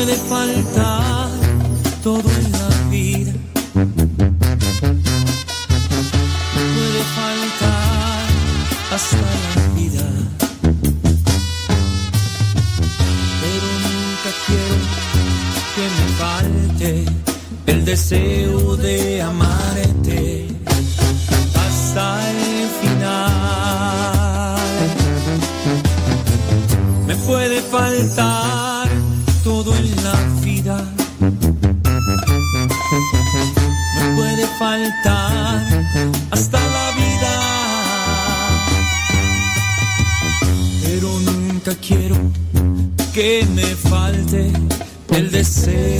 puede faltar todo en la vida. Puede faltar hasta la vida. Pero nunca quiero que me falte el deseo de amar. que me falte el deseo.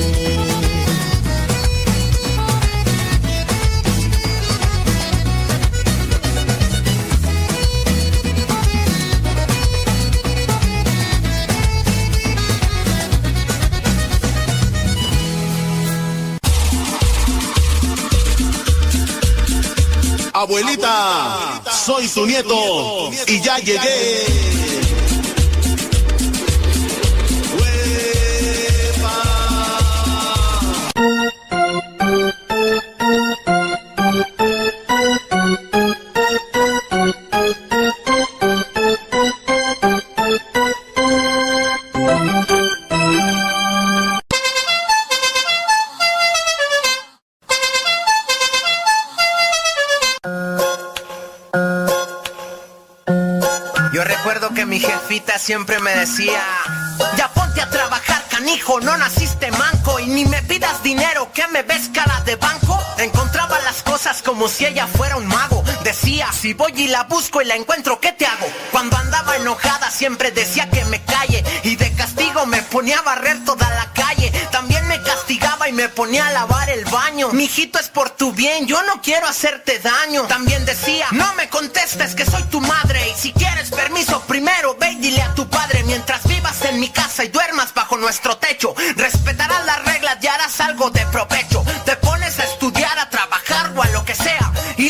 Abuelita, soy su nieto y ya llegué. Siempre me decía, ya ponte a trabajar, canijo, no naciste manco y ni me pidas dinero, que me ves cara de banco. Encontraba las cosas como si ella fuera un mago. Decía, si voy y la busco y la encuentro, ¿qué te hago? Cuando andaba enojada siempre decía que me calle y de castigo me ponía a barrer toda la calle. Me ponía a lavar el baño. Mijito es por tu bien, yo no quiero hacerte daño. También decía, no me contestes que soy tu madre y si quieres permiso primero ve y dile a tu padre mientras vivas en mi casa y duermas bajo nuestro techo. Respetarás las reglas y harás algo de provecho. Te pones a estudiar, a trabajar o a lo que sea y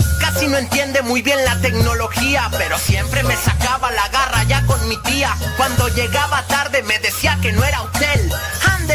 Casi no entiende muy bien la tecnología, pero siempre me sacaba la garra ya con mi tía. Cuando llegaba tarde me decía que no era hotel.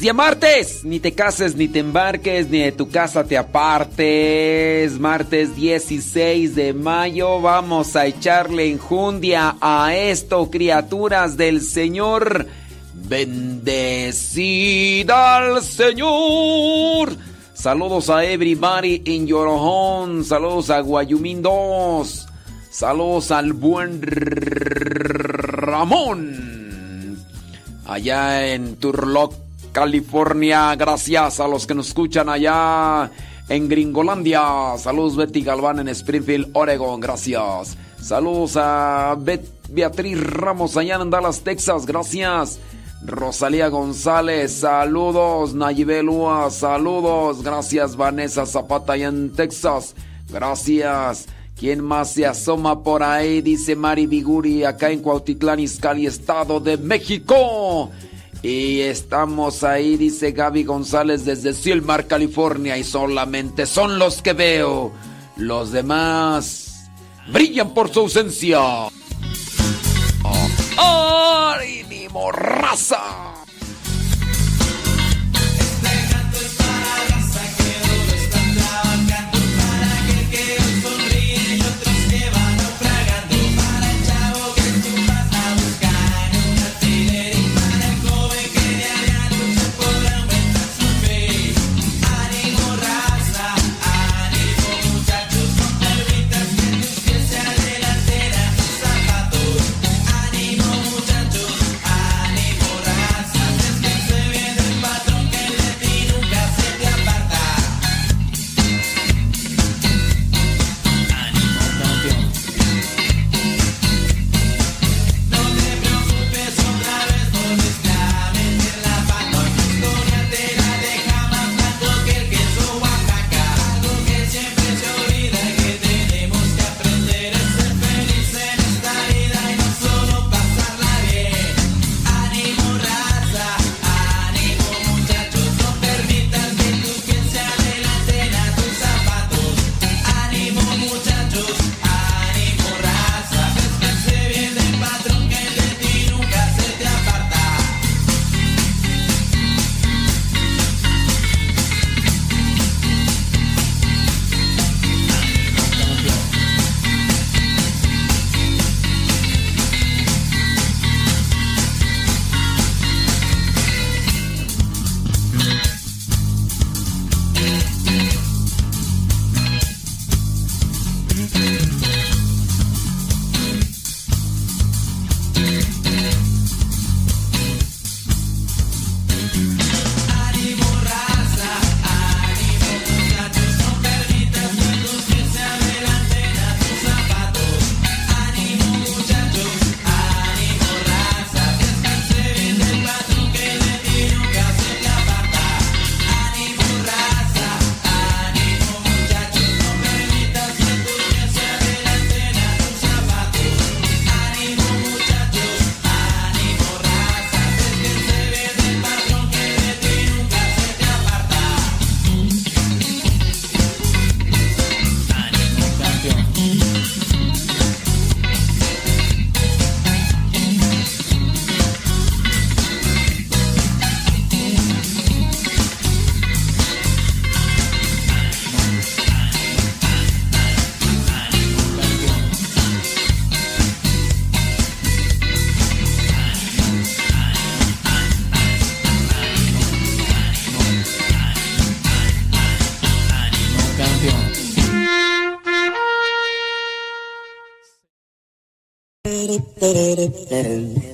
Día martes. Ni te cases, ni te embarques, ni de tu casa te apartes. Martes 16 de mayo vamos a echarle enjundia a esto, criaturas del Señor. Bendecida al Señor. Saludos a everybody in your home. Saludos a Guayumín 2. Saludos al buen Ramón. Allá en Turlock California. Gracias a los que nos escuchan allá en Gringolandia. Saludos Betty Galván en Springfield, Oregon. Gracias. Saludos a Beatriz Ramos allá en Dallas, Texas. Gracias. Rosalía González, saludos. Nayibel saludos. Gracias. Vanessa Zapata allá en Texas. Gracias. ¿Quién más se asoma por ahí? Dice Mari Biguri, acá en Cuautitlán, Izcalli, Estado de México. Y estamos ahí, dice Gaby González desde Silmar, California, y solamente son los que veo. Los demás brillan por su ausencia. ¡Oh!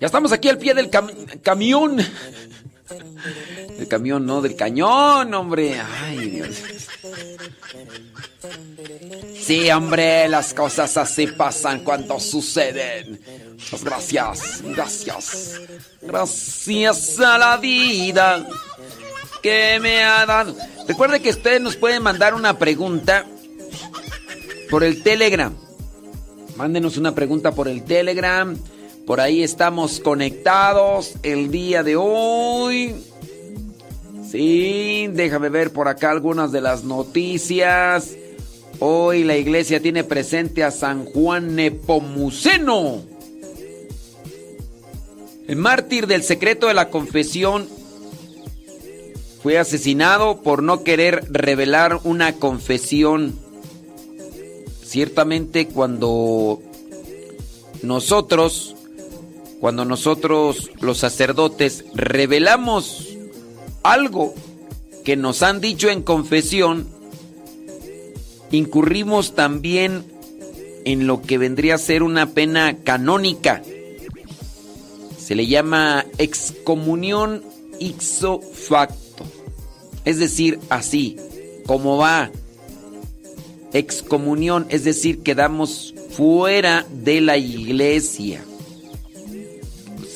Ya estamos aquí al pie del camión. El camión, no, del cañón, hombre. Ay, Dios. Sí, hombre, las cosas así pasan cuando suceden. Gracias, gracias. Gracias a la vida que me ha dado. Recuerde que ustedes nos pueden mandar una pregunta por el Telegram. Mándenos una pregunta por el Telegram. Por ahí estamos conectados el día de hoy. Sí, déjame ver por acá algunas de las noticias. Hoy la iglesia tiene presente a San Juan Nepomuceno. El mártir del secreto de la confesión fue asesinado por no querer revelar una confesión. Ciertamente cuando nosotros, cuando nosotros los sacerdotes revelamos algo que nos han dicho en confesión, incurrimos también en lo que vendría a ser una pena canónica. Se le llama excomunión ixo facto. Es decir, así, como va. Excomunión, es decir, quedamos fuera de la iglesia.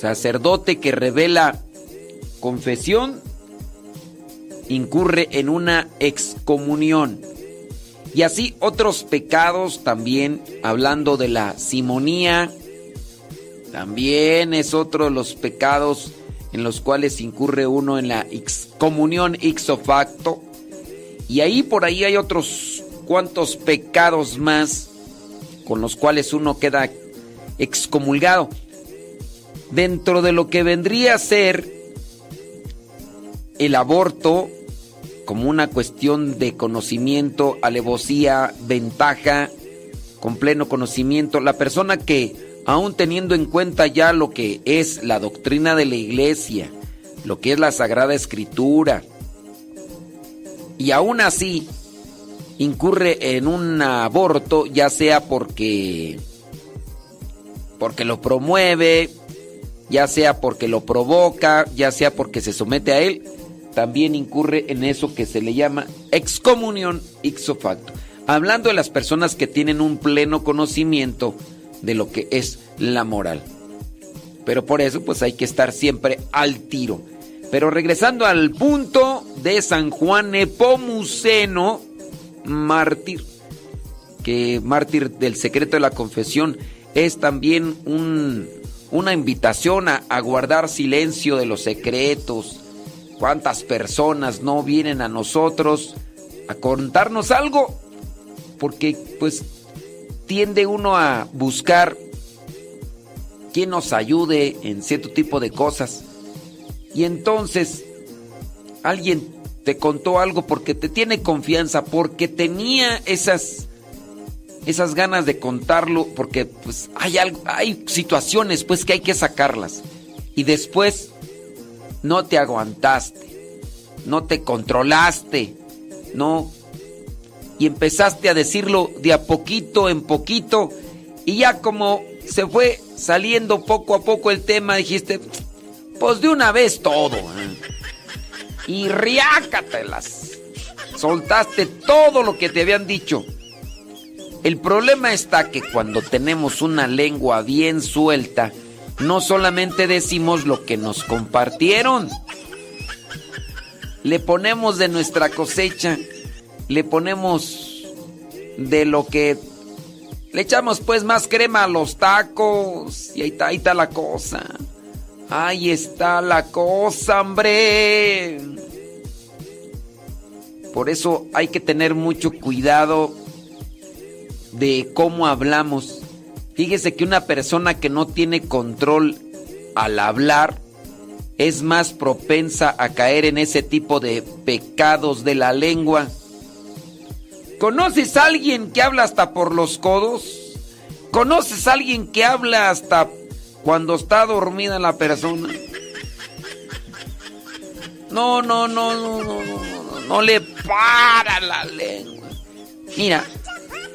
Sacerdote que revela confesión incurre en una excomunión. Y así otros pecados también, hablando de la simonía, también es otro de los pecados en los cuales incurre uno en la excomunión ixo facto. Y ahí por ahí hay otros cuantos pecados más con los cuales uno queda excomulgado. Dentro de lo que vendría a ser el aborto, como una cuestión de conocimiento, alevosía, ventaja, con pleno conocimiento. La persona que, aún teniendo en cuenta ya lo que es la doctrina de la iglesia, lo que es la Sagrada Escritura, y aún así incurre en un aborto, ya sea porque porque lo promueve, ya sea porque lo provoca, ya sea porque se somete a él, también incurre en eso que se le llama excomunión ixo facto. Hablando de las personas que tienen un pleno conocimiento de lo que es la moral. Pero por eso pues hay que estar siempre al tiro. Pero regresando al punto de San Juan Nepomuceno, mártir, que mártir del secreto de la confesión es también un, una invitación a, guardar silencio de los secretos, ¿Cuántas personas no vienen a nosotros a contarnos algo? Porque pues tiende uno a buscar quien nos ayude en cierto tipo de cosas. Y entonces alguien te contó algo porque te tiene confianza, porque tenía esas esas ganas de contarlo, porque pues hay algo, hay situaciones pues que hay que sacarlas. Y después no te aguantaste, no te controlaste, no. Y empezaste a decirlo de a poquito en poquito y ya como se fue saliendo poco a poco el tema, dijiste, pues de una vez todo. ¿eh? Y riácatelas. Soltaste todo lo que te habían dicho. El problema está que cuando tenemos una lengua bien suelta, no solamente decimos lo que nos compartieron, le ponemos de nuestra cosecha, le ponemos de lo que le echamos pues más crema a los tacos y ahí está, ahí está la cosa. Ahí está la cosa, hombre. Por eso hay que tener mucho cuidado de cómo hablamos. Fíjese que una persona que no tiene control al hablar es más propensa a caer en ese tipo de pecados de la lengua. ¿Conoces a alguien que habla hasta por los codos? ¿Conoces a alguien que habla hasta cuando está dormida la persona? No, no, no, no, no, no, no, no le para la lengua. Mira,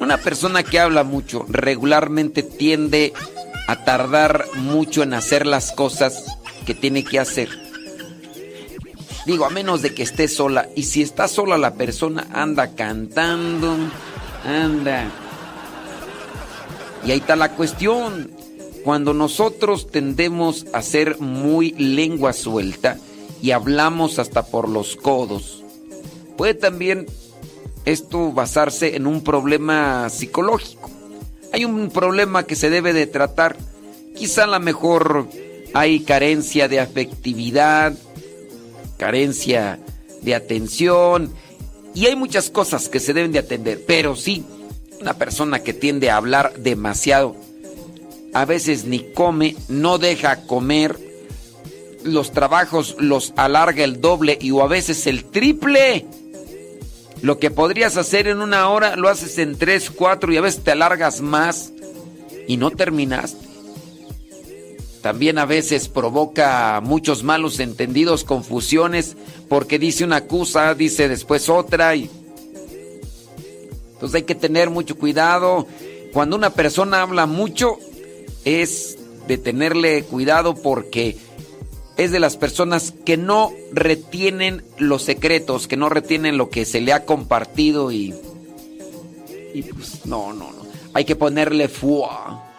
una persona que habla mucho regularmente tiende a tardar mucho en hacer las cosas que tiene que hacer. Digo, a menos de que esté sola. Y si está sola la persona, anda cantando, anda. Y ahí está la cuestión. Cuando nosotros tendemos a ser muy lengua suelta y hablamos hasta por los codos, puede también esto basarse en un problema psicológico. Hay un problema que se debe de tratar. Quizá a lo mejor hay carencia de afectividad, carencia de atención y hay muchas cosas que se deben de atender. Pero sí, una persona que tiende a hablar demasiado, a veces ni come, no deja comer, los trabajos los alarga el doble y o a veces el triple. Lo que podrías hacer en una hora lo haces en tres, cuatro y a veces te alargas más y no terminaste. También a veces provoca muchos malos entendidos, confusiones, porque dice una cosa, dice después otra y entonces hay que tener mucho cuidado. Cuando una persona habla mucho es de tenerle cuidado porque es de las personas que no retienen los secretos, que no retienen lo que se le ha compartido y y pues no, no, no. Hay que ponerle fuá.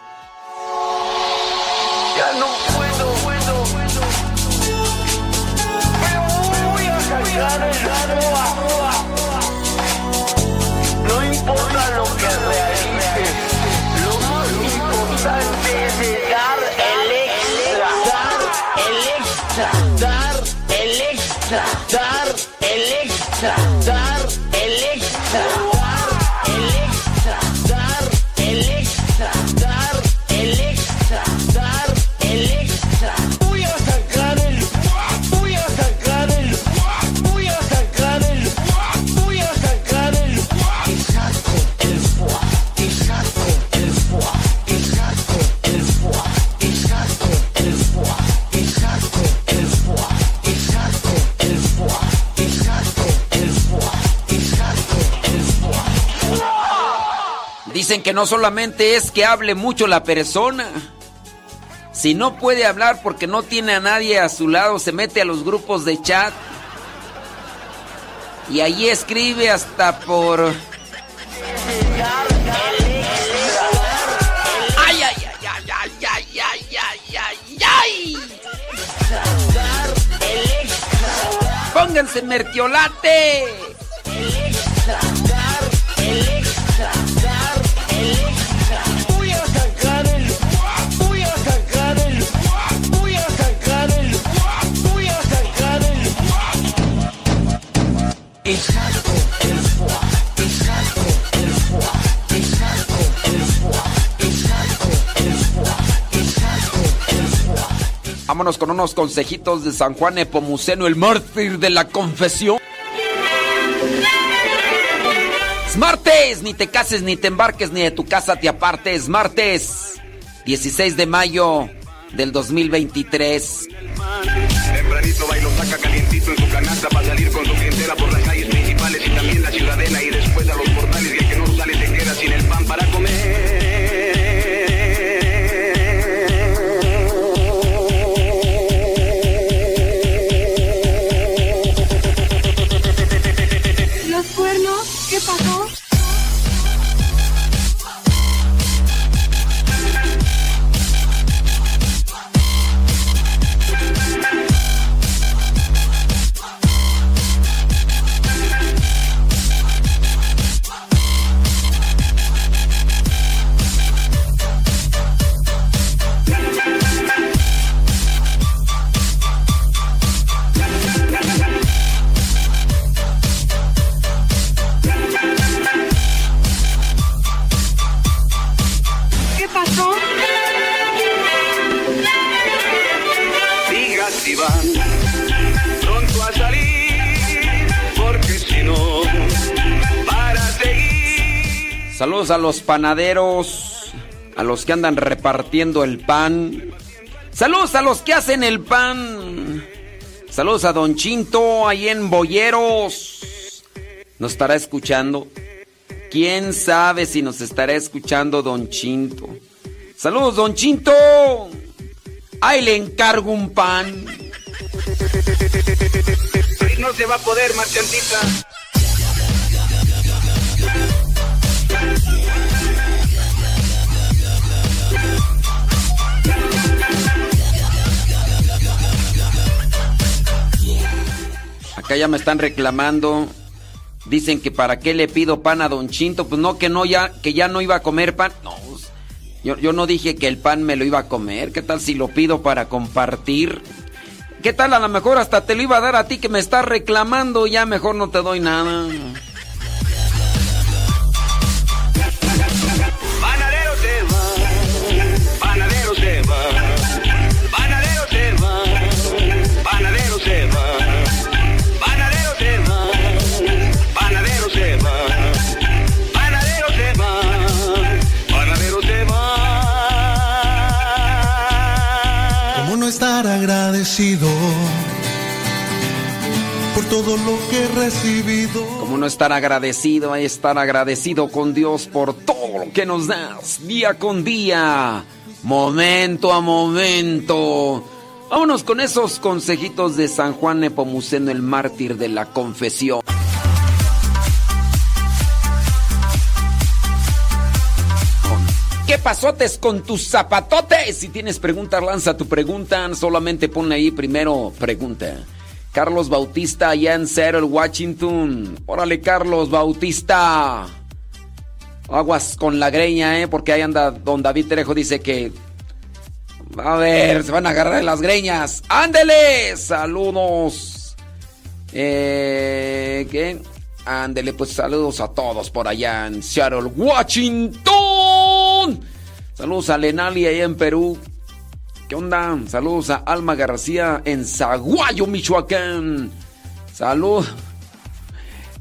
Que no solamente es que hable mucho la persona. Si no puede hablar porque no tiene a nadie a su lado, se mete a los grupos de chat. Y ahí escribe hasta por... ¡Ay, ay, ay, ay, ay, ay, ay, ay, ay, ay! ¡Pónganse mertiolate! Vámonos con unos consejitos de San Juan Epomuceno, el mártir de la confesión. Es martes, ni te cases, ni te embarques, ni de tu casa te apartes. Martes, 16 de mayo del 2023. Tempranito bailo saca calientito en su canasta para salir con su 这把刀 los panaderos, a los que andan repartiendo el pan. Saludos a los que hacen el pan. Saludos a Don Chinto ahí en Boyeros. Nos estará escuchando. ¿Quién sabe si nos estará escuchando Don Chinto? Saludos, Don Chinto. Ahí le encargo un pan. No se va a poder, marchantita. Acá ya me están reclamando. Dicen que para qué le pido pan a Don Chinto. Pues no, que no, ya, que ya no iba a comer pan. No, pues, yo, yo no dije que el pan me lo iba a comer. ¿Qué tal si lo pido para compartir? ¿Qué tal? A lo mejor hasta te lo iba a dar a ti que me estás reclamando. Ya mejor no te doy nada. Agradecido por todo lo que he recibido. Como no estar agradecido, estar agradecido con Dios por todo lo que nos das día con día, momento a momento. Vámonos con esos consejitos de San Juan Nepomuceno, el mártir de la confesión. Pasotes con tus zapatotes? Si tienes preguntas, lanza tu pregunta. Solamente ponle ahí primero pregunta. Carlos Bautista allá en Seattle, Washington. Órale, Carlos Bautista. Aguas con la greña, ¿eh? Porque ahí anda don David Trejo, dice que... A ver, se van a agarrar las greñas. ¡Ándele! Saludos. Eh, ¿Qué? Ándele, pues saludos a todos por allá en Seattle, Washington. Saludos a Lenali allá en Perú. ¿Qué onda? Saludos a Alma García en Zaguayo, Michoacán. Salud.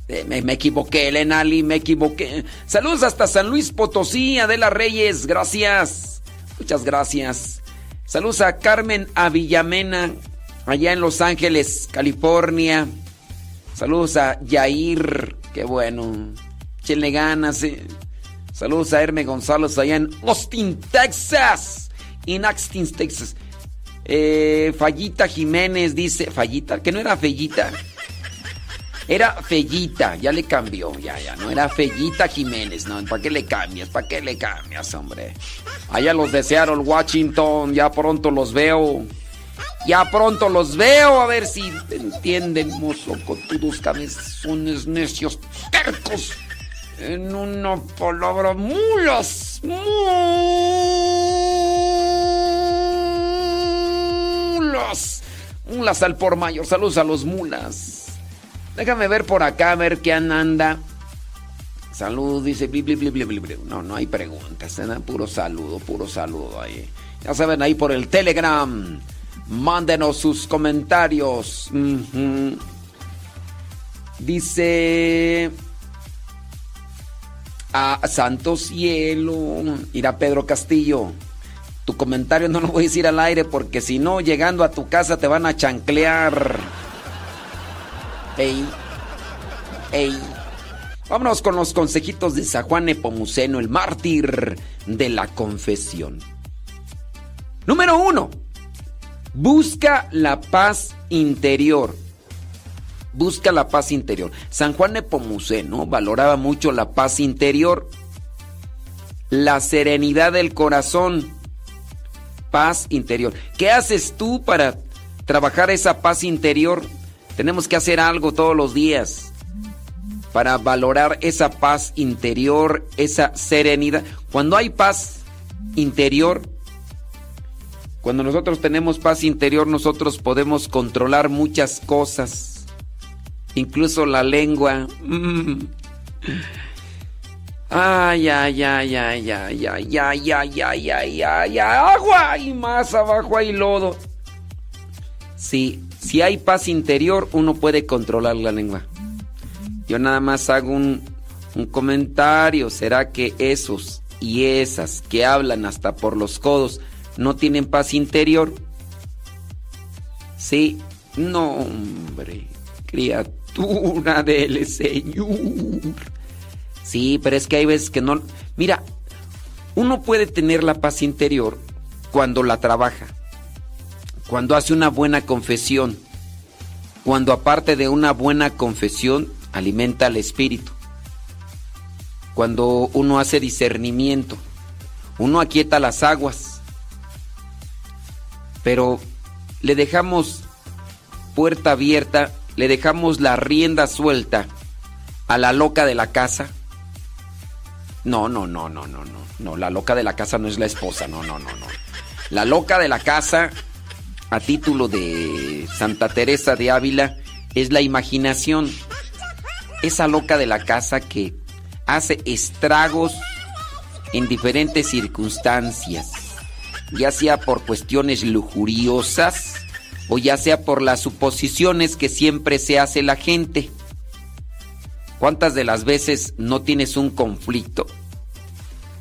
Eh, Me, me equivoqué, Lenali, me equivoqué. Saludos hasta San Luis Potosí, Adela Reyes, gracias. Muchas gracias. Saludos a Carmen Avillamena, allá en Los Ángeles, California. Saludos a Yair, qué bueno. Chenle ganas. eh. Saludos a Herme González allá en Austin, Texas. En Austin, Texas. Eh, Fallita Jiménez dice. Fallita, que no era Fellita. Era Fellita, ya le cambió, ya, ya, no era Fellita Jiménez, no, ¿para qué le cambias? ¿Para qué le cambias, hombre? Allá los de Seattle, Washington, ya pronto los veo. Ya pronto los veo, a ver si entienden, mozo, con tus cabezones necios tercos. En una palabra, mulas. Mulas. Mulas al por mayor. Saludos a los mulas. Déjame ver por acá, a ver qué anda. Salud, dice. No, no hay preguntas. ¿eh? Puro saludo, puro saludo ahí. Ya saben, ahí por el Telegram. Mándenos sus comentarios. Dice. A Santo Cielo. Irá Pedro Castillo. Tu comentario no lo voy a decir al aire porque si no, llegando a tu casa te van a chanclear. Ey. Ey. Vámonos con los consejitos de San Juan Nepomuceno, el mártir de la confesión. Número uno. Busca la paz interior. Busca la paz interior. San Juan Nepomuceno valoraba mucho la paz interior, la serenidad del corazón. Paz interior. ¿Qué haces tú para trabajar esa paz interior? Tenemos que hacer algo todos los días para valorar esa paz interior, esa serenidad. Cuando hay paz interior, cuando nosotros tenemos paz interior, nosotros podemos controlar muchas cosas, incluso la lengua. Mm. Ay, ay, ay, ay, ay, ay, ay, ay, ay, ay, ay, agua y más abajo hay lodo. Sí, si hay paz interior, uno puede controlar la lengua. Yo nada más hago un comentario. ¿Será que esos y esas que hablan hasta por los codos no tienen paz interior? Sí, no, hombre, criatura del Señor. Sí, pero es que hay veces que no... Mira, uno puede tener la paz interior cuando la trabaja, cuando hace una buena confesión, cuando aparte de una buena confesión alimenta al espíritu, cuando uno hace discernimiento, uno aquieta las aguas, pero le dejamos puerta abierta, le dejamos la rienda suelta a la loca de la casa. No, no, no, no, no, no. No, la loca de la casa no es la esposa. No, no, no, no. La loca de la casa, a título de Santa Teresa de Ávila, es la imaginación. Esa loca de la casa que hace estragos en diferentes circunstancias, ya sea por cuestiones lujuriosas o ya sea por las suposiciones que siempre se hace la gente. ¿Cuántas de las veces no tienes un conflicto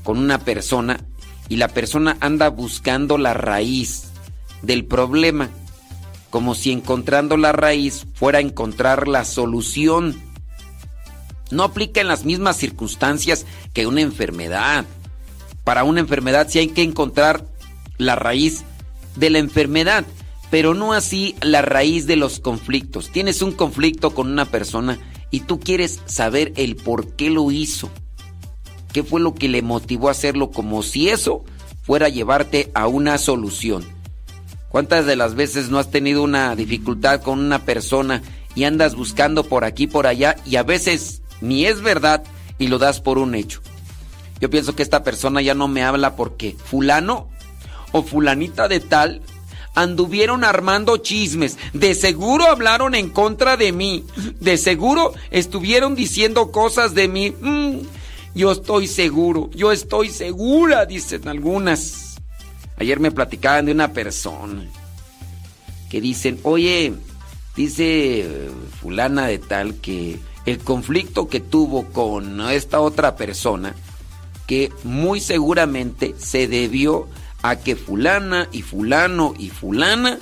con una persona y la persona anda buscando la raíz del problema, como si encontrando la raíz fuera encontrar la solución. No aplica en las mismas circunstancias que una enfermedad. Para una enfermedad sí hay que encontrar la raíz de la enfermedad, pero no así la raíz de los conflictos. Tienes un conflicto con una persona y tú quieres saber el por qué lo hizo. ¿Qué fue lo que le motivó a hacerlo como si eso fuera a llevarte a una solución? ¿Cuántas de las veces no has tenido una dificultad con una persona y andas buscando por aquí, por allá y a veces ni es verdad y lo das por un hecho? Yo pienso que esta persona ya no me habla porque fulano o fulanita de tal anduvieron armando chismes. De seguro hablaron en contra de mí. De seguro estuvieron diciendo cosas de mí. Mm, yo estoy seguro, yo estoy segura, dicen algunas. Ayer me platicaban de una persona que dicen, oye, dice eh, fulana de tal que el conflicto que tuvo con esta otra persona, que muy seguramente se debió a que fulana y fulano y fulana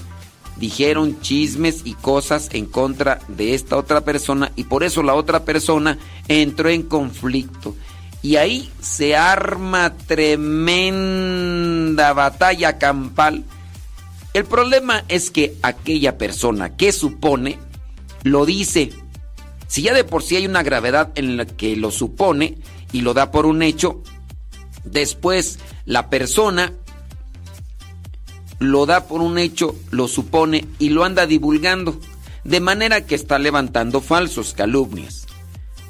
dijeron chismes y cosas en contra de esta otra persona y por eso la otra persona entró en conflicto. Y ahí se arma tremenda batalla campal. El problema es que aquella persona que supone lo dice. Si ya de por sí hay una gravedad en la que lo supone y lo da por un hecho, después la persona lo da por un hecho, lo supone y lo anda divulgando, de manera que está levantando falsos calumnias.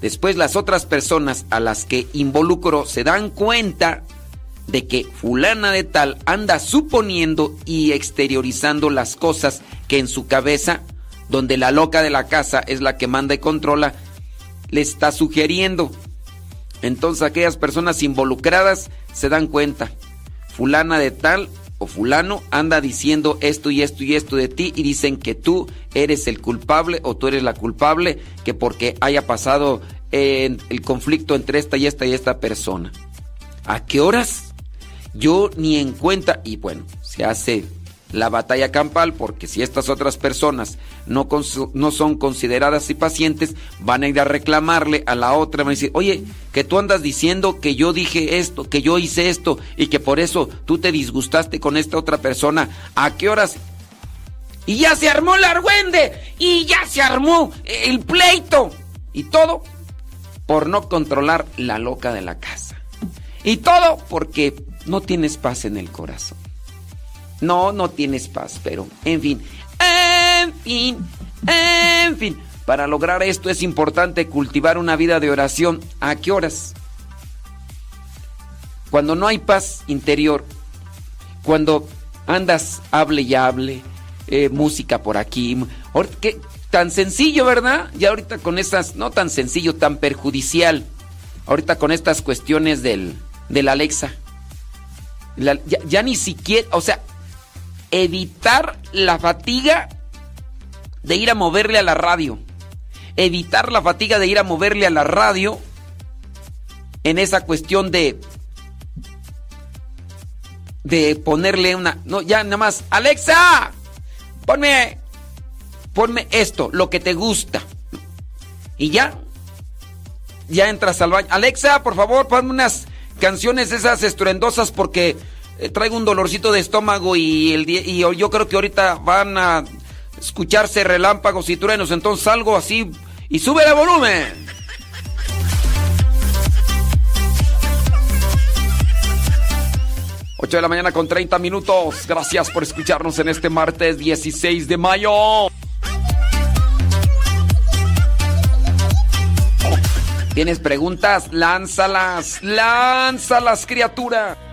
Después las otras personas a las que involucro se dan cuenta de que fulana de tal anda suponiendo y exteriorizando las cosas que en su cabeza, donde la loca de la casa es la que manda y controla, le está sugiriendo. Entonces aquellas personas involucradas se dan cuenta. Fulana de tal o fulano anda diciendo esto y esto y esto de ti y dicen que tú eres el culpable o tú eres la culpable que porque haya pasado el conflicto entre esta y esta y esta persona. ¿A qué horas? Yo ni en cuenta y bueno, se hace la batalla campal porque si estas otras personas no, no son consideradas y pacientes, van a ir a reclamarle a la otra, van a decir, oye, que tú andas diciendo que yo dije esto, que yo hice esto y que por eso tú te disgustaste con esta otra persona, ¿a qué horas? Y ya se armó la argüende y ya se armó el pleito y todo por no controlar la loca de la casa. Y todo porque no tienes paz en el corazón. No, no tienes paz, pero en fin, en fin, en fin. Para lograr esto es importante cultivar una vida de oración. ¿A qué horas? Cuando no hay paz interior, cuando andas, hable y hable, eh, música por aquí. ¿Qué? Tan sencillo, ¿verdad? Ya ahorita con estas, no tan sencillo, tan perjudicial. Ahorita con estas cuestiones del, del Alexa. ya ni siquiera, o sea, evitar la fatiga de ir a moverle a la radio. Evitar la fatiga de ir a moverle a la radio en esa cuestión de de ponerle una no ya nada más Alexa ponme ponme esto lo que te gusta y ya ya entras al baño Alexa por favor ponme unas canciones esas estruendosas porque eh, traigo un dolorcito de estómago y, el y yo creo que ahorita van a escucharse relámpagos y truenos, entonces algo así y sube el volumen. Ocho de la mañana con 30 minutos. Gracias por escucharnos en este martes 16 de mayo. ¿Tienes preguntas? Lánzalas, lánzalas, criatura.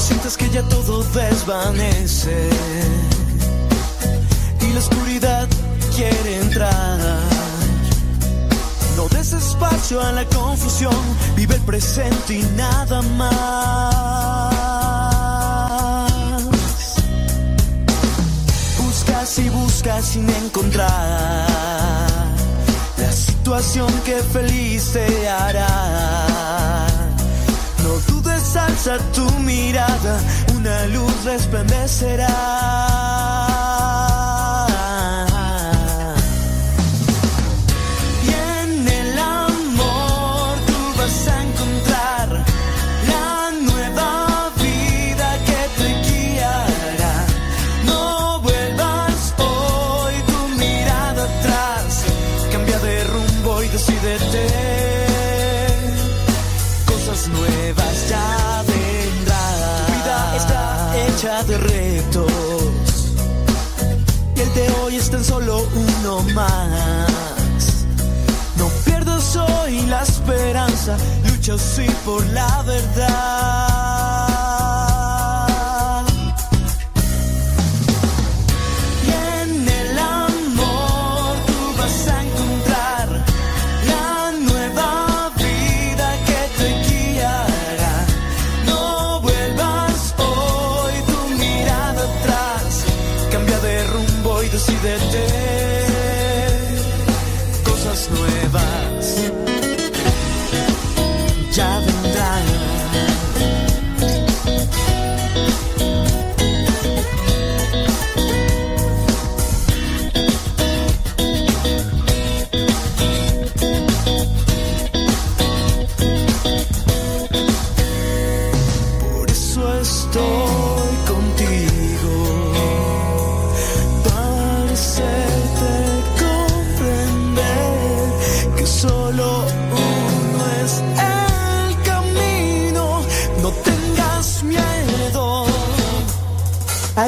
Sientes que ya todo desvanece y la oscuridad quiere entrar. No des espacio a la confusión, vive el presente y nada más. Buscas y buscas sin encontrar la situación que feliz te hará a tu mirada, una luz resplandecerá. De hoy es tan solo uno más. No pierdas hoy la esperanza, lucha sí por la verdad.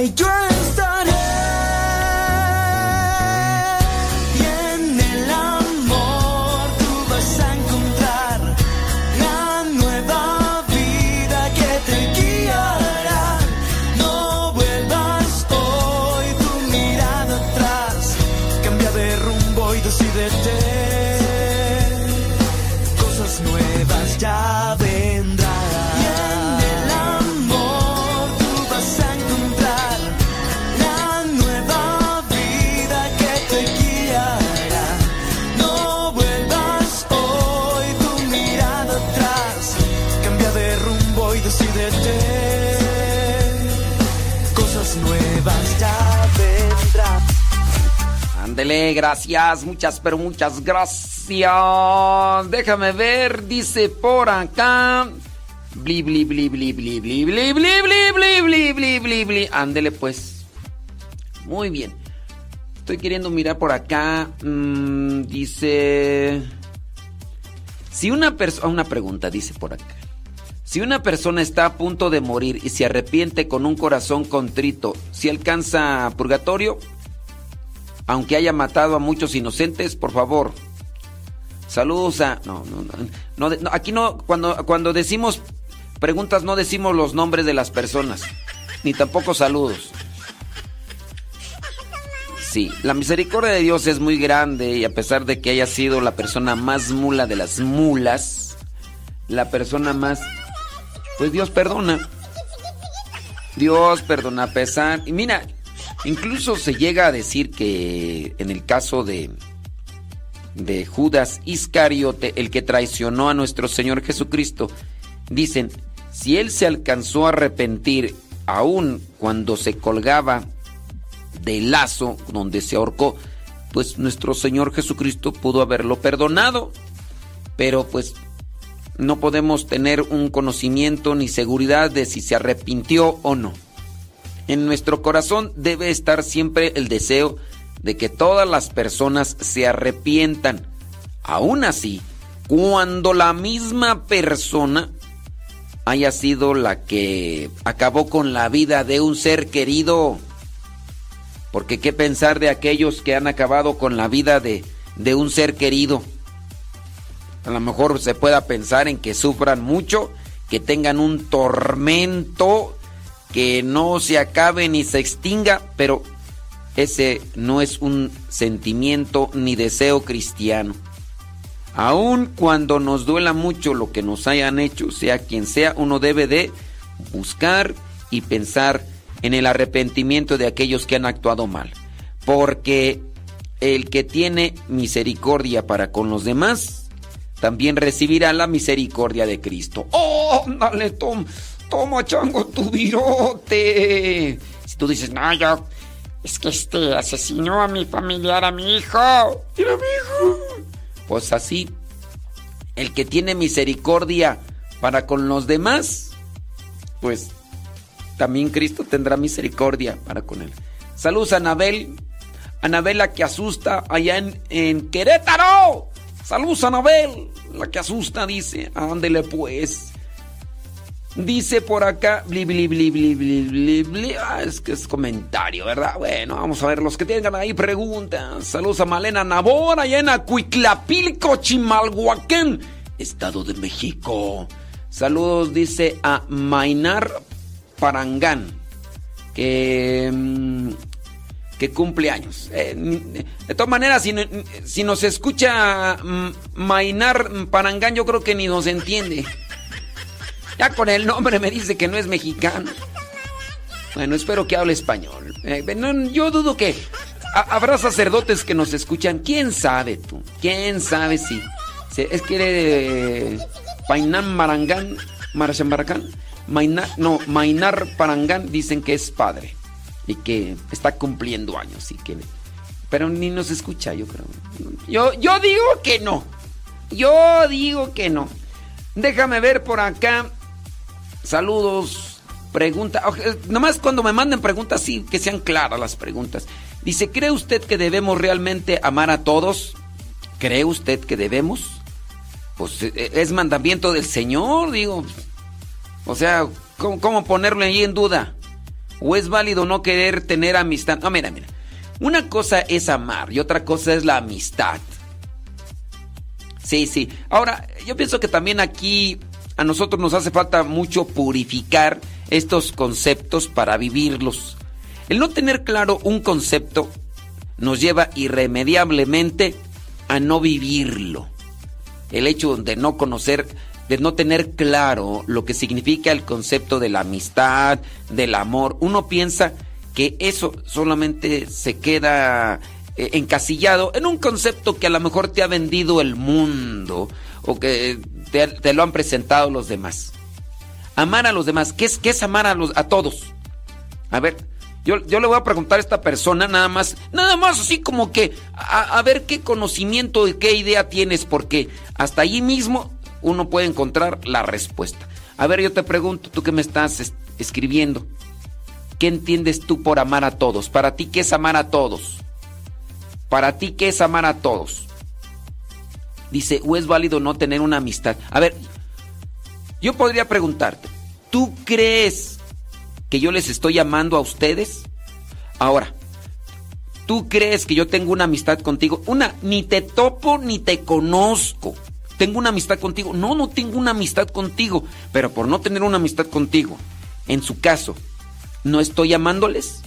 Ay, yo gracias, muchas, pero muchas gracias. Déjame ver, dice por acá. Bli, bli, bli, bli, bli, bli, bli, bli, bli, bli, bli, bli, bli, Ándele pues. Muy bien. Estoy queriendo mirar por acá. dice. Si una persona. Una pregunta, dice por acá. Si una persona está a punto de morir y se arrepiente con un corazón contrito, ¿si alcanza purgatorio? Aunque haya matado a muchos inocentes, por favor. Saludos a... No, no, no, aquí no, cuando, cuando decimos preguntas no decimos los nombres de las personas, ni tampoco saludos. Sí, la misericordia de Dios es muy grande y a pesar de que haya sido la persona más mula de las mulas, la persona más... Pues Dios perdona. Dios perdona a pesar... Y mira, Incluso se llega a decir que en el caso de, de Judas Iscariote, el que traicionó a nuestro Señor Jesucristo, dicen, si él se alcanzó a arrepentir aún cuando se colgaba del lazo donde se ahorcó, pues nuestro Señor Jesucristo pudo haberlo perdonado. Pero pues no podemos tener un conocimiento ni seguridad de si se arrepintió o no. En nuestro corazón debe estar siempre el deseo de que todas las personas se arrepientan. Aún así, cuando la misma persona haya sido la que acabó con la vida de un ser querido, porque qué pensar de aquellos que han acabado con la vida de, de un ser querido. A lo mejor se pueda pensar en que sufran mucho, que tengan un tormento que no se acabe ni se extinga, pero ese no es un sentimiento ni deseo cristiano. Aun cuando nos duela mucho lo que nos hayan hecho, sea quien sea, uno debe de buscar y pensar en el arrepentimiento de aquellos que han actuado mal. Porque el que tiene misericordia para con los demás, también recibirá la misericordia de Cristo. ¡Oh, dale, Tom! Toma, chango, tu virote. Si tú dices, no, yo, es que este asesinó a mi familiar, a mi hijo. Era mi hijo. Pues así, el que tiene misericordia para con los demás, pues también Cristo tendrá misericordia para con él. Saludos a Anabel, Anabel la que asusta allá en, en Querétaro. Saludos a Anabel, la que asusta, dice. Ándele pues. Dice por acá, bli, bli, bli, Ah, es que es comentario, ¿verdad? Bueno, vamos a ver los que tengan ahí preguntas. Saludos a Malena Nabor, allá en Acuiclapilco, Chimalhuacán, Estado de México. Saludos, dice a Mainar Parangán, que, mm, que cumple años. Eh, de todas maneras, si, si nos escucha mm, Mainar Parangán, yo creo que ni nos entiende. Ya con el nombre me dice que no es mexicano. Bueno, espero que hable español. Eh, yo dudo que habrá sacerdotes que nos escuchan. ¿Quién sabe tú? ¿Quién sabe si? es que eh, Painán Marangán, Marachambaracán, no, Mainar Parangán dicen que es padre y que está cumpliendo años y que pero ni nos escucha, yo creo. Yo, yo digo que no. Yo digo que no. Déjame ver por acá. Saludos. Pregunta. Nomás cuando me manden preguntas, sí, que sean claras las preguntas. Dice, ¿cree usted que debemos realmente amar a todos? ¿Cree usted que debemos? Pues e, e, es mandamiento del Señor, digo. O sea, ¿cómo, cómo ponerlo ahí en duda? ¿O es válido no querer tener amistad? No, mira, mira. Una cosa es amar y otra cosa es la amistad. Sí, sí. Ahora, yo pienso que también aquí a nosotros nos hace falta mucho purificar estos conceptos para vivirlos. El no tener claro un concepto nos lleva irremediablemente a no vivirlo. El hecho de no conocer, de no tener claro lo que significa el concepto de la amistad, del amor, uno piensa que eso solamente se queda eh, encasillado en un concepto que a lo mejor te ha vendido el mundo o que te, lo han presentado los demás. Amar a los demás. ¿Qué es, es amar a, los, a todos? A ver, yo, yo, le voy a preguntar a esta persona nada más, nada más así como que a, ver qué conocimiento y qué idea tienes, porque hasta allí mismo uno puede encontrar la respuesta. A ver, yo te pregunto, tú que me estás escribiendo, ¿qué entiendes tú por amar a todos? Para ti, ¿qué es amar a todos? Para ti, ¿qué es amar a todos? Dice, ¿o es válido no tener una amistad? A ver, yo podría preguntarte, ¿tú crees que yo les estoy llamando a ustedes? Ahora, ¿tú crees que yo tengo una amistad contigo? Una, ni te topo ni te conozco. ¿Tengo una amistad contigo? No, no tengo una amistad contigo. Pero por no tener una amistad contigo, en su caso, ¿no estoy llamándoles?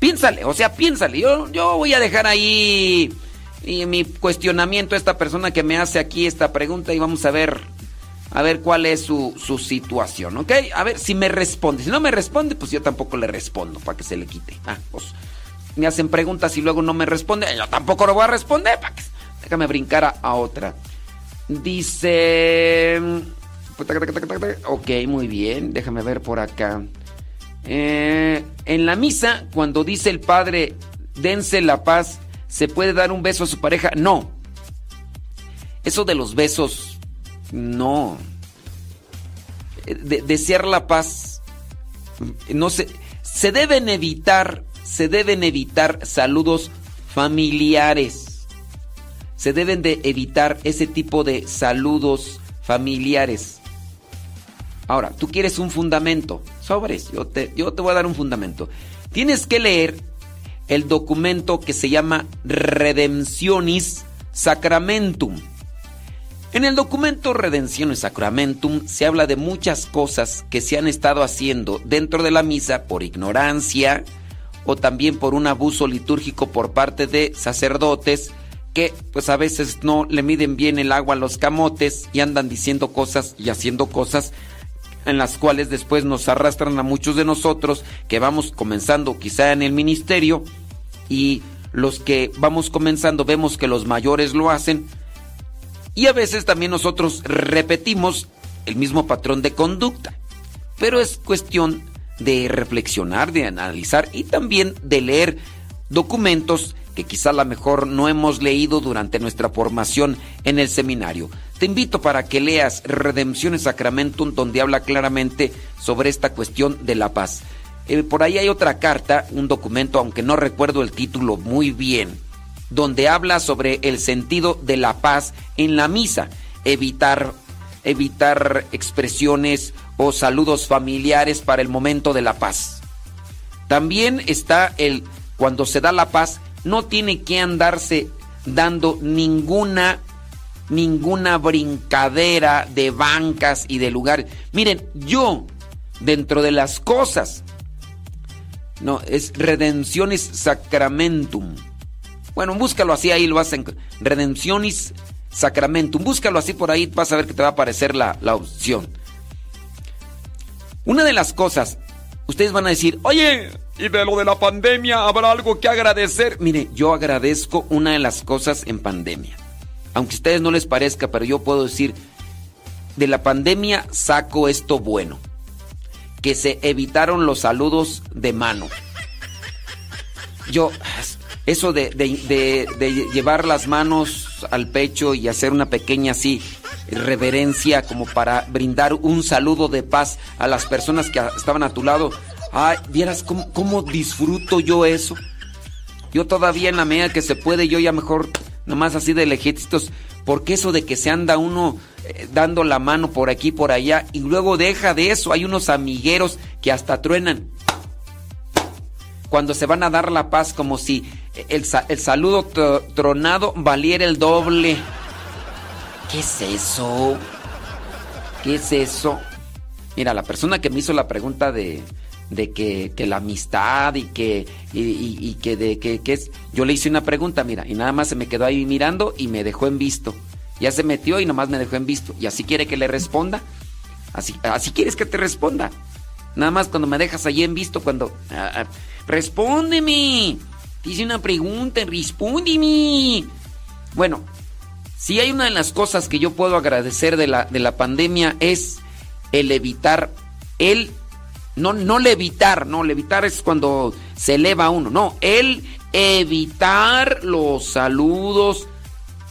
Piénsale, o sea, piénsale. Yo, yo voy a dejar ahí y mi cuestionamiento a esta persona que me hace aquí esta pregunta y vamos a ver a ver cuál es su, situación, ¿ok? A ver si me responde. Si no me responde, pues yo tampoco le respondo para que se le quite. Ah, pues me hacen preguntas y luego no me responde, yo tampoco lo voy a responder. Déjame brincar a, otra. Dice... Ok, muy bien. Déjame ver por acá. Eh, en la misa, cuando dice el Padre, dense la paz ¿Se puede dar un beso a su pareja? No. Eso de los besos, no. desear la paz, no se, se deben evitar, se deben evitar saludos familiares. Se deben de evitar ese tipo de saludos familiares. Ahora, tú quieres un fundamento. Sobres, yo te, yo te voy a dar un fundamento. Tienes que leer el documento que se llama Redemptionis Sacramentum. En el documento Redemptionis Sacramentum se habla de muchas cosas que se han estado haciendo dentro de la misa por ignorancia o también por un abuso litúrgico por parte de sacerdotes que pues a veces no le miden bien el agua a los camotes y andan diciendo cosas y haciendo cosas en las cuales después nos arrastran a muchos de nosotros que vamos comenzando quizá en el ministerio y los que vamos comenzando vemos que los mayores lo hacen y a veces también nosotros repetimos el mismo patrón de conducta. pero es cuestión de reflexionar, de analizar y también de leer documentos que quizá a lo mejor no hemos leído durante nuestra formación en el seminario. Te invito para que leas Redempciones Sacramentum donde habla claramente sobre esta cuestión de la paz. Eh, por ahí hay otra carta, un documento, aunque no recuerdo el título muy bien, donde habla sobre el sentido de la paz en la misa, evitar evitar expresiones o saludos familiares para el momento de la paz. También está el cuando se da la paz, no tiene que andarse dando ninguna ninguna brincadera de bancas y de lugares. Miren, yo dentro de las cosas no, es Redencionis Sacramentum. Bueno, búscalo así, ahí lo hacen. Redencionis Sacramentum. Búscalo así por ahí, vas a ver que te va a aparecer la, la opción. Una de las cosas, ustedes van a decir, oye, y de lo de la pandemia, ¿habrá algo que agradecer? Mire, yo agradezco una de las cosas en pandemia. Aunque a ustedes no les parezca, pero yo puedo decir, de la pandemia saco esto bueno. Que se evitaron los saludos de mano. Yo, eso de, llevar las manos al pecho y hacer una pequeña así reverencia como para brindar un saludo de paz a las personas que estaban a tu lado. Ay, vieras cómo, cómo disfruto yo eso. Yo todavía en la medida que se puede, yo ya mejor, nomás así de lejitos, porque eso de que se anda uno eh, dando la mano por aquí por allá y luego deja de eso, hay unos amigueros que hasta truenan cuando se van a dar la paz como si el, saludo tronado valiera el doble. ¿Qué es eso? ¿Qué es eso? Mira, la persona que me hizo la pregunta de, de que, la amistad y que, y, que de que, es... Yo le hice una pregunta, mira, y nada más se me quedó ahí mirando y me dejó en visto. Ya se metió y nomás me dejó en visto. ¿Y así quiere que le responda? Así, así quieres que te responda. Nada más cuando me dejas ahí en visto, cuando... Ah, ah, Respóndeme. Dice una pregunta, respóndeme. Bueno, si hay una de las cosas que yo puedo agradecer de la, de la pandemia es el evitar, el, no, no levitar, no, levitar es cuando se eleva uno, no, el evitar los saludos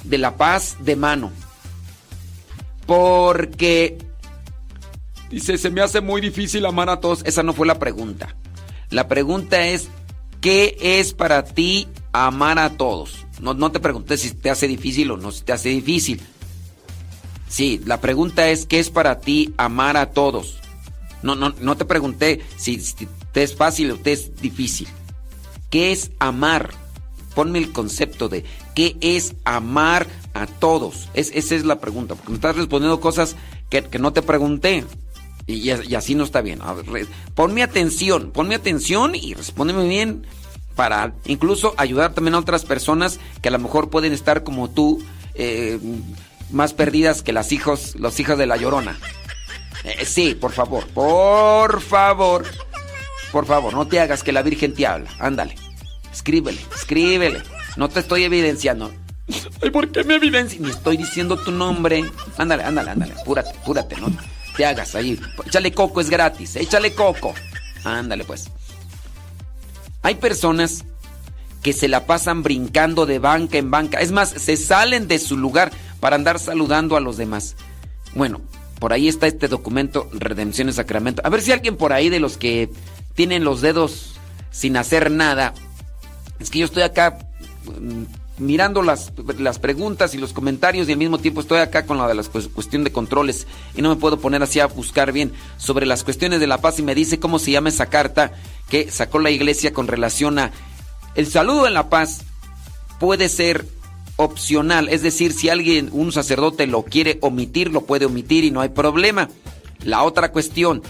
de la paz de mano. Porque, dice, se me hace muy difícil amar a todos. Esa no fue la pregunta. La pregunta es, ¿qué es para ti amar a todos? No, no te pregunté si te hace difícil o no si te hace difícil. Sí, la pregunta es, ¿qué es para ti amar a todos? No, no, no te pregunté si, te es fácil o te es difícil. ¿Qué es amar? Ponme el concepto de ¿qué es amar a todos? Es, esa es la pregunta, porque me estás respondiendo cosas que, no te pregunté. Y, así no está bien. ponme atención, ponme atención y respóndeme bien para incluso ayudar también a otras personas que a lo mejor pueden estar como tú, eh, más perdidas que las hijos, los hijos de la llorona. Eh, sí, por favor, por favor, por favor, no te hagas que la Virgen te habla. Ándale, escríbele, escríbele. No te estoy evidenciando. Ay, ¿por qué me evidencias? Me estoy diciendo tu nombre. Ándale, ándale, ándale, apúrate, apúrate, ¿no? te hagas ahí. Échale coco, es gratis. Échale coco. Ándale pues. Hay personas que se la pasan brincando de banca en banca. Es más, se salen de su lugar para andar saludando a los demás. Bueno, por ahí está este documento, Redención en Sacramento. A ver si alguien por ahí de los que tienen los dedos sin hacer nada. Es que yo estoy acá mm, mirando las, las, preguntas y los comentarios y al mismo tiempo estoy acá con la de la cuestión de controles y no me puedo poner así a buscar bien sobre las cuestiones de la paz y me dice cómo se llama esa carta que sacó la iglesia con relación a el saludo en la paz puede ser opcional, es decir, si alguien, un sacerdote lo quiere omitir, lo puede omitir y no hay problema. La otra cuestión,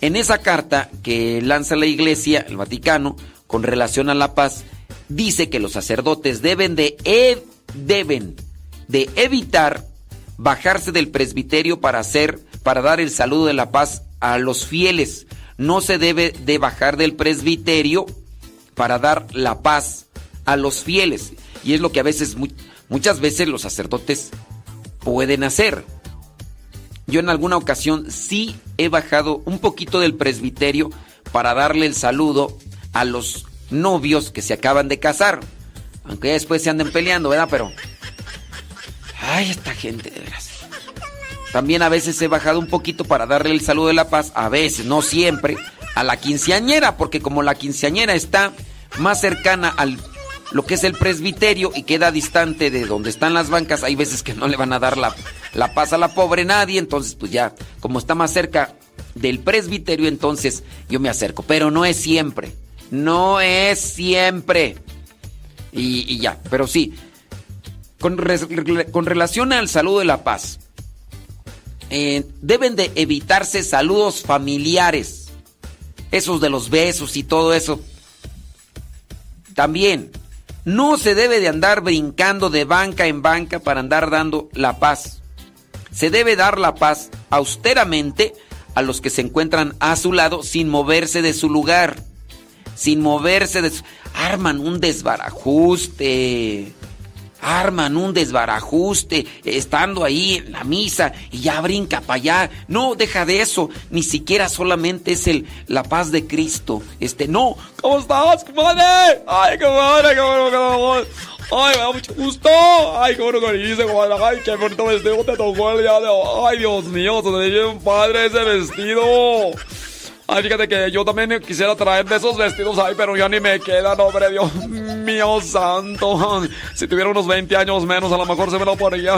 en esa carta que lanza la iglesia, el Vaticano, con relación a la paz, dice que los sacerdotes deben de, e, deben de evitar bajarse del presbiterio para hacer, para dar el saludo de la paz a los fieles. No se debe de bajar del presbiterio para dar la paz a los fieles. Y es lo que a veces, muchas veces los sacerdotes pueden hacer. yo en alguna ocasión sí he bajado un poquito del presbiterio para darle el saludo a los novios que se acaban de casar. Aunque ya después se anden peleando, ¿verdad? Pero... Ay, esta gente, de veras. También a veces he bajado un poquito para darle el saludo de la paz, a veces, no siempre, a la quinceañera, porque como la quinceañera está más cercana al lo que es el presbiterio y queda distante de donde están las bancas, hay veces que no le van a dar la, la paz a la pobre nadie, entonces pues ya, como está más cerca del presbiterio, entonces yo me acerco, pero no es siempre, no es siempre. Y, ya, pero sí, con, con, relación al saludo de la paz, eh, deben de evitarse saludos familiares, esos de los besos y todo eso. También, no se debe de andar brincando de banca en banca para andar dando la paz. Se debe dar la paz austeramente a los que se encuentran a su lado sin moverse de su lugar. Sin moverse de su... Arman un desbarajuste arman un desbarajuste estando ahí en la misa y ya brinca para allá. No, deja de eso. Ni siquiera solamente es el, la paz de Cristo. Este, no. ¿Cómo estás, compadre? Ay, bueno, qué bueno. Ay, me da mucho gusto. Ay, qué bueno que dice, compadre. Ay, qué bonito vestido te tocó el día de hoy. Ay, Dios mío, se ve bien padre ese vestido. Ay, fíjate que yo también quisiera traer de esos vestidos ahí, pero ya ni me quedan, hombre, Dios mío santo. Si tuviera unos 20 años menos, a lo mejor se me lo ponía.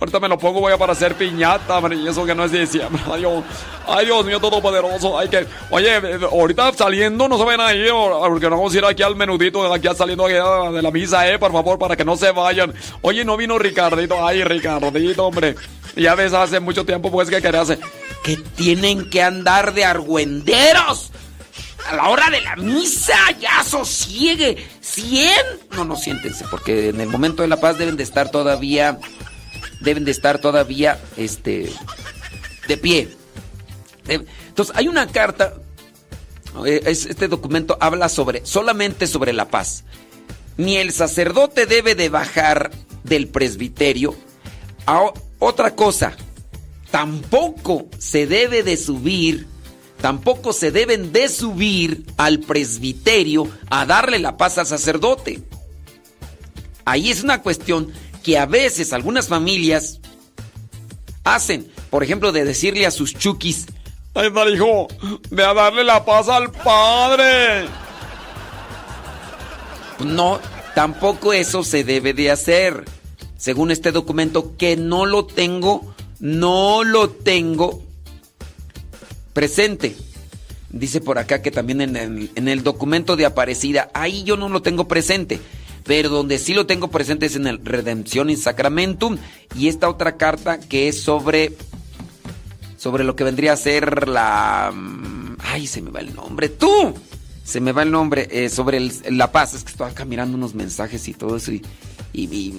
Ahorita me lo pongo, voy a para hacer piñata, hombre, y eso que no es diciembre. Ay, Dios, ay, Dios mío, todopoderoso. Ay, que, oye, ahorita saliendo no se ven ahí, porque no vamos a ir aquí al menudito, aquí saliendo de la misa, eh, por favor, para que no se vayan. Oye, no vino Ricardito. Ay, Ricardito, hombre. Ya ves, hace mucho tiempo, pues, que quería hacer que tienen que andar de argüenderos. A la hora de la misa, ya sosiegue. ¿Cien? No, no siéntense, porque en el momento de la paz deben de estar todavía. Deben de estar todavía, este. De pie. Entonces, hay una carta. Eh, este documento habla sobre. solamente sobre la paz. Ni el sacerdote debe de bajar del presbiterio. A otra cosa tampoco se debe de subir, tampoco se deben de subir al presbiterio a darle la paz al sacerdote. Ahí es una cuestión que a veces algunas familias hacen, por ejemplo, de decirle a sus chukis, ay marijo, ve a darle la paz al padre. No, tampoco eso se debe de hacer. Según este documento, que no lo tengo no lo tengo presente. Dice por acá que también en el, documento de Aparecida, ahí yo no lo tengo presente. Pero donde sí lo tengo presente es en el Redemption in Sacramentum. Y esta otra carta que es sobre. Sobre lo que vendría a ser la. Mm, ay, se me va el nombre. ¡Tú! Se me va el nombre. Eh, sobre la paz. Es que estoy acá mirando unos mensajes y todo eso. Y, y,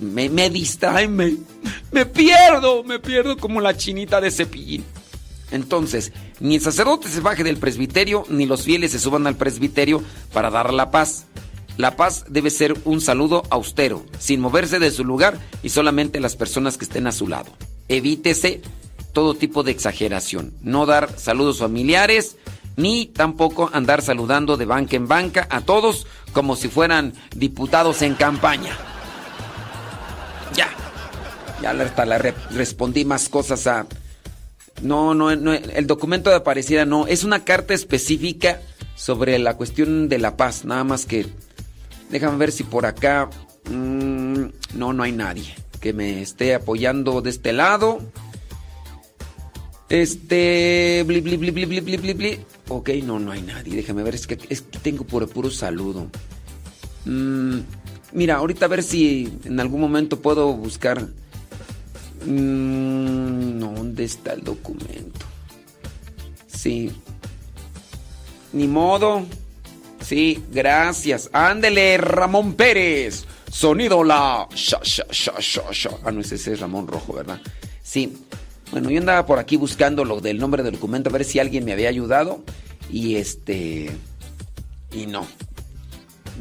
me, me distraen, me, me pierdo, me pierdo como la chinita de cepillín. Entonces, ni el sacerdote se baje del presbiterio, ni los fieles se suban al presbiterio para dar la paz. La paz debe ser un saludo austero, sin moverse de su lugar y solamente las personas que estén a su lado. Evítese todo tipo de exageración, no dar saludos familiares, ni tampoco andar saludando de banca en banca a todos como si fueran diputados en campaña. Ya. Ya hasta le respondí más cosas a... No, no, no, el documento de Aparecida no. Es una carta específica sobre la cuestión de la paz. Nada más que... Déjame ver si por acá... Mm, no, no hay nadie que me esté apoyando de este lado. Este... Bli, bli, bli, Ok, no, no hay nadie. Déjame ver, es que, es que tengo puro, puro saludo. Mmm... Mira, ahorita a ver si en algún momento puedo buscar. Mm, ¿Dónde está el documento? Sí. Ni modo. Sí, gracias. Ándele, Ramón Pérez. Sonido la. Ah, no, ese es Ramón Rojo, ¿verdad? Sí. Bueno, yo andaba por aquí buscando lo del nombre del documento a ver si alguien me había ayudado. Y este. Y no.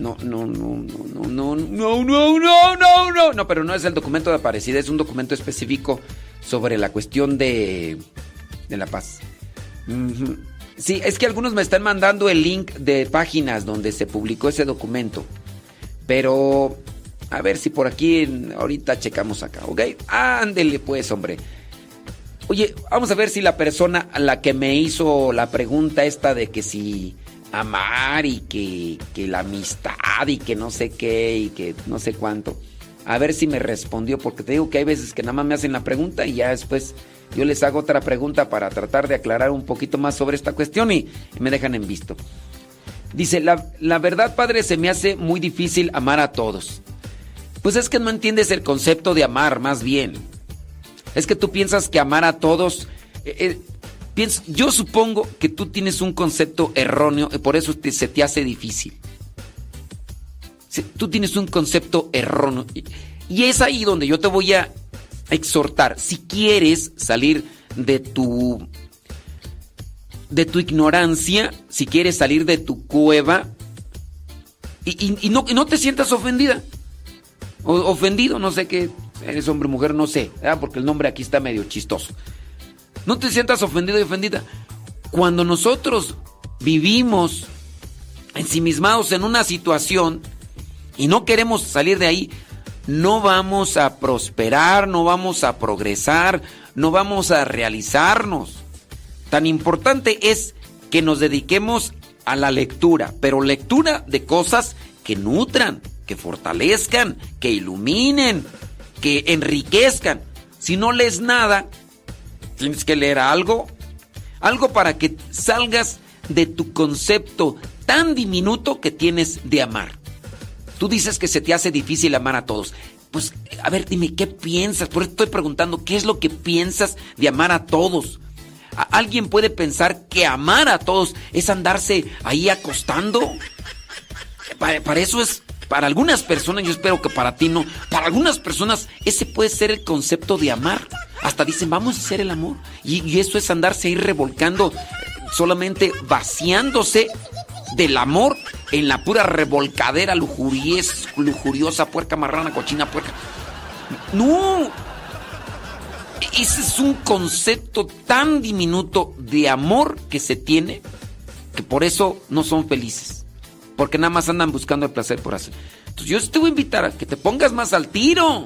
No, no, no, no, no, no, no, no, no, no, no, no, pero no es el documento de Aparecida, es un documento específico sobre la cuestión de, de la paz. Sí, es que algunos me están mandando el link de páginas donde se publicó ese documento. Pero a ver si por aquí ahorita checamos acá, ¿ok? Ándele pues, hombre. Oye, vamos a ver si la persona a la que me hizo la pregunta esta de que si amar y que, que la amistad y que no sé qué y que no sé cuánto. A ver si me respondió, porque te digo que hay veces que nada más me hacen la pregunta y ya después yo les hago otra pregunta para tratar de aclarar un poquito más sobre esta cuestión y, me dejan en visto. Dice, la, la, verdad, padre, se me hace muy difícil amar a todos. Pues es que no entiendes el concepto de amar, más bien. Es que tú piensas que amar a todos... Eh, yo supongo que tú tienes un concepto erróneo y por eso se te hace difícil. tú tienes un concepto erróneo. Y es ahí donde yo te voy a exhortar. Si quieres salir de tu de tu ignorancia, si quieres salir de tu cueva y, no, no, te sientas ofendida. O, ofendido, no sé qué, eres hombre o mujer, no sé, porque el nombre aquí está medio chistoso. No te sientas ofendido y ofendida. Cuando nosotros vivimos ensimismados en una situación y no queremos salir de ahí, no vamos a prosperar, no vamos a progresar, no vamos a realizarnos. Tan importante es que nos dediquemos a la lectura, pero lectura de cosas que nutran, que fortalezcan, que iluminen, que enriquezcan. Si no lees nada, tienes que leer algo, algo para que salgas de tu concepto tan diminuto que tienes de amar. Tú dices que se te hace difícil amar a todos. Pues, a ver, dime, ¿qué piensas? Por eso estoy preguntando, ¿qué es lo que piensas de amar a todos? ¿Alguien puede pensar que amar a todos es andarse ahí acostando? Para, eso es, para algunas personas, yo espero que para ti no, para algunas personas ese puede ser el concepto de amar. Hasta dicen, vamos a hacer el amor. Y, eso es andarse ahí revolcando, solamente vaciándose del amor en la pura revolcadera lujuriosa, puerca marrana, cochina, puerca. No. Ese es un concepto tan diminuto de amor que se tiene que por eso no son felices. Porque nada más andan buscando el placer por hacer. Entonces yo te voy a invitar a que te pongas más al tiro.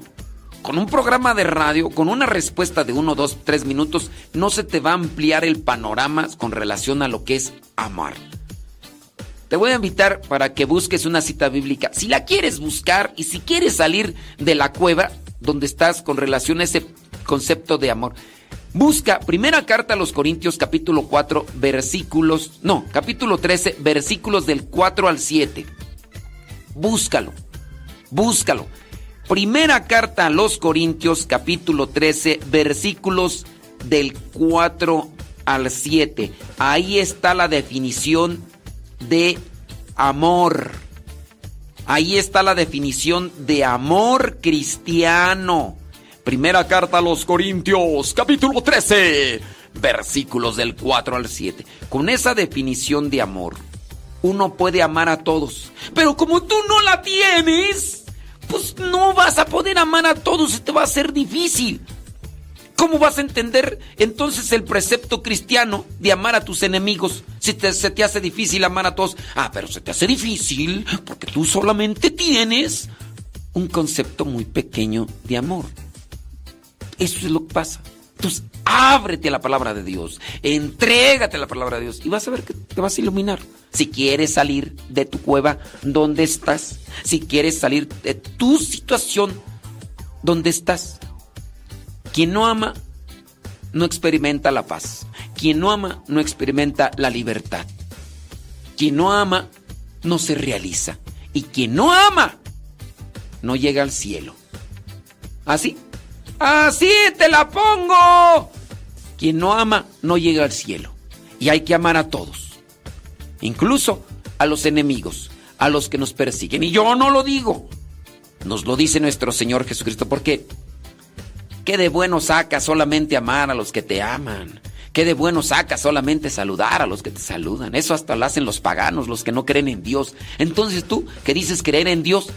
Con un programa de radio, con una respuesta de uno, dos, tres minutos, no se te va a ampliar el panorama con relación a lo que es amar. Te voy a invitar para que busques una cita bíblica. Si la quieres buscar y si quieres salir de la cueva donde estás con relación a ese concepto de amor, busca primera carta a los Corintios capítulo 4 versículos, no, capítulo 13 versículos del 4 al 7. Búscalo, búscalo. Primera carta a los Corintios capítulo 13 versículos del 4 al 7. Ahí está la definición de amor. Ahí está la definición de amor cristiano. Primera carta a los Corintios, capítulo 13, versículos del 4 al 7. Con esa definición de amor, uno puede amar a todos. Pero como tú no la tienes, pues no vas a poder amar a todos y te va a ser difícil. ¿Cómo vas a entender entonces el precepto cristiano de amar a tus enemigos si se te hace difícil amar a todos? Ah, pero se te hace difícil porque tú solamente tienes un concepto muy pequeño de amor. Eso es lo que pasa. Entonces, ábrete a la palabra de Dios, entrégate a la palabra de Dios y vas a ver que te vas a iluminar. Si quieres salir de tu cueva, ¿dónde estás? Si quieres salir de tu situación, ¿dónde estás? Quien no ama no experimenta la paz. Quien no ama no experimenta la libertad. Quien no ama no se realiza. Y quien no ama no llega al cielo. ¿Así? Así te la pongo. Quien no ama no llega al cielo. Y hay que amar a todos. Incluso a los enemigos, a los que nos persiguen. Y yo no lo digo. Nos lo dice nuestro Señor Jesucristo. porque ¿Qué de bueno saca solamente amar a los que te aman? ¿Qué de bueno saca solamente saludar a los que te saludan? Eso hasta lo hacen los paganos, los que no creen en Dios. Entonces tú, que dices creer en Dios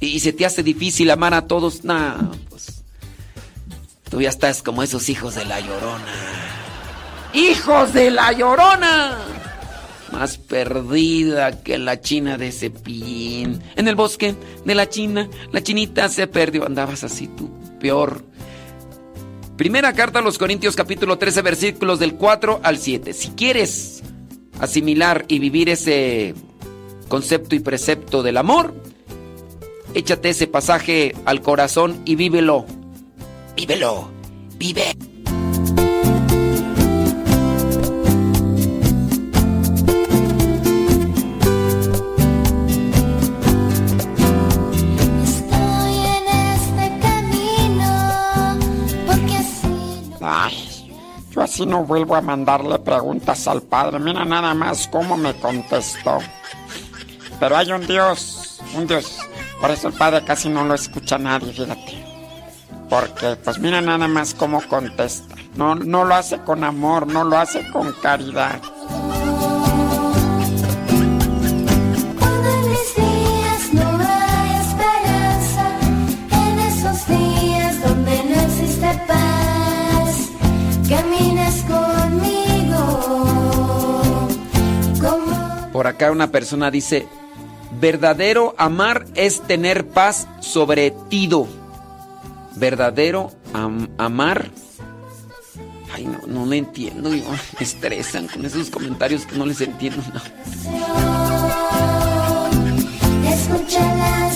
y se te hace difícil amar a todos, nah, pues. Tú ya estás como esos hijos de la llorona. ¡Hijos de la llorona! Más perdida que la china de cepillín. En el bosque de la china, la chinita se perdió. Andabas así tú, peor. Primera carta a los Corintios capítulo 13 versículos del 4 al 7. Si quieres asimilar y vivir ese concepto y precepto del amor, échate ese pasaje al corazón y vívelo. Vívelo. Vive. Estoy en este camino porque así lo Ay, yo así no vuelvo a mandarle preguntas al Padre. Mira nada más cómo me contestó. Pero hay un Dios, un Dios. Por eso el Padre casi no lo escucha nadie, fíjate. Porque, pues mira nada más cómo contesta. No, no lo hace con amor, no lo hace con caridad. Por acá una persona dice, verdadero amar es tener paz sobre tido. Verdadero am- amar. Ay, no, no le entiendo, digo, me estresan con esos comentarios que no les entiendo. no. escucha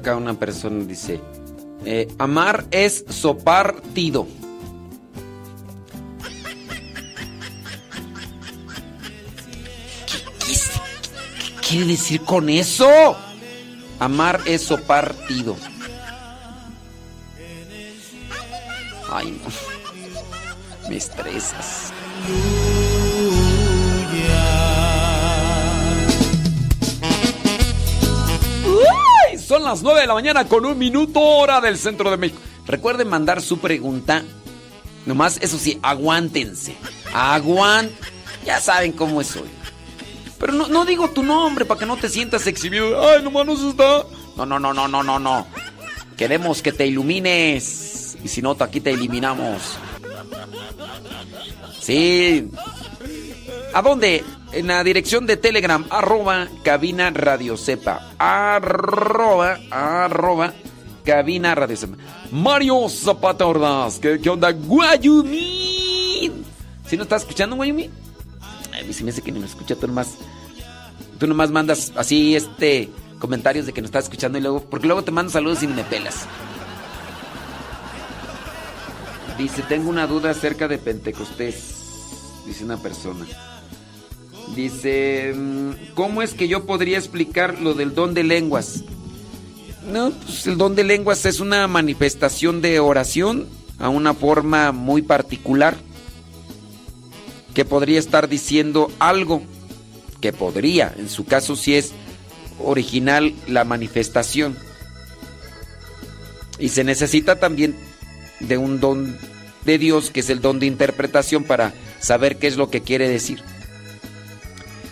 acá una persona, dice, eh, amar es sopar tido. ¿Qué, quiere decir con eso? Amar es sopar tido. Ay, no. Me estresas. Las 9 de la mañana con un minuto hora del centro de México. Recuerden mandar su pregunta. Nomás, eso sí, aguántense. Aguant. Ya saben cómo es hoy. Pero no, no digo tu nombre para que no te sientas exhibido. Ay, nomás no se está. No, no, no, no, no, no, no. Queremos que te ilumines. Y si no, aquí te eliminamos. Sí. ¿A dónde? En la dirección de Telegram, arroba cabina radio sepa. Arroba, arroba cabina radio sepa. Mario Zapata Ordaz. ¿Qué, onda? Guayumín. ¿Sí no estás escuchando, Guayumín? A mí se me hace que no me escucha tú nomás. Tú nomás mandas así, este, comentarios de que no estás escuchando y luego, porque luego te mando saludos y me pelas. Dice, tengo una duda acerca de Pentecostés. Dice una persona. Dice, mm, ¿cómo es que yo podría explicar lo del don de lenguas? No, pues el don de lenguas es una manifestación de oración a una forma muy particular que podría estar diciendo algo que podría, en su caso si es original la manifestación. Y se necesita también de un don de Dios, que es el don de interpretación para saber qué es lo que quiere decir.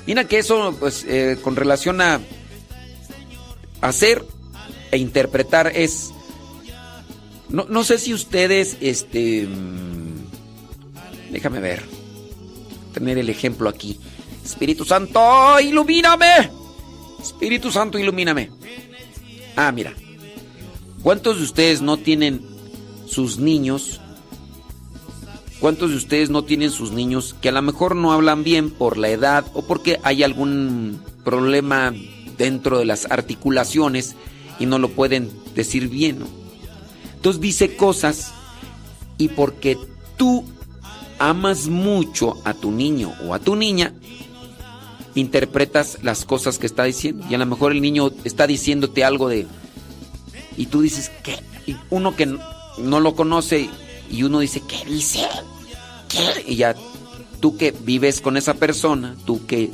Mira que eso, pues, eh, con relación a hacer e interpretar es... No, no sé si ustedes, este... mm, Déjame ver. Tener el ejemplo aquí. Espíritu Santo, ilumíname. Espíritu Santo, ilumíname. Ah, mira. ¿Cuántos de ustedes no tienen sus niños? ¿Cuántos de ustedes no tienen sus niños que a lo mejor no hablan bien por la edad o porque hay algún problema dentro de las articulaciones y no lo pueden decir bien? Entonces dice cosas y porque tú amas mucho a tu niño o a tu niña, interpretas las cosas que está diciendo. Y a lo mejor el niño está diciéndote algo de... Y tú dices, ¿qué? Y uno que no lo conoce y uno dice, ¿qué dice? ¿Qué? Y ya tú que vives con esa persona, tú que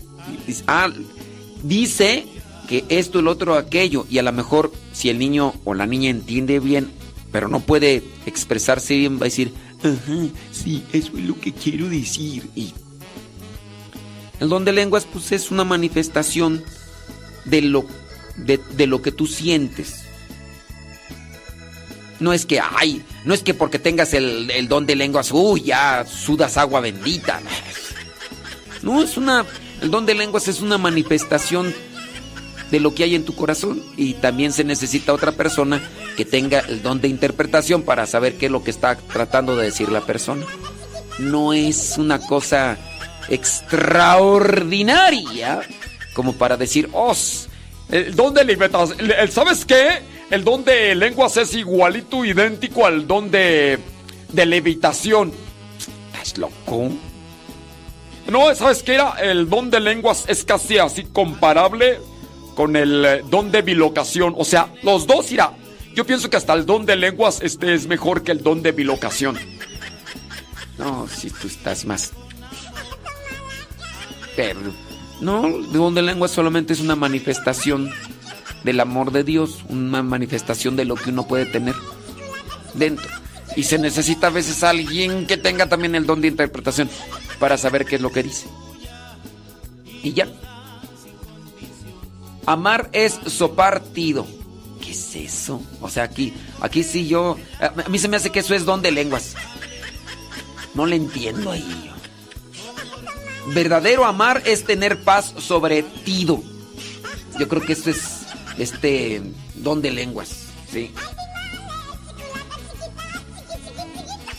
dices, ah, dice que esto, el otro, aquello. Y a lo mejor si el niño o la niña entiende bien, pero no puede expresarse bien, va a decir, ajá, sí, eso es lo que quiero decir. Y el don de lenguas, pues es una manifestación de lo, de, de lo que tú sientes. No es que, ay, no es que porque tengas el, el don de lenguas, uy, ya sudas agua bendita. No, es una, el don de lenguas es una manifestación de lo que hay en tu corazón y también se necesita otra persona que tenga el don de interpretación para saber qué es lo que está tratando de decir la persona. No es una cosa extraordinaria como para decir, os, El don de libertad. ¿Sabes qué? El don de lenguas es igualito, idéntico al don de, levitación. ¿estás loco? No, ¿sabes qué era? El don de lenguas es casi así comparable con el eh, don de bilocación. O sea, los dos irá. Yo pienso que hasta el don de lenguas este es mejor que el don de bilocación. No, si tú estás más. Pero, no, el don de lengua solamente es una manifestación del amor de Dios, una manifestación de lo que uno puede tener dentro. Y se necesita a veces alguien que tenga también el don de interpretación para saber qué es lo que dice. Y ya. Amar es sopartido. ¿Qué es eso? O sea, aquí, aquí sí yo. A mí se me hace que eso es don de lenguas. No le entiendo ahí. Verdadero amar es tener paz sobre tido. Yo creo que esto es este don de lenguas, sí.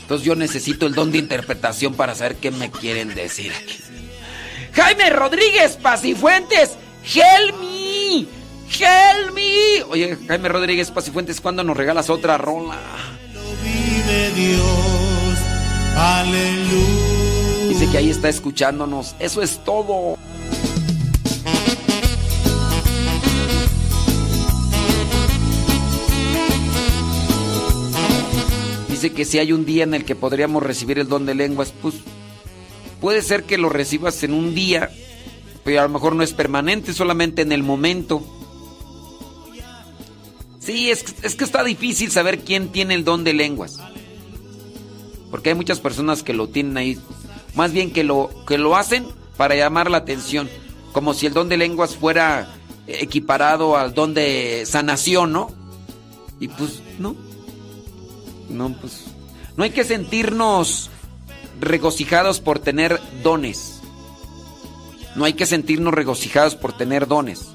Entonces yo necesito el don de interpretación para saber qué me quieren decir aquí. Jaime Rodríguez Pacifuentes, help me, help me. Oye, Jaime Rodríguez Pacifuentes, ¿cuándo nos regalas otra rola? Dice que ahí está escuchándonos. Eso es todo. Que si hay un día en el que podríamos recibir el don de lenguas, pues puede ser que lo recibas en un día, pero a lo mejor no es permanente, solamente en el momento. Sí, es, es que está difícil saber quién tiene el don de lenguas. Porque hay muchas personas que lo tienen ahí. Más bien que lo, que lo hacen para llamar la atención. Como si el don de lenguas fuera equiparado al don de sanación, ¿no? Y pues no. No, pues. No hay que sentirnos regocijados por tener dones. No hay que sentirnos regocijados por tener dones.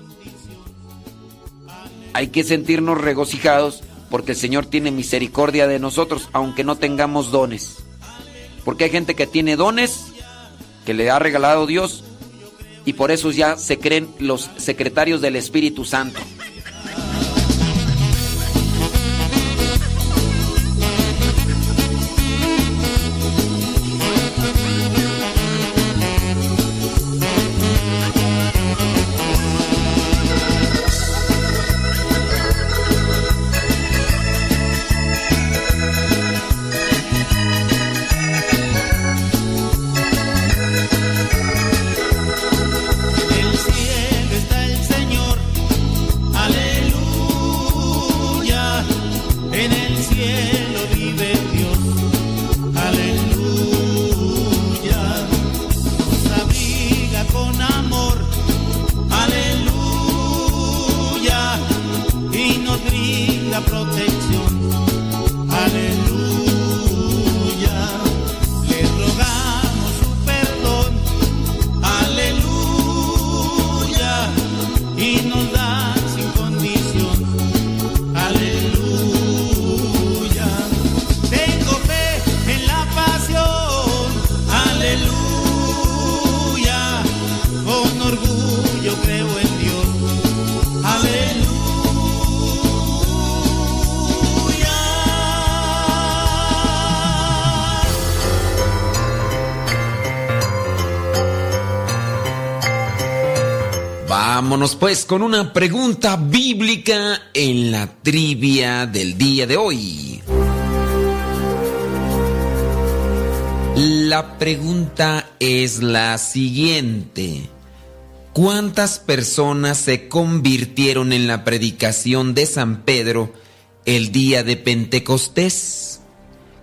Hay que sentirnos regocijados porque el Señor tiene misericordia de nosotros, aunque no tengamos dones. Porque hay gente que tiene dones que le ha regalado Dios y por eso ya se creen los secretarios del Espíritu Santo. Con una pregunta bíblica en la trivia del día de hoy. La pregunta es la siguiente. ¿Cuántas personas se convirtieron en la predicación de San Pedro el día de Pentecostés?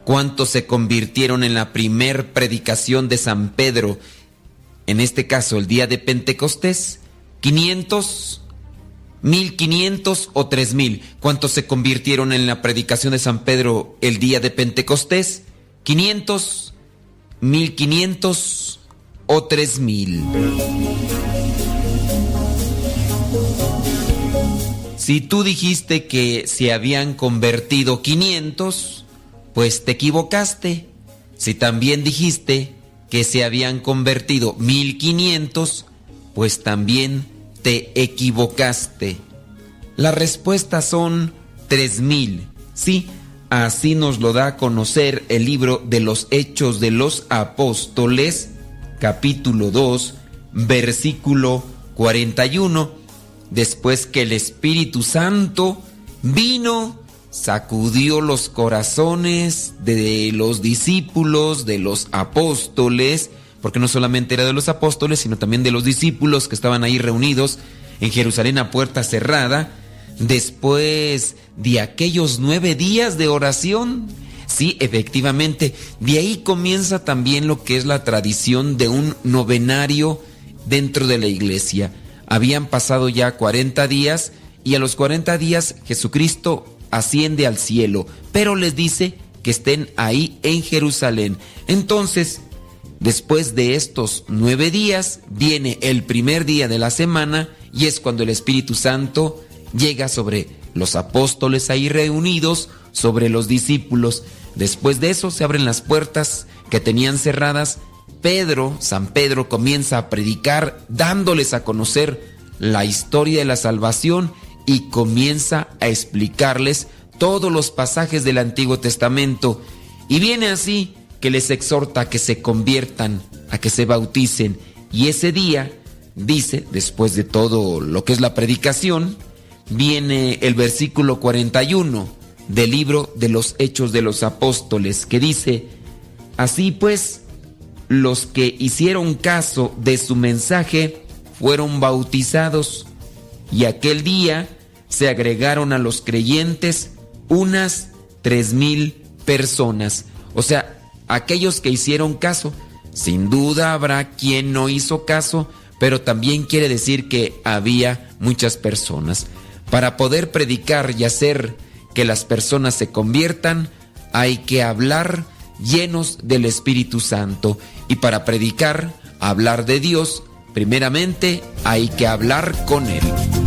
¿Cuántos se convirtieron en la primer predicación de San Pedro, en este caso el día de Pentecostés? ¿500? ¿1500 o 3000? ¿Cuántos se convirtieron en la predicación de San Pedro el día de Pentecostés? ¿500? ¿1500 o 3000? Si tú dijiste que se habían convertido 500, pues te equivocaste. Si también dijiste que se habían convertido 1500, pues también te equivocaste. Las respuestas son 3000. Sí, así nos lo da a conocer el libro de los Hechos de los Apóstoles, capítulo 2, versículo 41. Después que el Espíritu Santo vino, sacudió los corazones de los discípulos, de los apóstoles, porque no solamente era de los apóstoles, sino también de los discípulos que estaban ahí reunidos en Jerusalén a puerta cerrada, después de aquellos nueve días de oración. Sí, efectivamente, de ahí comienza también lo que es la tradición de un novenario dentro de la iglesia. Habían pasado ya 40 días y a los 40 días Jesucristo asciende al cielo, pero les dice que estén ahí en Jerusalén. Entonces, Después de estos nueve días viene el primer día de la semana y es cuando el Espíritu Santo llega sobre los apóstoles ahí reunidos, sobre los discípulos. Después de eso se abren las puertas que tenían cerradas. Pedro, San Pedro, comienza a predicar dándoles a conocer la historia de la salvación y comienza a explicarles todos los pasajes del Antiguo Testamento. Y viene así que les exhorta a que se conviertan, a que se bauticen. Y ese día, dice, después de todo lo que es la predicación, viene el versículo 41. del libro de los Hechos de los Apóstoles, que dice, así pues, los que hicieron caso de su mensaje fueron bautizados y aquel día se agregaron a los creyentes unas tres mil personas. O sea, aquellos que hicieron caso. Sin duda habrá quien no hizo caso, pero también quiere decir que había muchas personas. Para poder predicar y hacer que las personas se conviertan, hay que hablar llenos del Espíritu Santo. Y para predicar, hablar de Dios, primeramente hay que hablar con Él.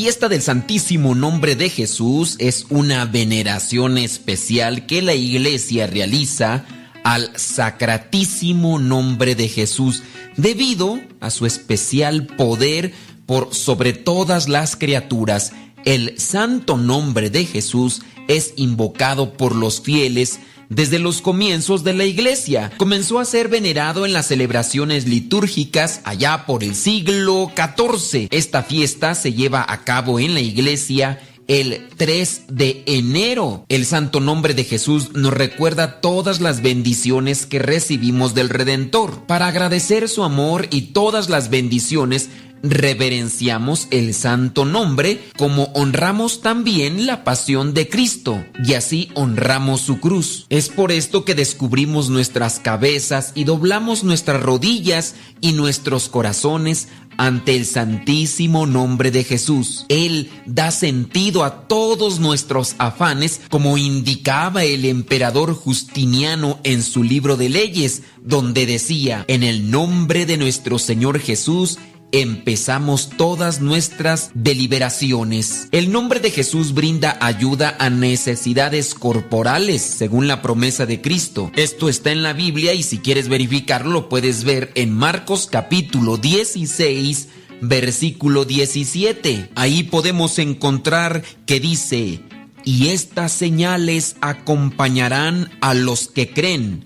Fiesta del Santísimo Nombre de Jesús es una veneración especial que la iglesia realiza al Sacratísimo Nombre de Jesús debido a su especial poder por sobre todas las criaturas. El santo nombre de Jesús es invocado por los fieles desde los comienzos de la iglesia. Comenzó a ser venerado en las celebraciones litúrgicas allá por el siglo XIV. Esta fiesta se lleva a cabo en la iglesia el 3 de enero. El santo nombre de Jesús nos recuerda todas las bendiciones que recibimos del Redentor. Para agradecer su amor y todas las bendiciones, reverenciamos el santo nombre como honramos también la pasión de Cristo y así honramos su cruz. Es por esto que descubrimos nuestras cabezas y doblamos nuestras rodillas y nuestros corazones ante el santísimo nombre de Jesús. Él da sentido a todos nuestros afanes como indicaba el emperador Justiniano en su libro de leyes, donde decía, en el nombre de nuestro Señor Jesús, empezamos todas nuestras deliberaciones. El nombre de Jesús brinda ayuda a necesidades corporales, según la promesa de Cristo. Esto está en la Biblia y si quieres verificarlo lo puedes ver en Marcos capítulo 16, versículo 17. Ahí podemos encontrar que dice, y estas señales acompañarán a los que creen.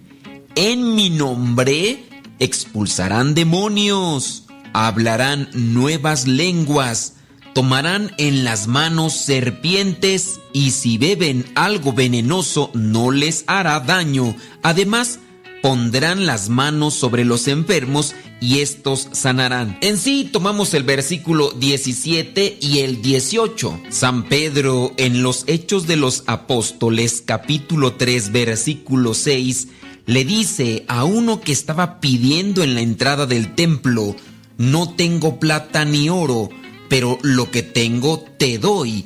En mi nombre expulsarán demonios hablarán nuevas lenguas, tomarán en las manos serpientes y si beben algo venenoso no les hará daño. Además, pondrán las manos sobre los enfermos y estos sanarán. En sí tomamos el versículo 17 y el 18. San Pedro en los Hechos de los Apóstoles capítulo 3 versículo 6 le dice a uno que estaba pidiendo en la entrada del templo, no tengo plata ni oro, pero lo que tengo te doy.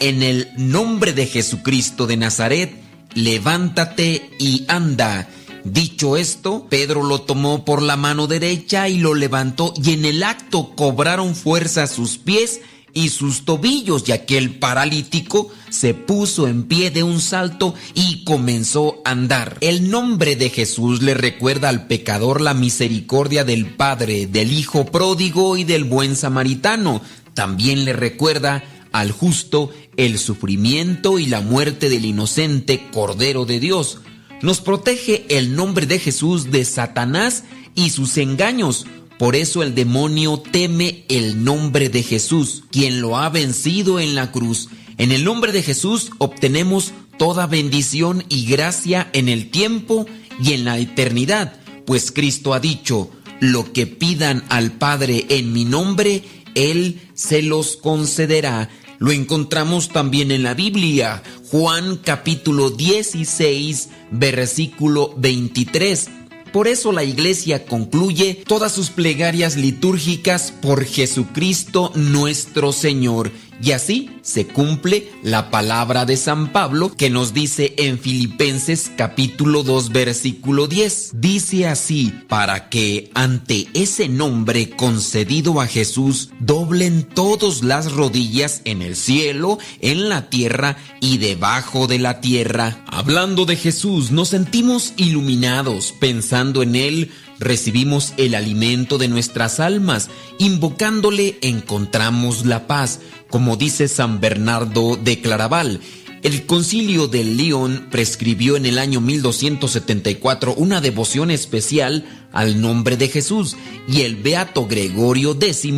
En el nombre de Jesucristo de Nazaret, levántate y anda. Dicho esto, Pedro lo tomó por la mano derecha y lo levantó y en el acto cobraron fuerza sus pies y sus tobillos y aquel paralítico se puso en pie de un salto y comenzó a andar. El nombre de Jesús le recuerda al pecador la misericordia del Padre, del Hijo pródigo y del buen samaritano. También le recuerda al justo el sufrimiento y la muerte del inocente Cordero de Dios. Nos protege el nombre de Jesús de Satanás y sus engaños Por eso el demonio teme el nombre de Jesús, quien lo ha vencido en la cruz. En el nombre de Jesús obtenemos toda bendición y gracia en el tiempo y en la eternidad, pues Cristo ha dicho, lo que pidan al Padre en mi nombre, Él se los concederá. Lo encontramos también en la Biblia, Juan capítulo 16, versículo 23. Por eso la iglesia concluye todas sus plegarias litúrgicas por Jesucristo nuestro Señor. Y así se cumple la palabra de San Pablo que nos dice en Filipenses capítulo 2 versículo 10. Dice así, para que ante ese nombre concedido a Jesús doblen todas las rodillas en el cielo, en la tierra y debajo de la tierra. Hablando de Jesús, nos sentimos iluminados pensando en Él recibimos el alimento de nuestras almas, invocándole encontramos la paz como dice San Bernardo de Claraval. El concilio de León prescribió en el año 1274 una devoción especial al nombre de Jesús y el beato Gregorio X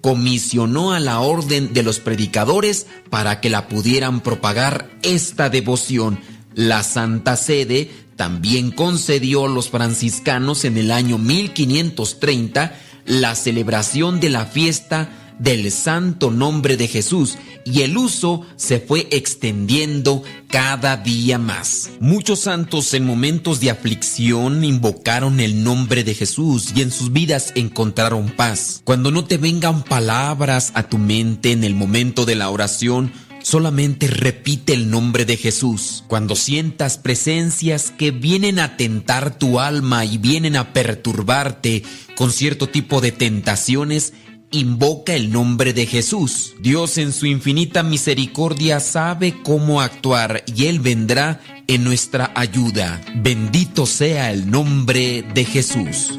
comisionó a la orden de los predicadores para que la pudieran propagar esta devoción. La Santa Sede también concedió a los franciscanos en el año 1530 la celebración de la fiesta del santo nombre de Jesús y el uso se fue extendiendo cada día más. Muchos santos en momentos de aflicción invocaron el nombre de Jesús y en sus vidas encontraron paz. Cuando no te vengan palabras a tu mente en el momento de la oración, Solamente repite el nombre de Jesús. Cuando sientas presencias que vienen a tentar tu alma y vienen a perturbarte con cierto tipo de tentaciones, invoca el nombre de Jesús. Dios en su infinita misericordia sabe cómo actuar y Él vendrá en nuestra ayuda. Bendito sea el nombre de Jesús.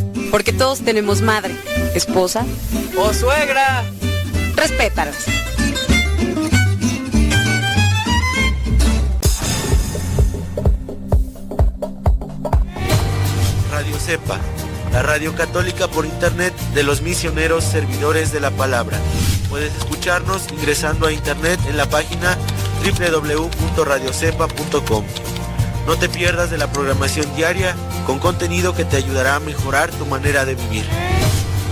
Porque todos tenemos madre, esposa o suegra. Respétalos. Radio Cepa, la radio católica por internet de los misioneros servidores de la palabra. Puedes escucharnos ingresando a internet en la página www.radiocepa.com. No te pierdas de la programación diaria con contenido que te ayudará a mejorar tu manera de vivir.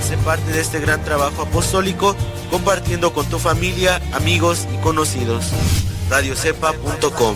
Sé parte de este gran trabajo apostólico compartiendo con tu familia, amigos y conocidos. radiocepa.com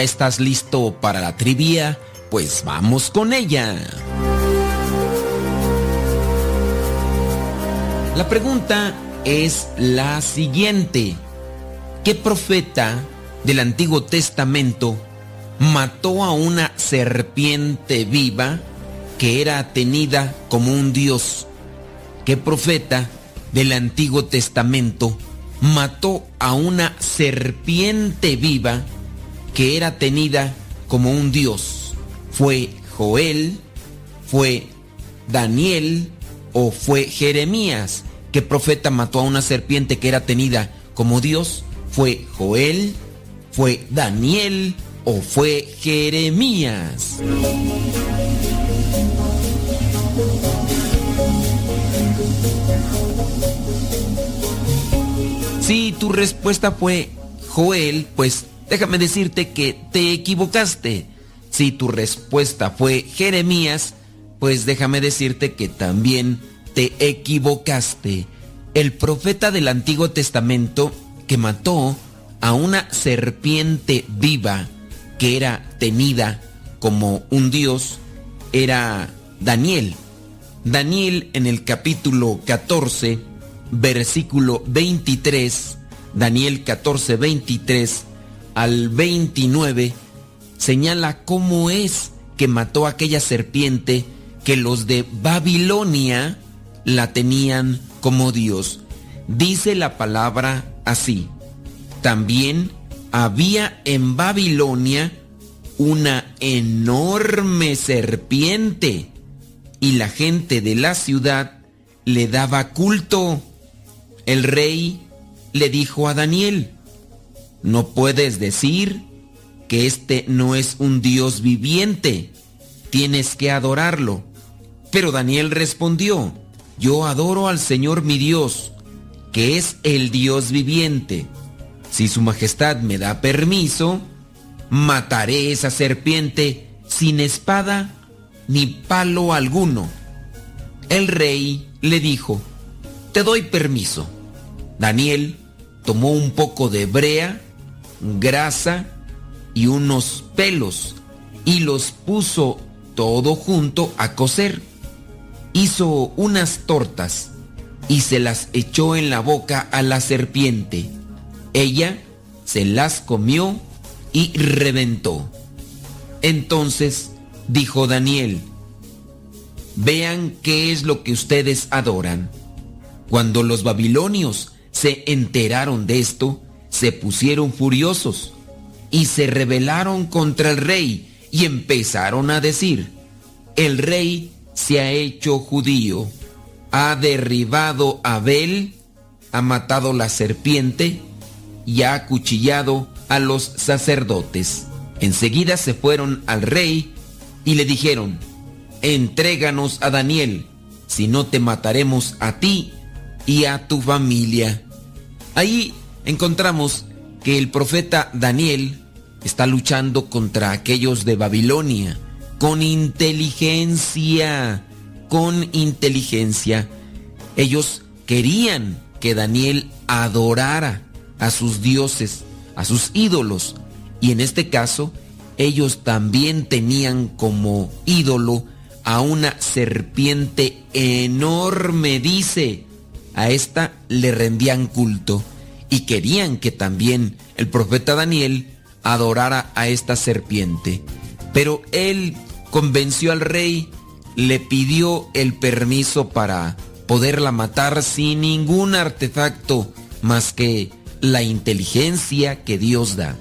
¿Ya estás listo para la trivia? Pues vamos con ella. La pregunta es la siguiente. ¿Qué profeta del Antiguo Testamento mató a una serpiente viva que era tenida como un dios? ¿Qué profeta del Antiguo Testamento mató a una serpiente viva que era tenida como un dios? ¿Fue Joel? ¿Fue Daniel? ¿O fue Jeremías? ¿Qué profeta mató a una serpiente que era tenida como dios? ¿Fue Joel? ¿Fue Daniel? ¿O fue Jeremías? Si tu respuesta fue Joel, pues déjame decirte que te equivocaste. Si tu respuesta fue Jeremías, pues déjame decirte que también te equivocaste. El profeta del Antiguo Testamento que mató a una serpiente viva que era tenida como un dios era Daniel. Daniel en el capítulo 14, versículo 23, Daniel 14, 23 al 29, señala cómo es que mató a aquella serpiente que los de Babilonia la tenían como Dios. Dice la palabra así. También había en Babilonia una enorme serpiente y la gente de la ciudad le daba culto. El rey le dijo a Daniel, no puedes decir que este no es un Dios viviente, tienes que adorarlo. Pero Daniel respondió, yo adoro al Señor mi Dios, que es el Dios viviente. Si su majestad me da permiso, mataré esa serpiente sin espada ni palo alguno. El rey le dijo, te doy permiso. Daniel tomó un poco de brea, grasa y unos pelos y los puso todo junto a cocer. Hizo unas tortas y se las echó en la boca a la serpiente. Ella se las comió y reventó. Entonces dijo Daniel, vean qué es lo que ustedes adoran. Cuando los babilonios se enteraron de esto, se pusieron furiosos y se rebelaron contra el rey y empezaron a decir, el rey se ha hecho judío, ha derribado a Abel, ha matado la serpiente y ha acuchillado a los sacerdotes. Enseguida se fueron al rey y le dijeron, entréganos a Daniel, si no te mataremos a ti y a tu familia. Ahí encontramos que el profeta Daniel está luchando contra aquellos de Babilonia con inteligencia, con inteligencia. Ellos querían que Daniel adorara a sus dioses, a sus ídolos, y en este caso ellos también tenían como ídolo a una serpiente enorme, dice. A esta le rendían culto y querían que también el profeta Daniel adorara a esta serpiente. Pero él convenció al rey, le pidió el permiso para poderla matar sin ningún artefacto más que la inteligencia que Dios da.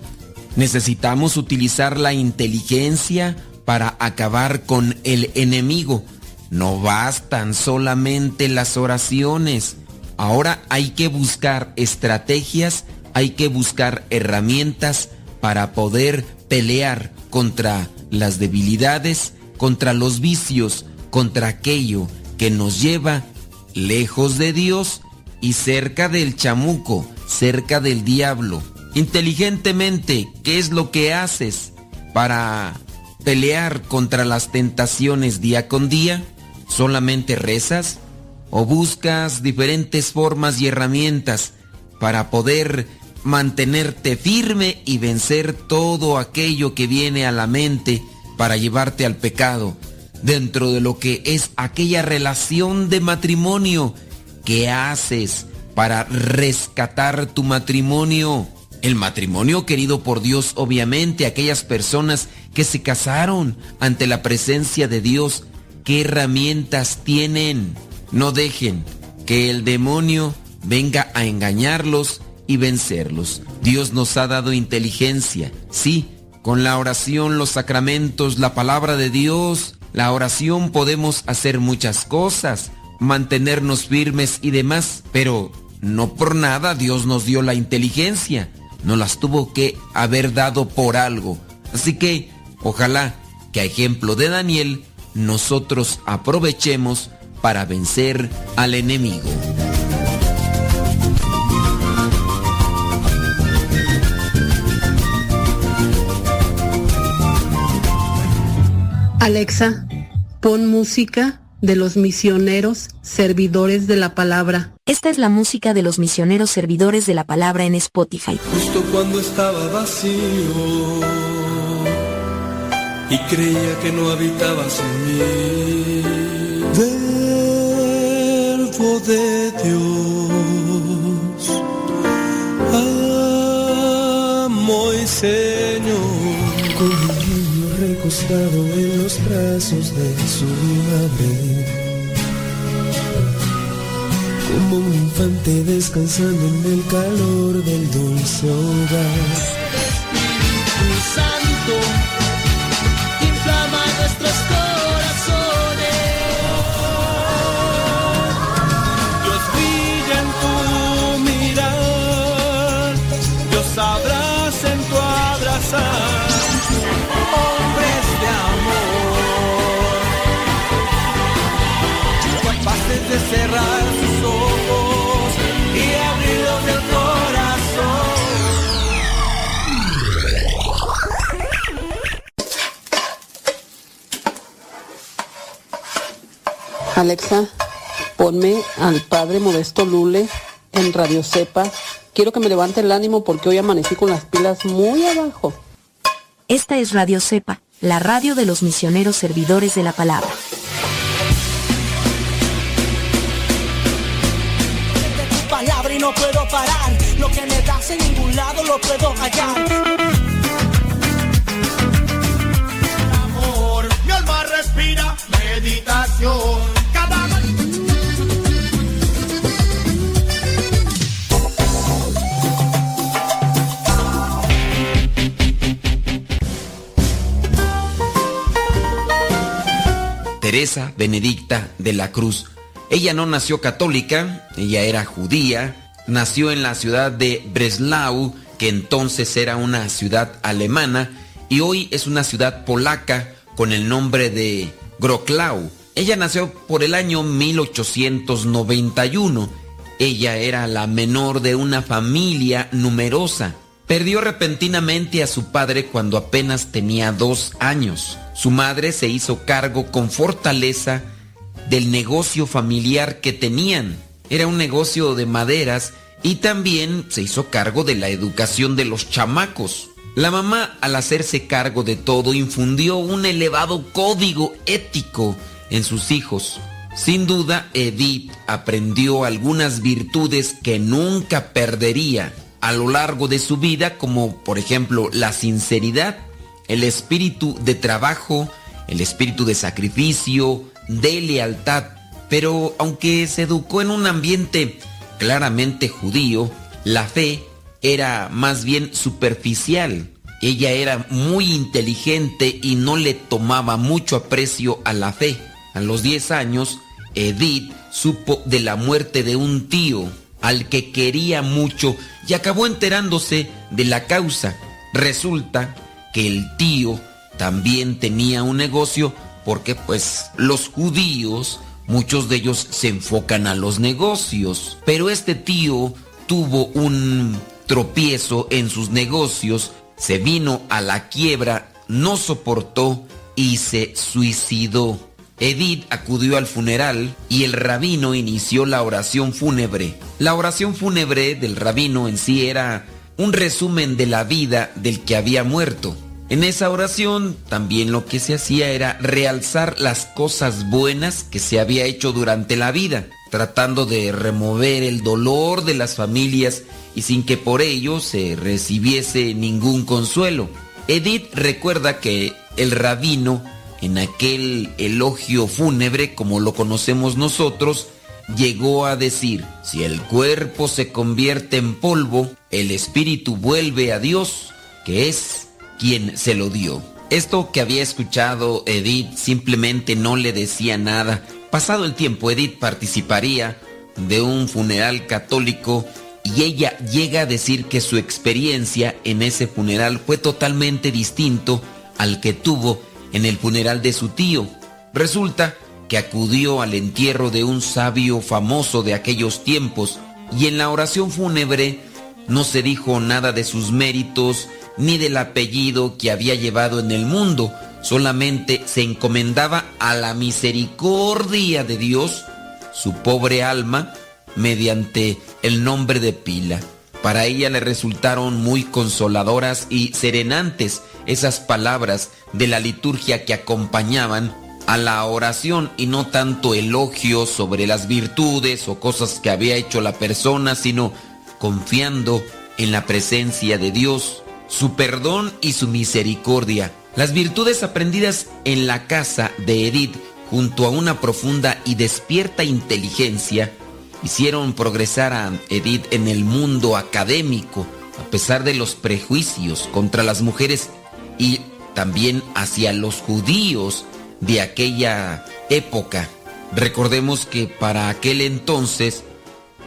Necesitamos utilizar la inteligencia para acabar con el enemigo. No bastan solamente las oraciones. Ahora hay que buscar estrategias, hay que buscar herramientas para poder pelear contra las debilidades, contra los vicios, contra aquello que nos lleva lejos de Dios y cerca del chamuco, cerca del diablo. Inteligentemente, ¿qué es lo que haces para pelear contra las tentaciones día con día? ¿Solamente rezas? ¿O buscas diferentes formas y herramientas para poder mantenerte firme y vencer todo aquello que viene a la mente para llevarte al pecado dentro de lo que es aquella relación de matrimonio que haces para rescatar tu matrimonio. El matrimonio querido por Dios, obviamente, aquellas personas que se casaron ante la presencia de Dios, ¿qué herramientas tienen? No dejen que el demonio venga a engañarlos y vencerlos. Dios nos ha dado inteligencia, sí, con la oración, los sacramentos, la palabra de Dios, la oración podemos hacer muchas cosas, mantenernos firmes y demás, pero no por nada Dios nos dio la inteligencia, nos las tuvo que haber dado por algo. Así que, ojalá que a ejemplo de Daniel, nosotros aprovechemos para vencer al enemigo. Alexa, pon música de los misioneros servidores de la palabra. Esta es la música de los misioneros servidores de la palabra en Spotify. Justo cuando estaba vacío y creía que no habitabas en mí. Verbo de Dios, amo y Señor recostado en los brazos de su madre. como un infante descansando en el calor del dulce hogar. Espíritu Santo, Alexa, ponme al padre Modesto Lule en Radio Cepa. Quiero que me levante el ánimo porque hoy amanecí con las pilas muy abajo. Esta es Radio Cepa, la radio de los misioneros servidores de la palabra. tu palabra y no puedo parar. Lo que me das en ningún lado lo puedo hallar. amor. Mi alma respira meditación. Teresa Benedicta de la Cruz. Ella no nació católica, ella era judía, nació en la ciudad de Breslau, que entonces era una ciudad alemana, y hoy es una ciudad polaca con el nombre de Groklau. Ella nació por el año 1891. Ella era la menor de una familia numerosa. Perdió repentinamente a su padre cuando apenas tenía dos años. Su madre se hizo cargo con fortaleza del negocio familiar que tenían. Era un negocio de maderas y también se hizo cargo de la educación de los chamacos. La mamá, al hacerse cargo de todo, infundió un elevado código ético en sus hijos. Sin duda, Edith aprendió algunas virtudes que nunca perdería a lo largo de su vida, como por ejemplo la sinceridad, el espíritu de trabajo, el espíritu de sacrificio, de lealtad. Pero aunque se educó en un ambiente claramente judío, la fe era más bien superficial. Ella era muy inteligente y no le tomaba mucho aprecio a la fe. A los 10 años, Edith supo de la muerte de un tío al que quería mucho y acabó enterándose de la causa. Resulta que el tío también tenía un negocio porque pues los judíos, muchos de ellos se enfocan a los negocios, pero este tío tuvo un tropiezo en sus negocios, se vino a la quiebra, no soportó y se suicidó. Edith acudió al funeral y el rabino inició la oración fúnebre. La oración fúnebre del rabino en sí era un resumen de la vida del que había muerto. En esa oración también lo que se hacía era realzar las cosas buenas que se había hecho durante la vida, tratando de remover el dolor de las familias y sin que por ello se recibiese ningún consuelo. Edith recuerda que el rabino, en aquel elogio fúnebre como lo conocemos nosotros, llegó a decir, si el cuerpo se convierte en polvo, el espíritu vuelve a Dios, que es quien se lo dio. Esto que había escuchado Edith simplemente no le decía nada. Pasado el tiempo, Edith participaría de un funeral católico y ella llega a decir que su experiencia en ese funeral fue totalmente distinto al que tuvo en el funeral de su tío. Resulta que acudió al entierro de un sabio famoso de aquellos tiempos y en la oración fúnebre no se dijo nada de sus méritos ni del apellido que había llevado en el mundo, solamente se encomendaba a la misericordia de Dios su pobre alma mediante el nombre de Pila. Para ella le resultaron muy consoladoras y serenantes esas palabras de la liturgia que acompañaban a la oración y no tanto elogios sobre las virtudes o cosas que había hecho la persona, sino confiando en la presencia de Dios, su perdón y su misericordia. Las virtudes aprendidas en la casa de Edith junto a una profunda y despierta inteligencia hicieron progresar a Edith en el mundo académico, a pesar de los prejuicios contra las mujeres y también hacia los judíos de aquella época. Recordemos que para aquel entonces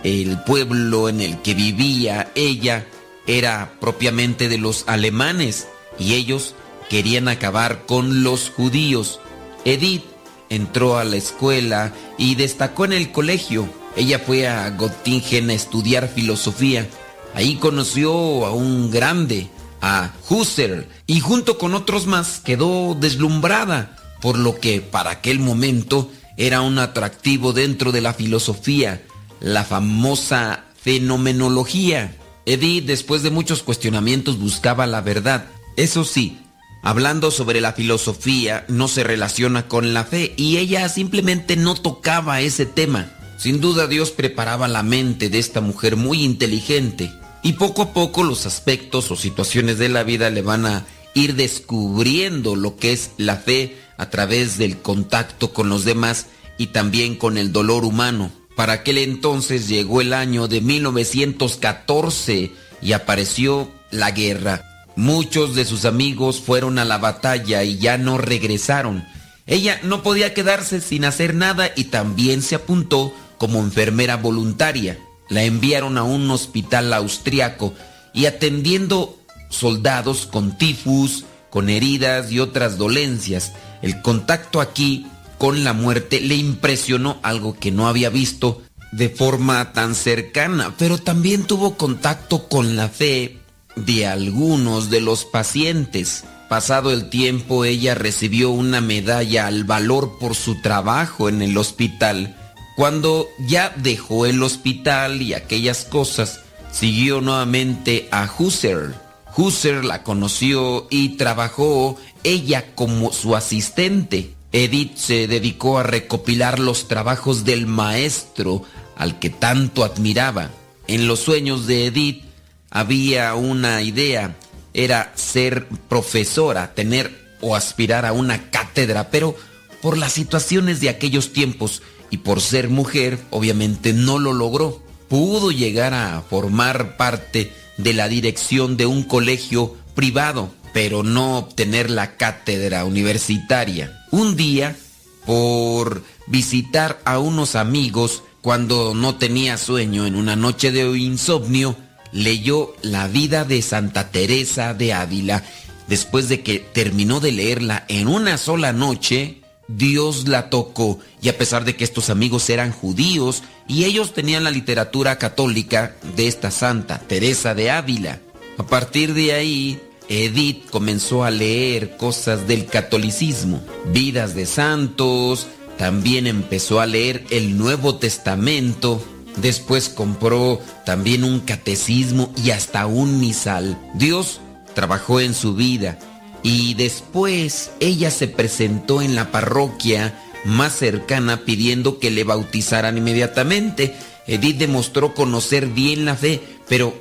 el pueblo en el que vivía ella era propiamente de los alemanes y ellos querían acabar con los judíos. Edith entró a la escuela y destacó en el colegio. Ella fue a Göttingen a estudiar filosofía. Ahí conoció a un grande, a Husserl, y junto con otros más quedó deslumbrada, por lo que para aquel momento era un atractivo dentro de la filosofía, la famosa fenomenología. Edith, después de muchos cuestionamientos, buscaba la verdad. Eso sí, hablando sobre la filosofía, no se relaciona con la fe y ella simplemente no tocaba ese tema. Sin duda Dios preparaba la mente de esta mujer muy inteligente y poco a poco los aspectos o situaciones de la vida le van a ir descubriendo lo que es la fe a través del contacto con los demás y también con el dolor humano. Para aquel entonces llegó el año de 1914 y apareció la guerra. Muchos de sus amigos fueron a la batalla y ya no regresaron. Ella no podía quedarse sin hacer nada y también se apuntó como enfermera voluntaria. La enviaron a un hospital austriaco y atendiendo soldados con tifus, con heridas y otras dolencias. El contacto aquí con la muerte le impresionó algo que no había visto de forma tan cercana, pero también tuvo contacto con la fe de algunos de los pacientes. Pasado el tiempo, ella recibió una medalla al valor por su trabajo en el hospital. Cuando ya dejó el hospital y aquellas cosas, siguió nuevamente a Husserl. Husserl la conoció y trabajó ella como su asistente. Edith se dedicó a recopilar los trabajos del maestro al que tanto admiraba. En los sueños de Edith había una idea, era ser profesora, tener o aspirar a una cátedra, pero por las situaciones de aquellos tiempos y por ser mujer, obviamente no lo logró. Pudo llegar a formar parte de la dirección de un colegio privado, pero no obtener la cátedra universitaria. Un día, por visitar a unos amigos, cuando no tenía sueño en una noche de insomnio, leyó La vida de Santa Teresa de Ávila. Después de que terminó de leerla en una sola noche, Dios la tocó y a pesar de que estos amigos eran judíos y ellos tenían la literatura católica de esta santa, Teresa de Ávila, a partir de ahí Edith comenzó a leer cosas del catolicismo, vidas de santos, también empezó a leer el Nuevo Testamento, después compró también un catecismo y hasta un misal. Dios trabajó en su vida y después ella se presentó en la parroquia más cercana pidiendo que le bautizaran inmediatamente. Edith demostró conocer bien la fe, pero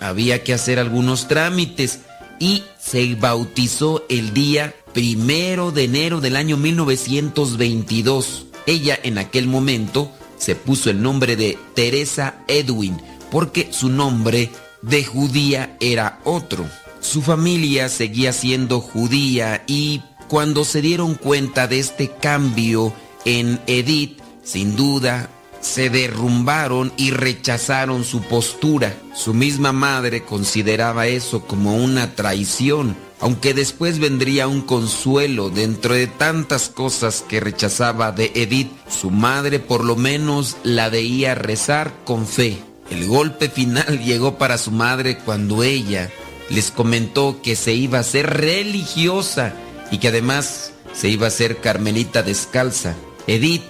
había que hacer algunos trámites y se bautizó el día primero de enero del año 1922. Ella en aquel momento se puso el nombre de Teresa Edwin porque su nombre de judía era otro. Su familia seguía siendo judía y cuando se dieron cuenta de este cambio en Edith, sin duda se derrumbaron y rechazaron su postura. Su misma madre consideraba eso como una traición, aunque después vendría un consuelo dentro de tantas cosas que rechazaba de Edith. Su madre por lo menos la veía rezar con fe. El golpe final llegó para su madre cuando ella les comentó que se iba a ser religiosa y que además se iba a ser carmelita descalza. Edith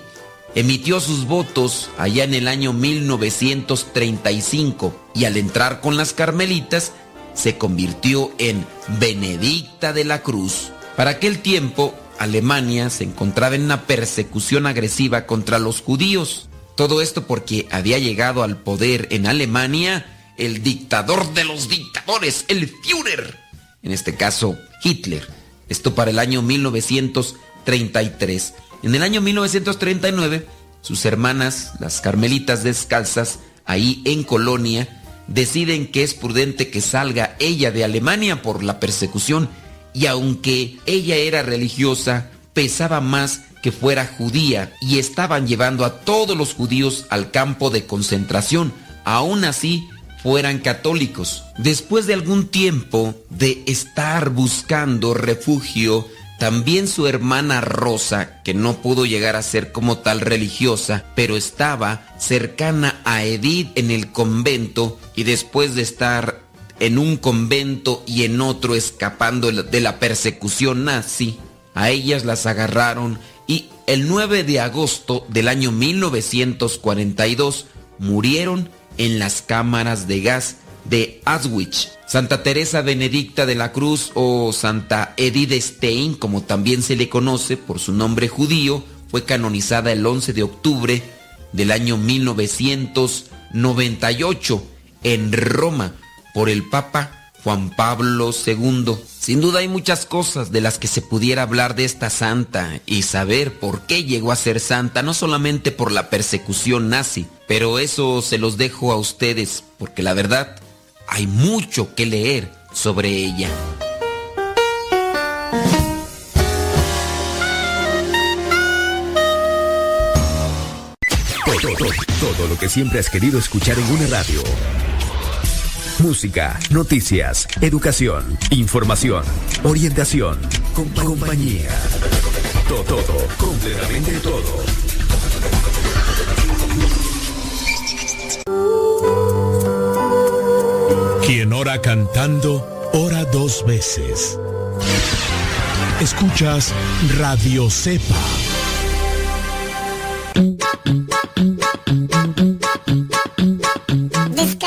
emitió sus votos allá en el año 1935 y al entrar con las carmelitas se convirtió en Benedicta de la Cruz. Para aquel tiempo, Alemania se encontraba en una persecución agresiva contra los judíos. Todo esto porque había llegado al poder en Alemania el dictador de los dictadores, el Führer. En este caso, Hitler. Esto para el año 1933. En el año 1939 sus hermanas, las carmelitas descalzas, ahí en Colonia, deciden que es prudente que salga ella de Alemania por la persecución y aunque ella era religiosa, pesaba más que fuera judía y estaban llevando a todos los judíos al campo de concentración. Aún así, fueran católicos. Después de algún tiempo de estar buscando refugio, también su hermana Rosa, que no pudo llegar a ser como tal religiosa, pero estaba cercana a Edith en el convento y después de estar en un convento y en otro escapando de la persecución nazi, a ellas las agarraron y el 9 de agosto del año 1942 murieron en las cámaras de gas de Auschwitz. Santa Teresa Benedicta de la Cruz o Santa Edith Stein, como también se le conoce por su nombre judío, fue canonizada el 11 de octubre del año 1998 en Roma por el Papa Juan Pablo II. Sin duda hay muchas cosas de las que se pudiera hablar de esta santa y saber por qué llegó a ser santa, no solamente por la persecución nazi, pero eso se los dejo a ustedes, porque la verdad hay mucho que leer sobre ella. Todo, todo, lo que siempre has querido escuchar en una radio. Música, noticias, educación, información, orientación, compañía. Todo, todo, completamente todo. Quien ora cantando, ora dos veces. Escuchas Radio Cepa.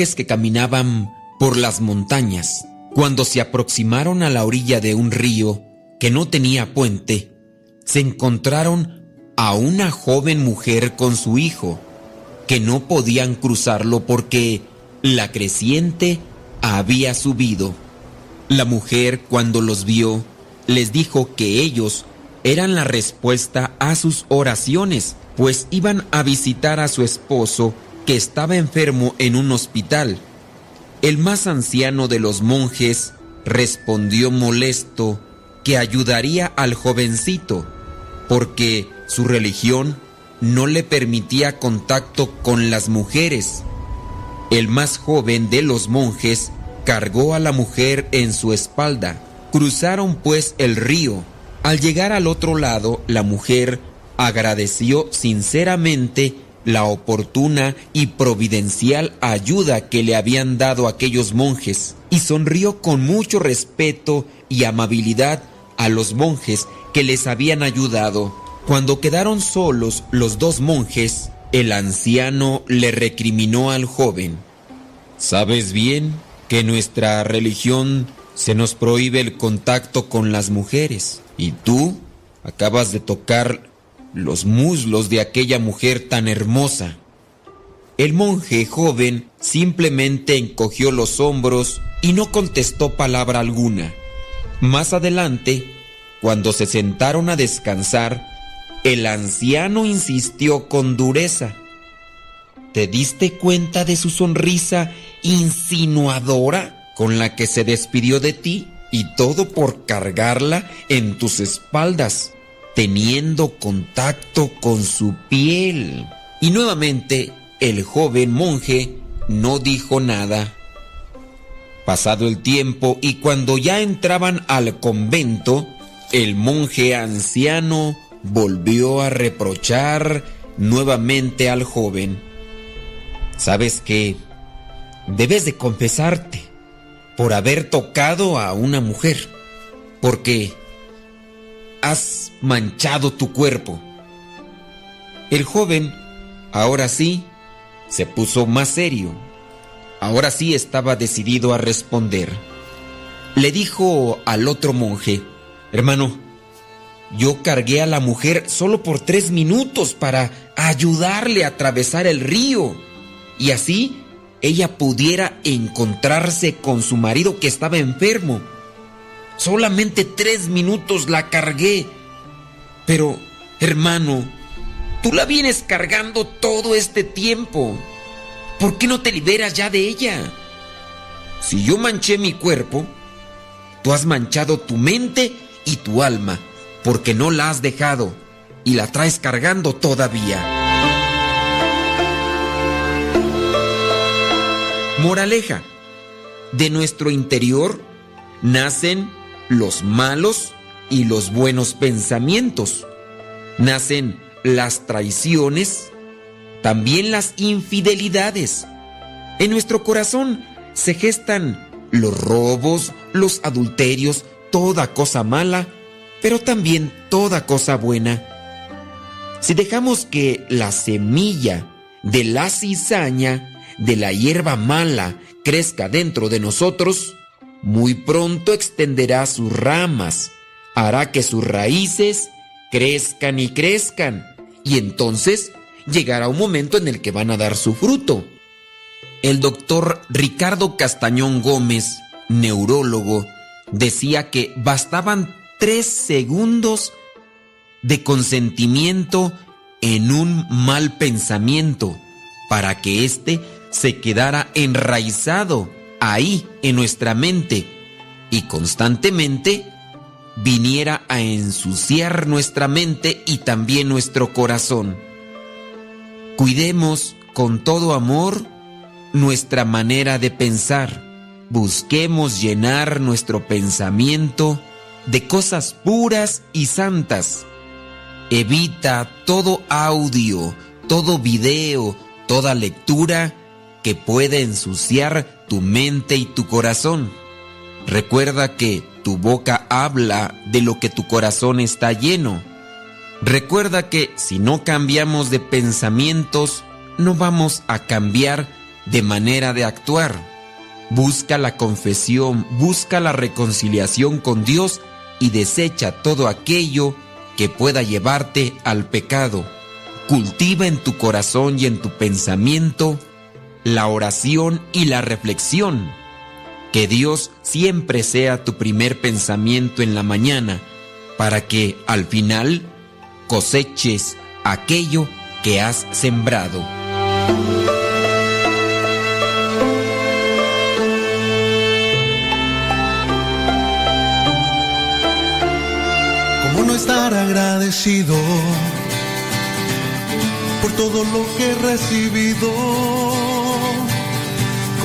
Que caminaban por las montañas. Cuando se aproximaron a la orilla de un río que no tenía puente, se encontraron a una joven mujer con su hijo, que no podían cruzarlo porque la creciente había subido. La mujer cuando los vio les dijo que ellos eran la respuesta a sus oraciones, pues iban a visitar a su esposo que estaba enfermo en un hospital. El más anciano de los monjes respondió molesto que ayudaría al jovencito, porque su religión no le permitía contacto con las mujeres. El más joven de los monjes cargó a la mujer en su espalda. Cruzaron pues el río. Al llegar al otro lado, la mujer agradeció sinceramente la oportuna y providencial ayuda que le habían dado aquellos monjes y sonrió con mucho respeto y amabilidad a los monjes que les habían ayudado. Cuando quedaron solos los dos monjes, el anciano le recriminó al joven. Sabes bien que nuestra religión se nos prohíbe el contacto con las mujeres y tú acabas de tocar los muslos de aquella mujer tan hermosa. El monje joven simplemente encogió los hombros y no contestó palabra alguna. Más adelante, cuando se sentaron a descansar, el anciano insistió con dureza. ¿Te diste cuenta de su sonrisa insinuadora con la que se despidió de ti? Y todo por cargarla en tus espaldas, teniendo contacto con su piel. Y nuevamente el joven monje no dijo nada. Pasado el tiempo y cuando ya entraban al convento, el monje anciano volvió a reprochar nuevamente al joven. ¿Sabes qué? Debes de confesarte por haber tocado a una mujer, porque has manchado tu cuerpo. El joven, ahora sí, se puso más serio. Ahora sí estaba decidido a responder. Le dijo al otro monje, hermano, yo cargué a la mujer solo por tres minutos para ayudarle a atravesar el río y así ella pudiera encontrarse con su marido que estaba enfermo. Solamente tres minutos la cargué. Pero, hermano, tú la vienes cargando todo este tiempo. ¿Por qué no te liberas ya de ella? Si yo manché mi cuerpo, tú has manchado tu mente y tu alma, porque no la has dejado y la traes cargando todavía. Moraleja, de nuestro interior nacen los malos y los buenos pensamientos. Nacen las traiciones, también las infidelidades. En nuestro corazón se gestan los robos, los adulterios, toda cosa mala, pero también toda cosa buena. Si dejamos que la semilla de la cizaña, de la hierba mala, crezca dentro de nosotros, muy pronto extenderá sus ramas, hará que sus raíces crezcan y crezcan, y entonces llegará un momento en el que van a dar su fruto. El doctor Ricardo Castañón Gómez, neurólogo, decía que bastaban tres segundos de consentimiento en un mal pensamiento para que éste se quedara enraizado ahí en nuestra mente y constantemente viniera a ensuciar nuestra mente y también nuestro corazón. Cuidemos con todo amor nuestra manera de pensar. Busquemos llenar nuestro pensamiento de cosas puras y santas. Evita todo audio, todo video, toda lectura que puede ensuciar tu mente y tu corazón. Recuerda que tu boca habla de lo que tu corazón está lleno. Recuerda que si no cambiamos de pensamientos, no vamos a cambiar de manera de actuar. Busca la confesión, busca la reconciliación con Dios y desecha todo aquello que pueda llevarte al pecado. Cultiva en tu corazón y en tu pensamiento la oración y la reflexión. Que Dios siempre sea tu primer pensamiento en la mañana, para que al final coseches aquello que has sembrado. ¿Cómo no estar agradecido por todo lo que he recibido?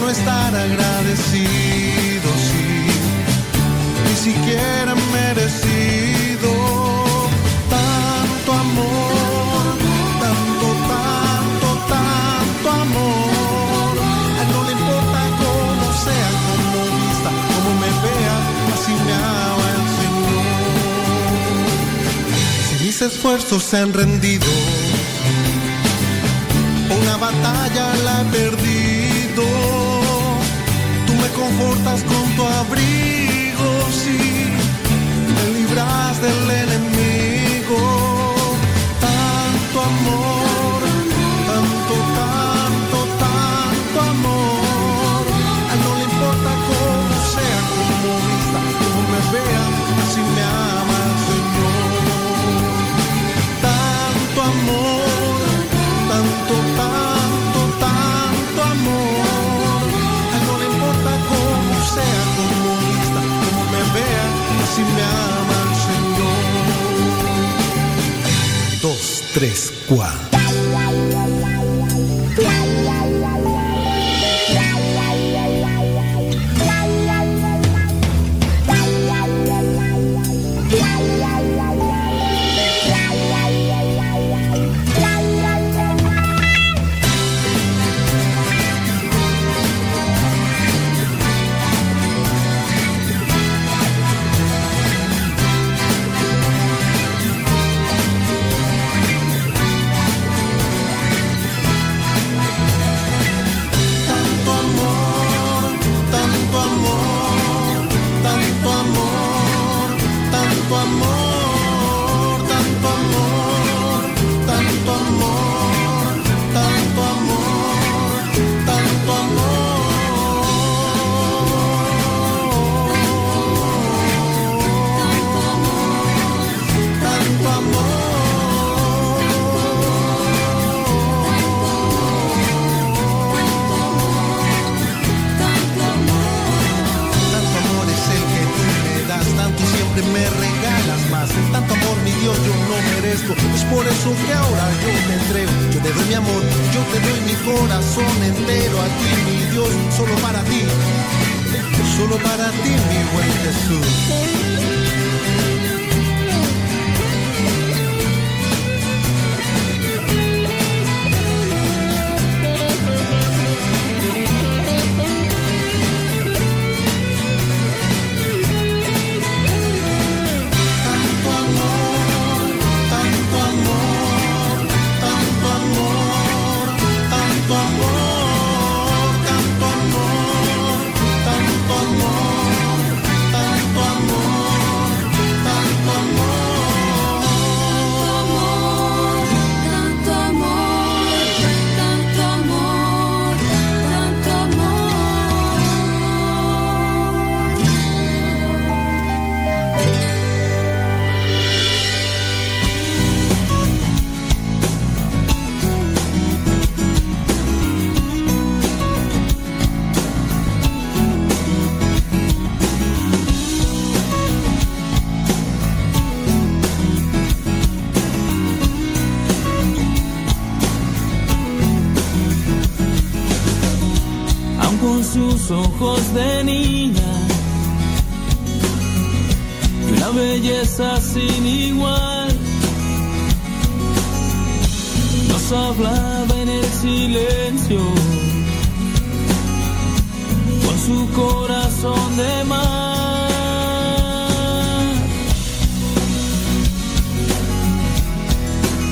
¿Cómo no estar agradecido si ni siquiera merecido tanto amor, tanto, tanto, tanto amor? A él no le importa cómo sea, cómo vista, cómo me vea, así me ama el Señor. Si mis esfuerzos se han rendido, una batalla la he. Confortas con tu abrigo, sí, me libras del enemigo. Tanto amor, 3 cuadros.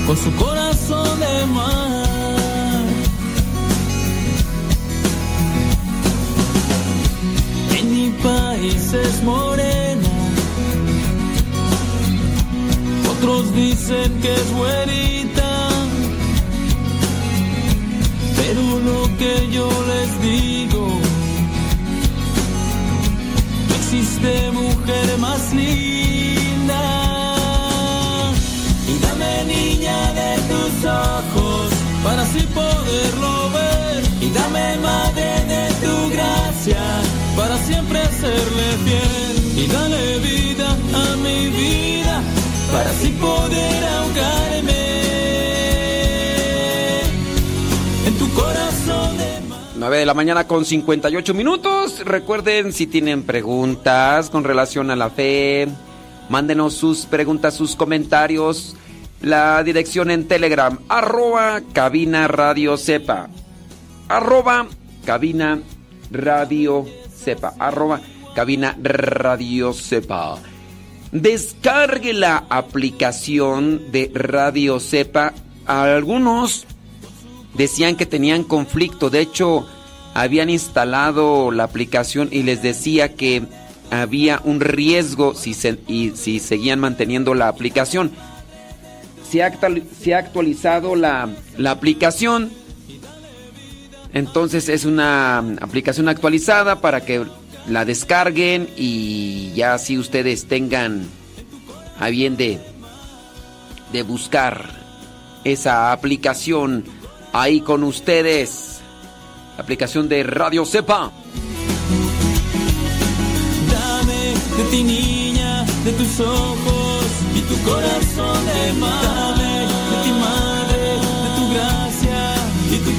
Con su corazón de mar. En mi país es morena. Otros dicen que es güerita. Pero lo que yo les digo, no existe mujer más linda. Dame madre de tu gracia para siempre serle fiel. Y dale vida a mi vida para así poder ahogarme en tu corazón de 9 de la mañana con 58 minutos. Recuerden si tienen preguntas con relación a la fe, mándenos sus preguntas, sus comentarios. La dirección en Telegram, arroba cabina radio sepa. Arroba cabina radio sepa. Arroba cabina radio sepa. Descargue la aplicación de Radio Sepa. Algunos decían que tenían conflicto. De hecho, habían instalado la aplicación y les decía que había un riesgo si, se- y, si seguían manteniendo la aplicación. Se ha, actualizado la, la aplicación. Entonces es una aplicación actualizada para que la descarguen y ya así ustedes tengan a bien de, de buscar esa aplicación ahí con ustedes. La aplicación de Radio Sepa. Dame de ti niña, de tus ojos y tu corazón de mar.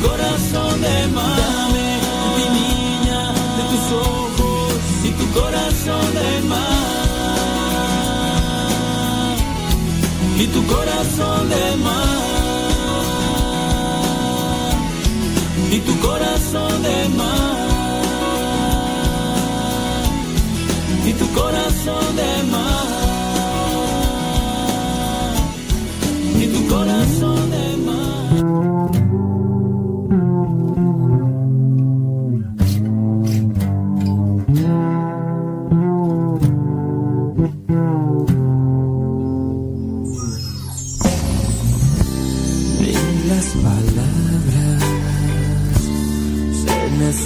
Corazón de mar. Ti niña, de tus ojos y tu corazón de mar. Y tu corazón de mar. Y tu corazón de mar. y tu corazón de mar y tu corazón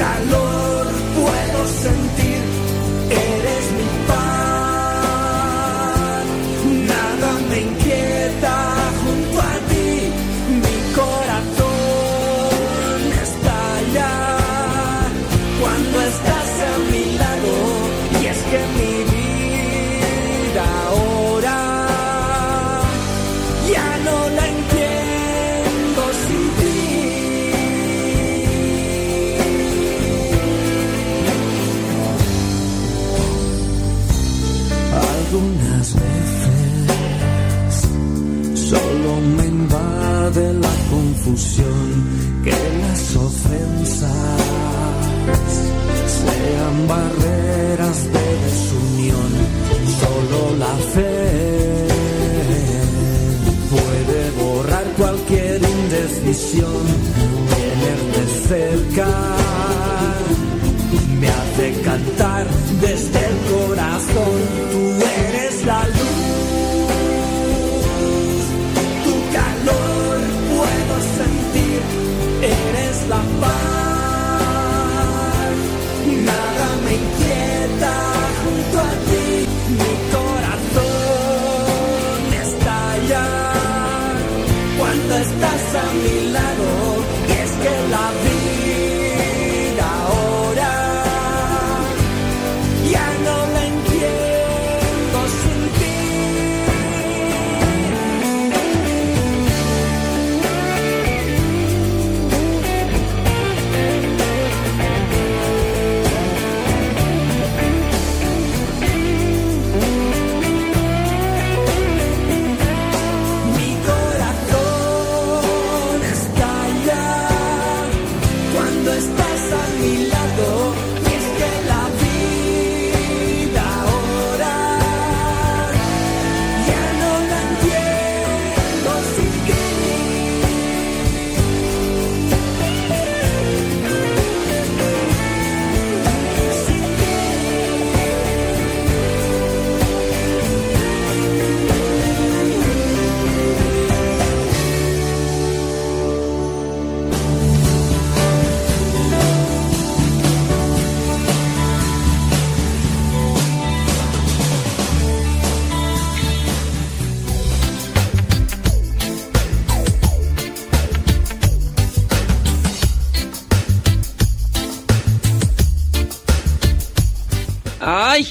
calor puedo sentir, eres mi paz. Que las ofensas sean barreras de desunión. Solo la fe puede borrar cualquier indecisión. Tenerte cerca me hace cantar desde el corazón.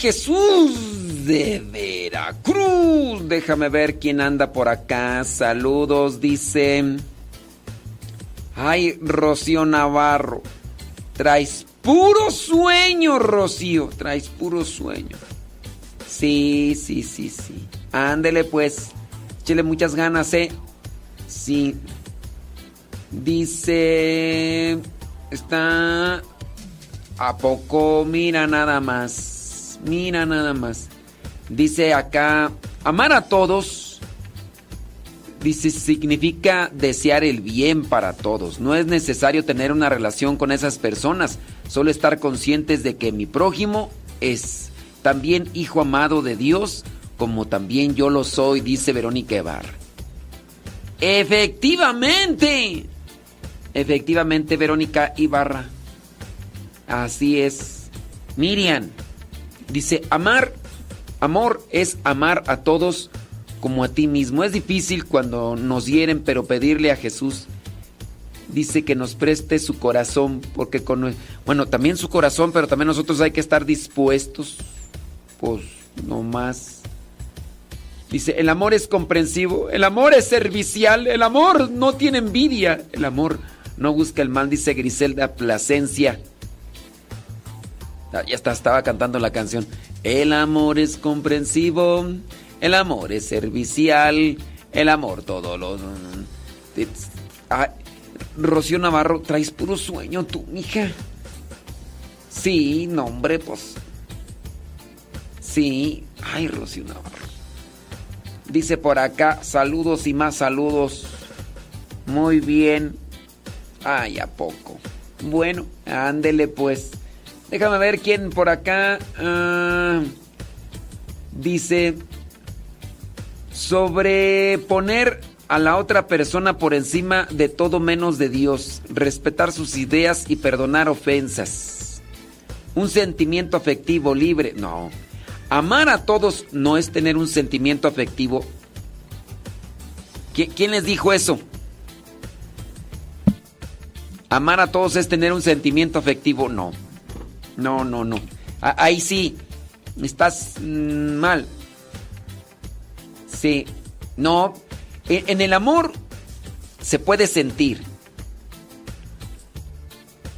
Jesús de Veracruz. Déjame ver quién anda por acá. Saludos, dice. Ay, Rocío Navarro. Traes puro sueño, Rocío. Traes puro sueño. Sí, sí, sí, sí. Ándele pues. Échele muchas ganas, ¿eh? Sí. Dice... Está... ¿A poco? Mira nada más. Mira nada más. Dice acá... Amar a todos. Dice, significa desear el bien para todos. No es necesario tener una relación con esas personas. Solo estar conscientes de que mi prójimo es también hijo amado de Dios, como también yo lo soy, dice Verónica Evar. Efectivamente. Efectivamente, Verónica Ibarra. Así es. Miriam dice, amar, amor es amar a todos como a ti mismo. Es difícil cuando nos hieren, pero pedirle a Jesús dice que nos preste su corazón, porque con, bueno, también su corazón, pero también nosotros hay que estar dispuestos, pues no más. Dice, el amor es comprensivo, el amor es servicial, el amor no tiene envidia, el amor no busca el mal, dice Griselda Plasencia. Ah, Ya está, estaba cantando la canción. El amor es comprensivo, el amor es servicial, el amor todo lo... Rocío Navarro, traes puro sueño tú, mija. Sí, no, hombre, pues. Sí. Ay, Rocío Navarro. Dice por acá, saludos y más saludos. Muy bien. Ay, ¿a poco? Bueno, ándele pues. Déjame ver quién por acá. ah, dice, sobreponer a la otra persona por encima de todo menos de Dios, respetar sus ideas y perdonar ofensas. Un sentimiento afectivo libre, no. Amar a todos no es tener un sentimiento afectivo. ¿Qui- ¿Quién les dijo eso? Amar a todos es tener un sentimiento afectivo, no. No, no, no. Ahí sí, estás mm, mal. Sí, no. En, el amor se puede sentir,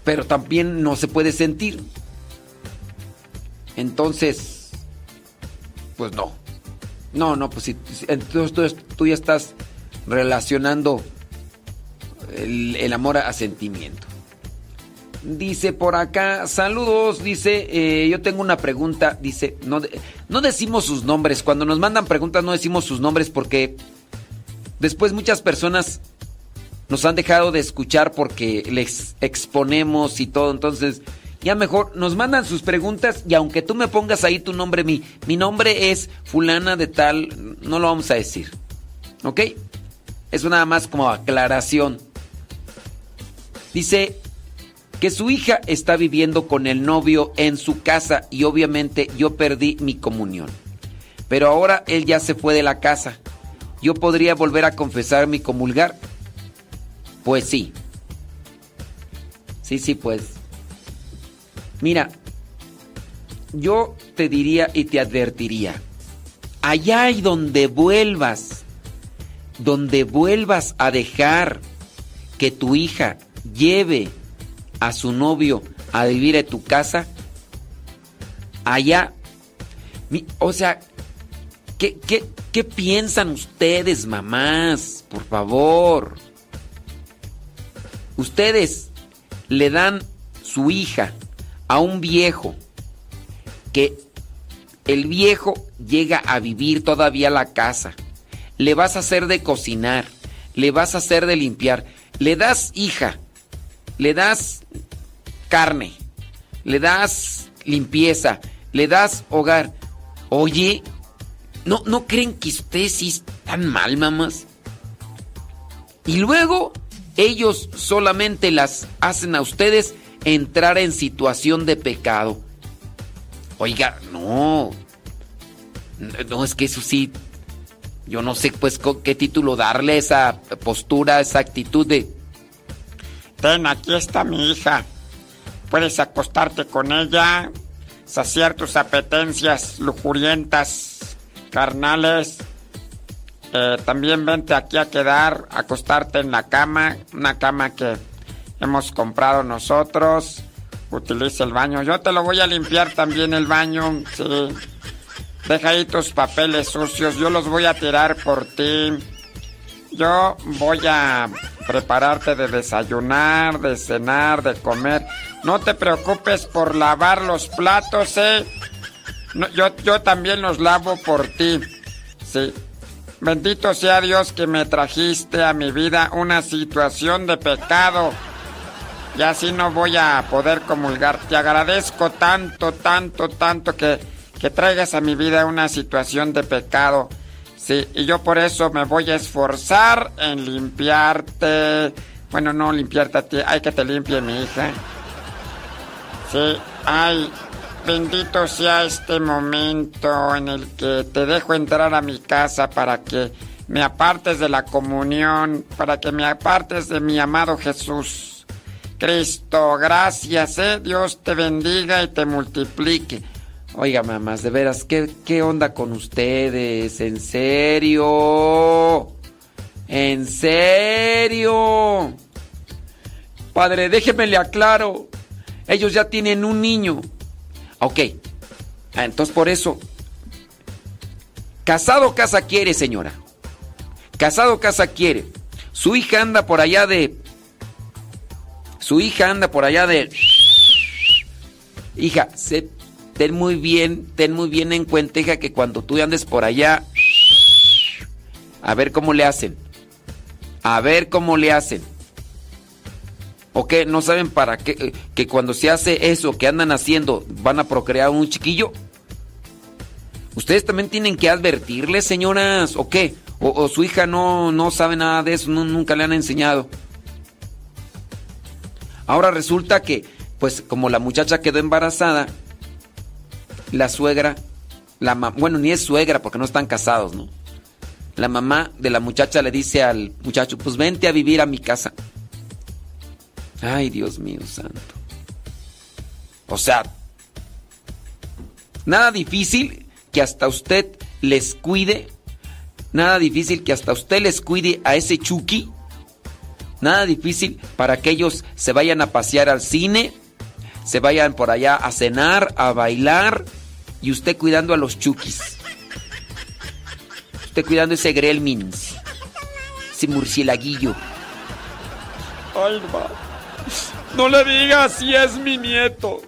pero también no se puede sentir. Entonces, pues no. No, no, pues si, entonces tú, ya estás relacionando el, el amor a sentimiento. Dice por acá, saludos, dice, eh, yo tengo una pregunta, dice, no, no decimos sus nombres, cuando nos mandan preguntas no decimos sus nombres porque después muchas personas nos han dejado de escuchar porque les exponemos y todo, entonces ya mejor nos mandan sus preguntas y aunque tú me pongas ahí tu nombre, mi, mi nombre es fulana de tal, no lo vamos a decir, ¿ok? Eso nada más como aclaración. Dice que su hija está viviendo con el novio en su casa y obviamente yo perdí mi comunión. Pero ahora él ya se fue de la casa. ¿Yo podría volver a confesar mi comulgar? Pues sí. Sí, sí, pues. Mira, yo te diría y te advertiría. Allá y donde vuelvas, donde vuelvas a dejar que tu hija lleve a su novio a vivir en tu casa, allá, o sea, ¿qué, qué, qué piensan ustedes, mamás? Por favor. Ustedes le dan su hija a un viejo que el viejo llega a vivir todavía la casa. Le vas a hacer de cocinar, le vas a hacer de limpiar. Le das hija, le das carne, le das limpieza, le das hogar. Oye, ¿no, no creen que ustedes sí están mal, mamás? Y luego ellos solamente las hacen a ustedes entrar en situación de pecado. Oiga, no. No, es que eso sí. Yo no sé, pues, qué título darle esa postura, esa actitud de. Ten, aquí está mi hija. Puedes acostarte con ella. saciar tus apetencias lujurientas, carnales. Eh, también vente aquí a quedar, acostarte en la cama, una cama que hemos comprado nosotros. Utiliza el baño. Yo te lo voy a limpiar también el baño, sí. Deja ahí tus papeles sucios, yo los voy a tirar por ti. Yo voy a prepararte de desayunar, de cenar, de comer. No te preocupes por lavar los platos, ¿eh? yo, yo también los lavo por ti. Sí. Bendito sea Dios que me trajiste a mi vida una situación de pecado. Y así no voy a poder comulgar. Te agradezco tanto, tanto, tanto que, que traigas a mi vida una situación de pecado. Y yo por eso me voy a esforzar en limpiarte. Bueno, no limpiarte a ti, hay que te limpie mi hija. Sí, ay, bendito sea este momento en el que te dejo entrar a mi casa para que me apartes de la comunión, para que me apartes de mi amado Jesús. Cristo, gracias, eh. Dios te bendiga y te multiplique. Oiga, mamás, de veras, ¿qué, ¿qué onda con ustedes? ¿En serio? ¿En serio? Padre, déjeme le aclaro. Ellos ya tienen un niño. Ok. Ah, entonces por eso. Casado casa quiere, señora. Casado casa quiere. Su hija anda por allá de. Su hija anda por allá de. Hija, se ten muy bien, ten muy bien en cuenta, hija, que cuando tú andes por allá, a ver cómo le hacen. A ver cómo le hacen. ¿O qué? ¿No saben para qué? eh, Que cuando se hace eso que andan haciendo, van a procrear un chiquillo. Ustedes también tienen que advertirles, señoras, ¿o qué? O, su hija no, no sabe nada de eso, nunca le han enseñado. Ahora resulta que, pues como la muchacha quedó embarazada, la suegra, la bueno, ni es suegra porque no están casados, ¿no? La mamá de la muchacha le dice al muchacho, pues vente a vivir a mi casa. Ay, Dios mío santo. O sea, nada difícil que hasta usted les cuide. Nada difícil que hasta usted les cuide a ese Chucky. Nada difícil para que ellos se vayan a pasear al cine, se vayan por allá a cenar, a bailar y usted cuidando a los Chukis. Usted cuidando ese Gremlins, ese murcielaguillo. Ay, ma. No le digas si es mi nieto.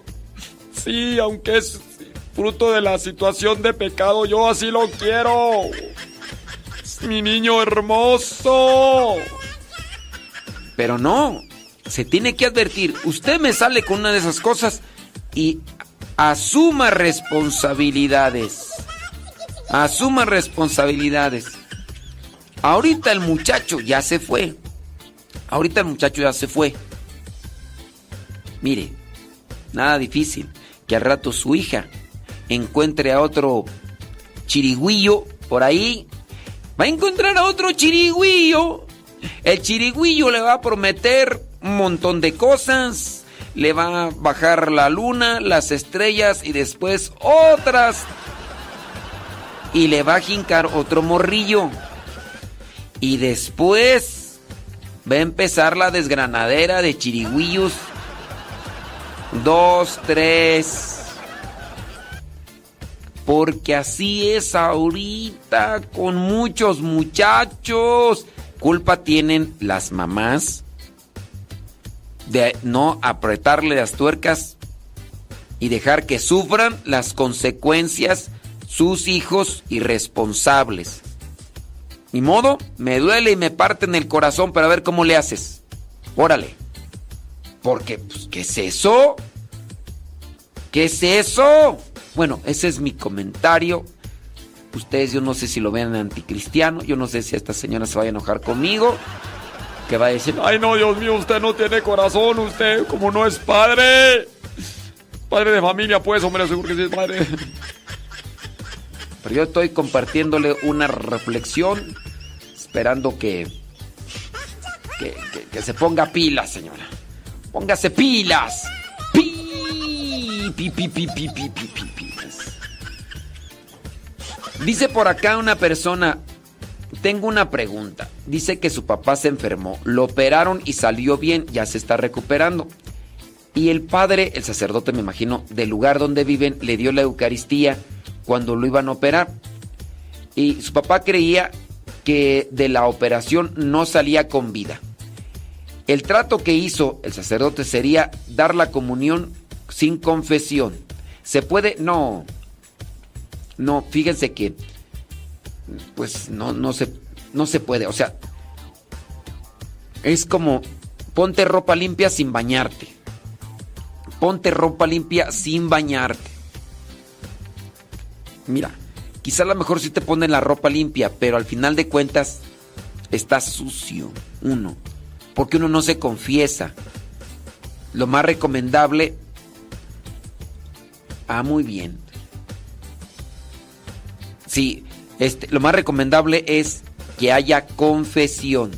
Sí, aunque es fruto de la situación de pecado, yo así lo quiero. Es mi niño hermoso. Pero no, se tiene que advertir. Usted me sale con una de esas cosas y asuma responsabilidades. Asuma responsabilidades. Ahorita el muchacho ya se fue. Ahorita el muchacho ya se fue. Mire, nada difícil que al rato su hija encuentre a otro chirigüillo por ahí. Va a encontrar a otro chirigüillo. El chirigüillo le va a prometer un montón de cosas. Le va a bajar la luna, las estrellas y después otras. Y le va a jincar otro morrillo. Y después va a empezar la desgranadera de chirigüillos. Dos, tres. Porque así es ahorita con muchos muchachos. Culpa tienen las mamás de no apretarle las tuercas y dejar que sufran las consecuencias sus hijos irresponsables. Ni modo, me duele y me parte en el corazón, pero a ver cómo le haces. Órale. Porque, pues, ¿qué es eso? ¿Qué es eso? Bueno, ese es mi comentario. Ustedes, yo no sé si lo vean anticristiano. Yo no sé si esta señora se vaya a enojar conmigo. Que va a decir, Ay, no, Dios mío, usted no tiene corazón, usted como no es padre. Padre de familia, pues, hombre, seguro que sí es padre. Pero yo estoy compartiéndole una reflexión, esperando que, que, que- que se ponga pilas, señora. Póngase pilas. Pilas. Pi, pi, pi, pi, pi, pi, pi, pi, pi. Dice por acá una persona, tengo una pregunta. Dice que su papá se enfermó, lo operaron y salió bien, ya se está recuperando. Y el padre, el sacerdote me imagino, del lugar donde viven, le dio la Eucaristía cuando lo iban a operar. Y su papá creía que de la operación no salía con vida. El trato que hizo el sacerdote sería dar la comunión sin confesión. ¿Se puede? No. No, fíjense que pues no, no se, no se puede. O sea, es como ponte ropa limpia sin bañarte. Ponte ropa limpia sin bañarte. Mira, quizá a lo mejor sí te ponen la ropa limpia, pero al final de cuentas está sucio uno. Porque uno no se confiesa. Lo más recomendable... Ah, muy bien. Sí, este, lo más recomendable es que haya confesión.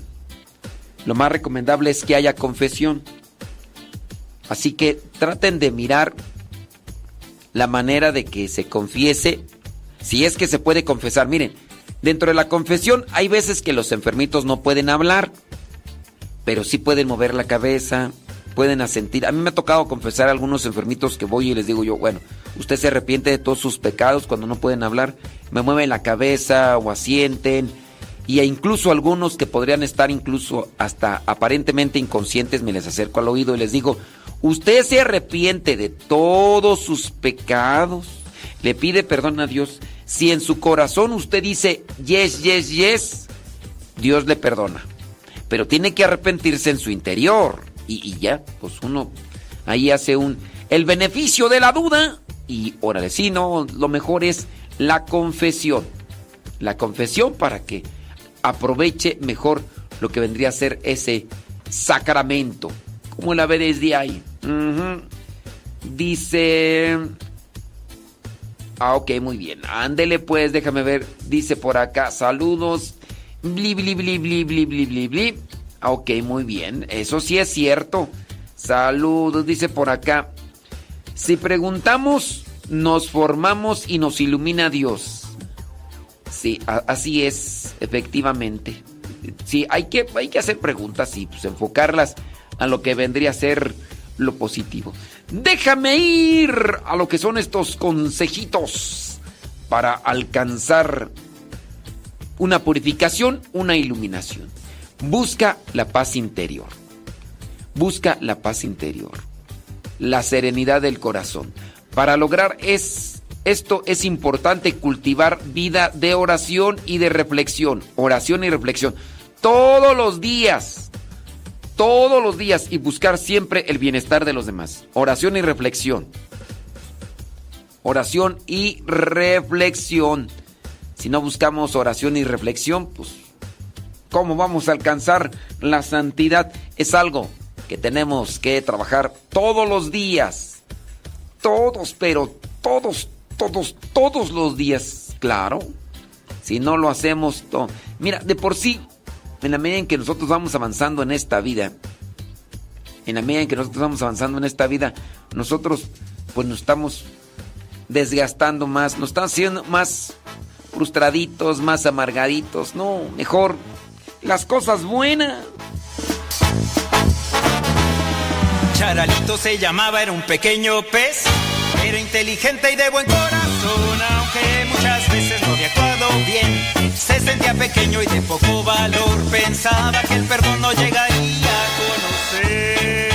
Lo más recomendable es que haya confesión. Así que traten de mirar la manera de que se confiese, si es que se puede confesar. Miren, dentro de la confesión hay veces que los enfermitos no pueden hablar, pero sí pueden mover la cabeza, pueden asentir. A mí me ha tocado confesar a algunos enfermitos que voy y les digo yo, bueno, usted se arrepiente de todos sus pecados cuando no pueden hablar, me mueven la cabeza o asienten. Y incluso algunos que podrían estar incluso hasta aparentemente inconscientes, me les acerco al oído y les digo, usted se arrepiente de todos sus pecados, le pide perdón a Dios. Si en su corazón usted dice, yes, yes, yes, Dios le perdona. Pero tiene que arrepentirse en su interior. Y, ya, pues uno ahí hace un... El beneficio de la duda. Y órale, si no, lo mejor es la confesión. La confesión para que aproveche mejor lo que vendría a ser ese sacramento. Como la ve desde ahí. Dice... Ah, ok, muy bien. Ándele pues, déjame ver. Dice por acá, saludos. Bli, bli, bli, bli, bli, bli, bli. Ah, ok, muy bien. Eso sí es cierto. Saludos, dice por acá. Si preguntamos, nos formamos y nos ilumina Dios. Sí, así es, efectivamente. Sí, hay que, hay que hacer preguntas y pues, enfocarlas a lo que vendría a ser lo positivo. Déjame ir a lo que son estos consejitos para alcanzar una purificación, una iluminación. Busca la paz interior. Busca la paz interior. La serenidad del corazón. Para lograr es, esto es importante cultivar vida de oración y de reflexión. Oración y reflexión. Todos los días. Todos los días y buscar siempre el bienestar de los demás. Oración y reflexión. Oración y reflexión. Si no buscamos oración y reflexión, pues ¿cómo vamos a alcanzar la santidad? Es algo que tenemos que trabajar todos los días. Todos, pero todos, todos, todos los días, claro. Si no lo hacemos, to- mira, de por sí, en la medida en que nosotros vamos avanzando en esta vida, en la medida en que nosotros vamos avanzando en esta vida, nosotros pues nos estamos desgastando más, nos estamos haciendo más frustraditos, más amargaditos. No, mejor las cosas buenas. Charalito se llamaba, era un pequeño pez. Era inteligente y de buen corazón, aunque muchas veces no había actuado bien. Se sentía pequeño y de poco valor. Pensaba que el perdón no llegaría a conocer.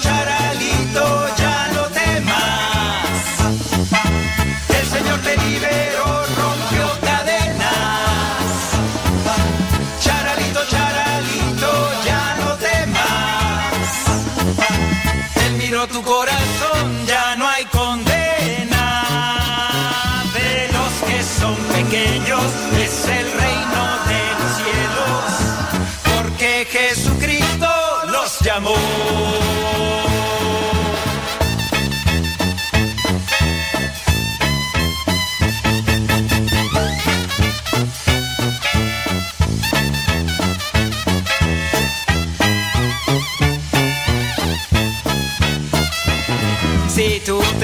Charalito, ya no temas. El Señor te liberó, rompió cadenas. Charalito, charalito, ya no temas. Él miró tu corazón ya no hay condena. De los que son pequeños es el reino de los cielos, porque Jesucristo los llamó.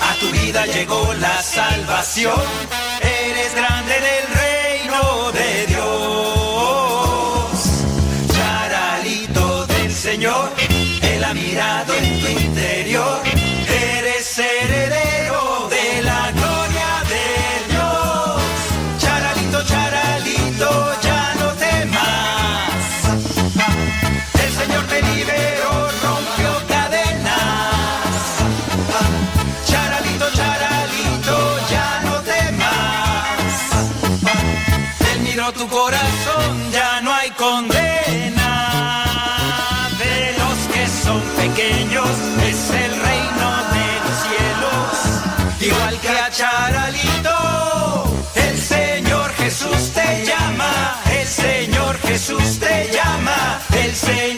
A tu vida llegó la salvación. Eres grande en corazón, ya no hay condena. De los que son pequeños es el reino de los cielos. Igual que a Charalito, el Señor Jesús te llama. El Señor Jesús te llama. El Señor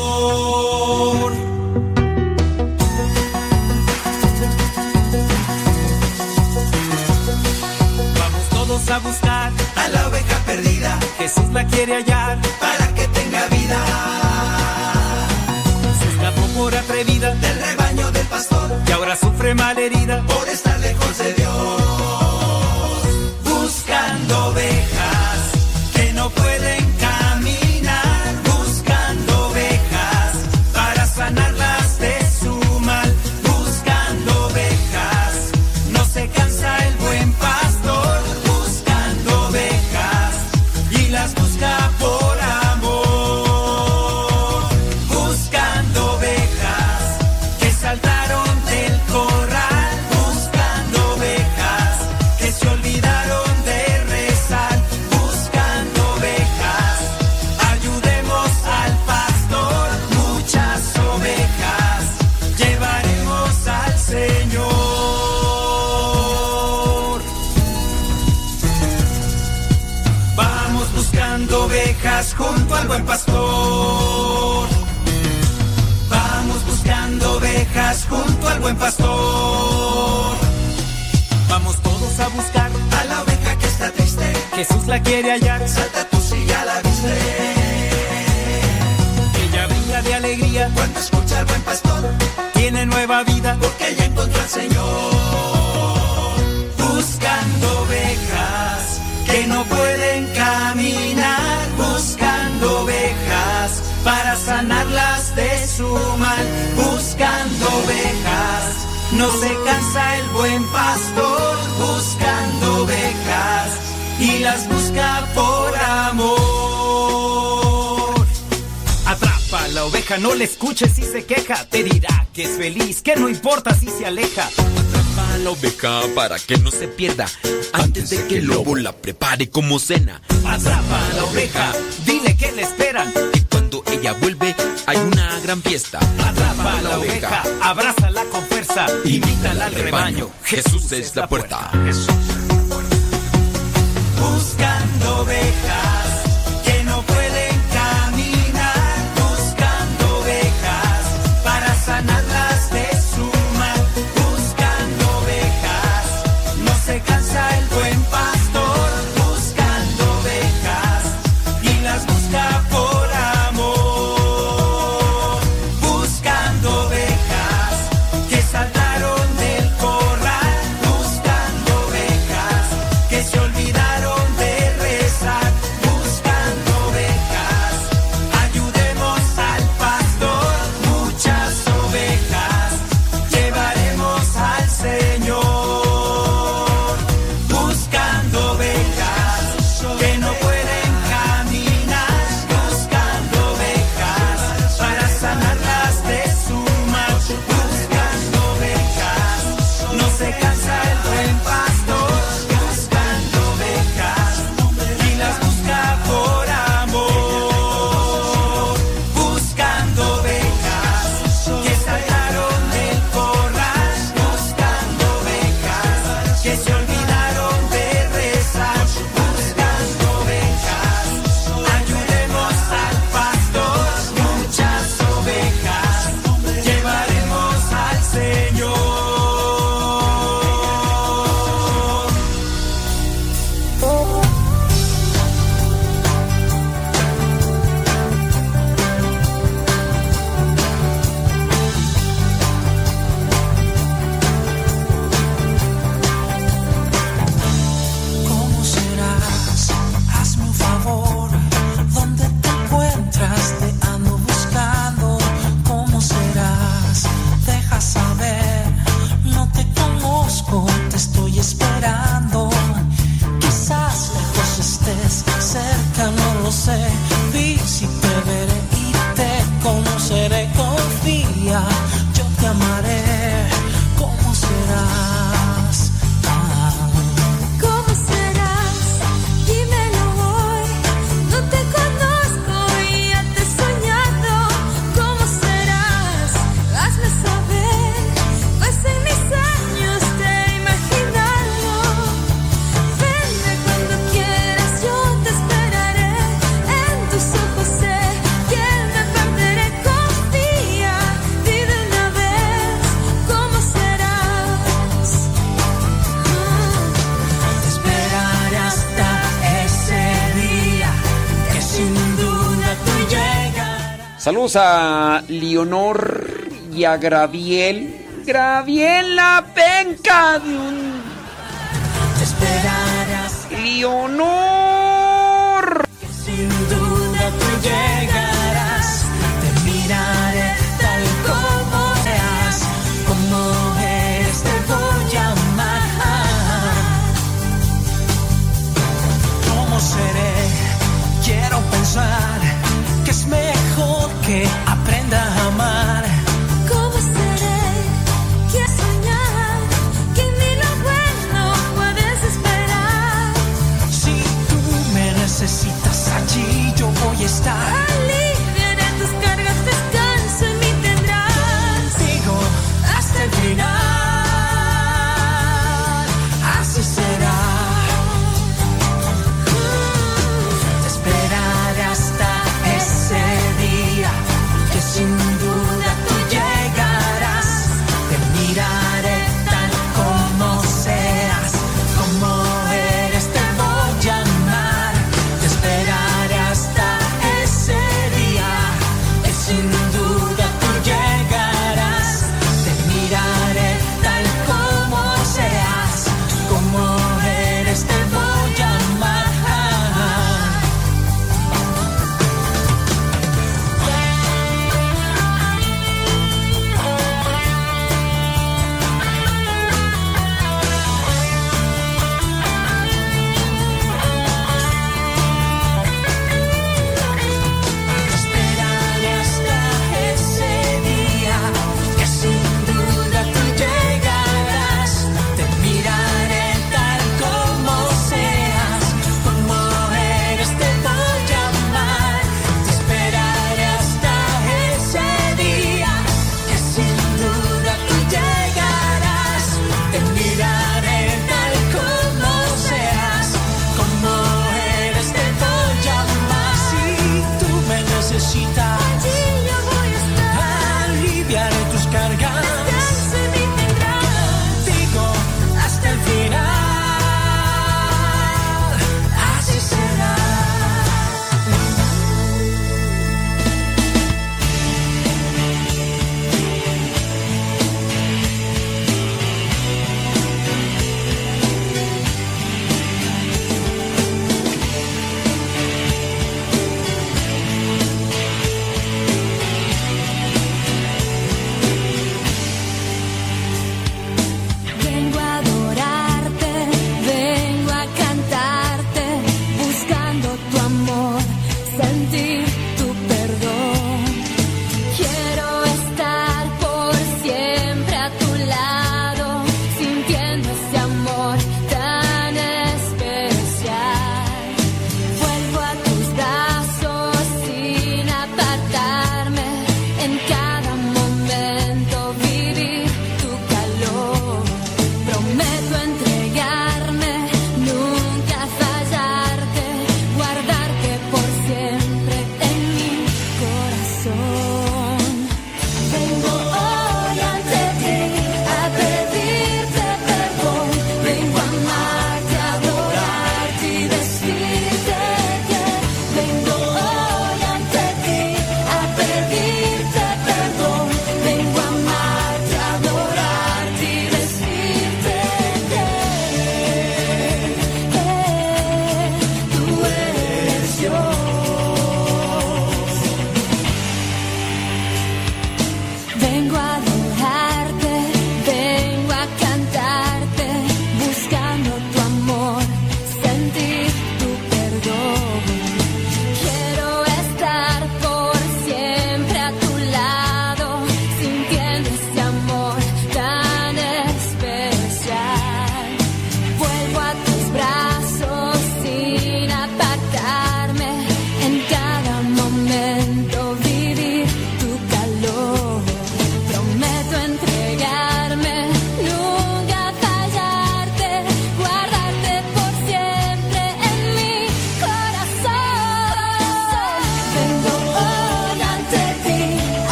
Jesús la quiere hallar para que tenga vida. Se escapó por atrevida del rebaño del pastor y ahora sufre malherida por estar lejos Jesús la quiere hallar. Salta tú si ya la viste. Ella brilla de alegría cuando escucha al buen pastor. Tiene nueva vida porque ella encontró al Señor. Buscando ovejas que no pueden caminar. Buscando ovejas para sanarlas de su mal. Buscando ovejas. No se cansa el buen pastor las busca por amor. Atrapa la oveja, no le escuches si se queja. Te dirá que es feliz, que no importa si se aleja. Atrapa la oveja para que no se pierda antes de que el lobo la prepare como cena. Atrapa la oveja, dile que le esperan. Que cuando ella vuelve hay una gran fiesta. Atrapa la oveja, abrázala con fuerza, invítala al rebaño. Jesús es la puerta. Buscando ovejas Saludos a Leonor y a Graviel. Graviel la penca de un. Te esperarás Leonor. sin duda tú llegarás. Te miraré tal como seas, como eres te voy a amar. ¿Cómo seré? Quiero pensar que que aprenda a amar. ¿Cómo seré? Que soñar, que ni lo bueno puedes esperar. Si tú me necesitas allí, yo voy a estar.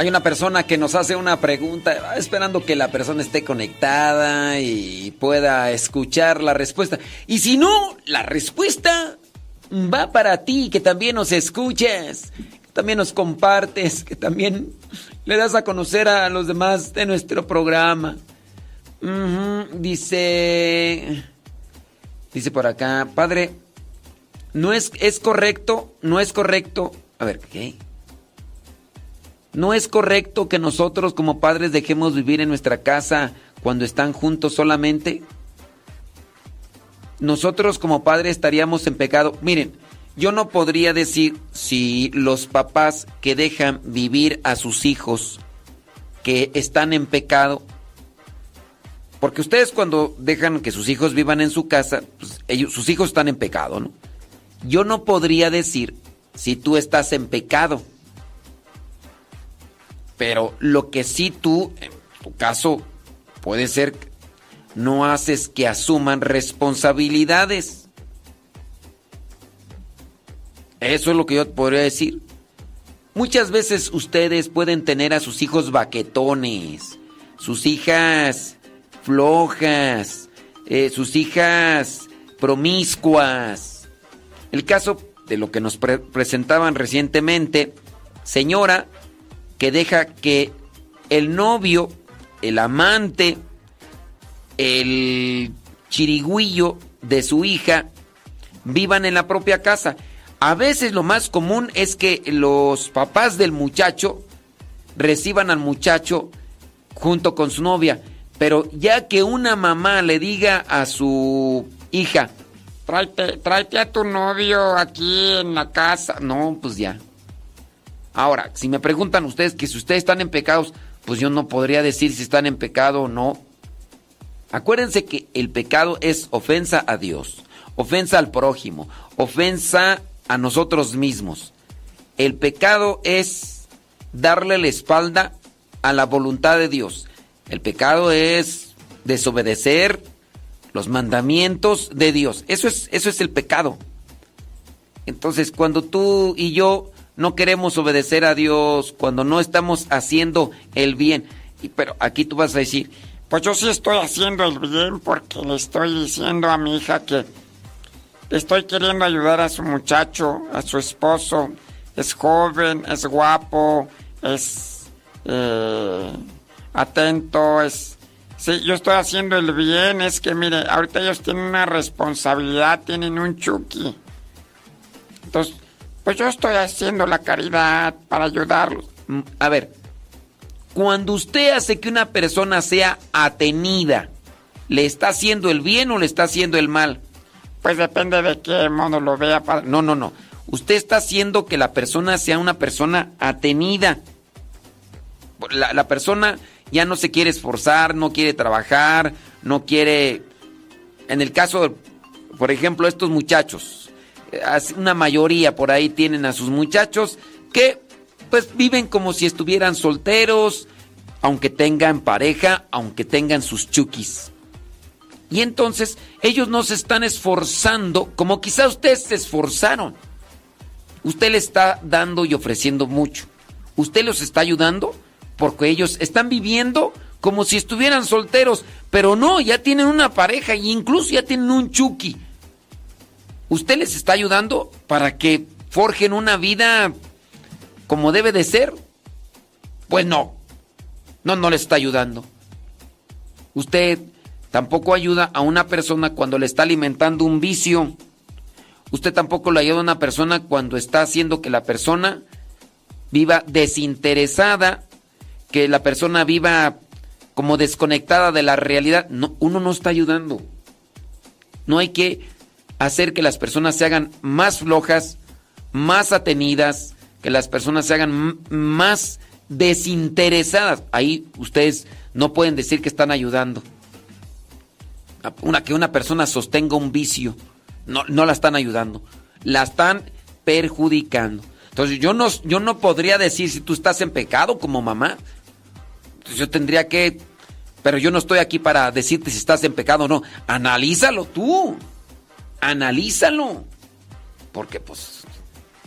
Hay una persona que nos hace una pregunta, esperando que la persona esté conectada y pueda escuchar la respuesta. Y si no, la respuesta va para ti, que también nos escuches, que también nos compartes, que también le das a conocer a los demás de nuestro programa. Dice, dice por acá, padre, no es, es correcto, no es correcto. A ver, ¿qué? No es correcto que nosotros como padres dejemos vivir en nuestra casa cuando están juntos solamente. Nosotros como padres estaríamos en pecado. Miren, yo no podría decir si los papás que dejan vivir a sus hijos que están en pecado. Porque ustedes cuando dejan que sus hijos vivan en su casa, pues, sus hijos están en pecado, ¿no? Yo no podría decir si tú estás en pecado. Pero lo que sí tú, en tu caso, puede ser no haces que asuman responsabilidades. Eso es lo que yo podría decir. Muchas veces ustedes pueden tener a sus hijos baquetones, sus hijas flojas, eh, sus hijas promiscuas. El caso de lo que nos pre- presentaban recientemente, señora que deja que el novio, el amante, el chirigüillo de su hija vivan en la propia casa. A veces lo más común es que los papás del muchacho reciban al muchacho junto con su novia, pero ya que una mamá le diga a su hija, tráete, a tu novio aquí en la casa, no, pues ya. Ahora, si me preguntan ustedes que si ustedes están en pecados, pues yo no podría decir si están en pecado o no. Acuérdense que el pecado es ofensa a Dios, ofensa al prójimo, ofensa a nosotros mismos. El pecado es darle la espalda a la voluntad de Dios. El pecado es desobedecer los mandamientos de Dios. Eso es, eso es el pecado. Entonces, cuando tú y yo no queremos obedecer a Dios, cuando no estamos haciendo el bien, y, pero aquí tú vas a decir, Pues yo sí estoy haciendo el bien porque le estoy diciendo a mi hija que estoy queriendo ayudar a su muchacho, a su esposo. Es joven, es guapo, es eh, atento, es... Sí, yo estoy haciendo el bien, es que mire, ahorita ellos tienen una responsabilidad, tienen un chuki. Entonces, pues yo estoy haciendo la caridad para ayudarlos. Mm, A ver, cuando usted hace que una persona sea atenida, ¿le está haciendo el bien o le está haciendo el mal? Pues depende de qué modo lo vea. Para... No, no, no. Usted está haciendo que la persona sea una persona atenida. La, la persona ya no se quiere esforzar, no quiere trabajar, no quiere... En el caso, por ejemplo, estos muchachos, una mayoría por ahí tienen a sus muchachos que pues viven como si estuvieran solteros, aunque tengan pareja, aunque tengan sus chukis. Y entonces ellos no se están esforzando como quizá ustedes se esforzaron. Usted le está dando y ofreciendo mucho. Usted los está ayudando porque ellos están viviendo como si estuvieran solteros, pero no, ya tienen una pareja e incluso ya tienen un chuki. Usted les está ayudando para que forjen una vida como debe de ser. Pues no. No, no le está ayudando. Usted tampoco ayuda a una persona cuando le está alimentando un vicio. Usted tampoco le ayuda a una persona cuando está haciendo que la persona viva desinteresada, que la persona viva como desconectada de la realidad. No, uno no está ayudando. No hay que hacer que las personas se hagan más flojas, más atenidas, que las personas se hagan más desinteresadas. Ahí ustedes no pueden decir que están ayudando. Una, que una persona sostenga un vicio, no, no la están ayudando, la están perjudicando. Entonces yo no, yo no podría decir si tú estás en pecado como mamá. Entonces, yo tendría que, pero yo no estoy aquí para decirte si estás en pecado o no. Analízalo tú, analízalo. Porque pues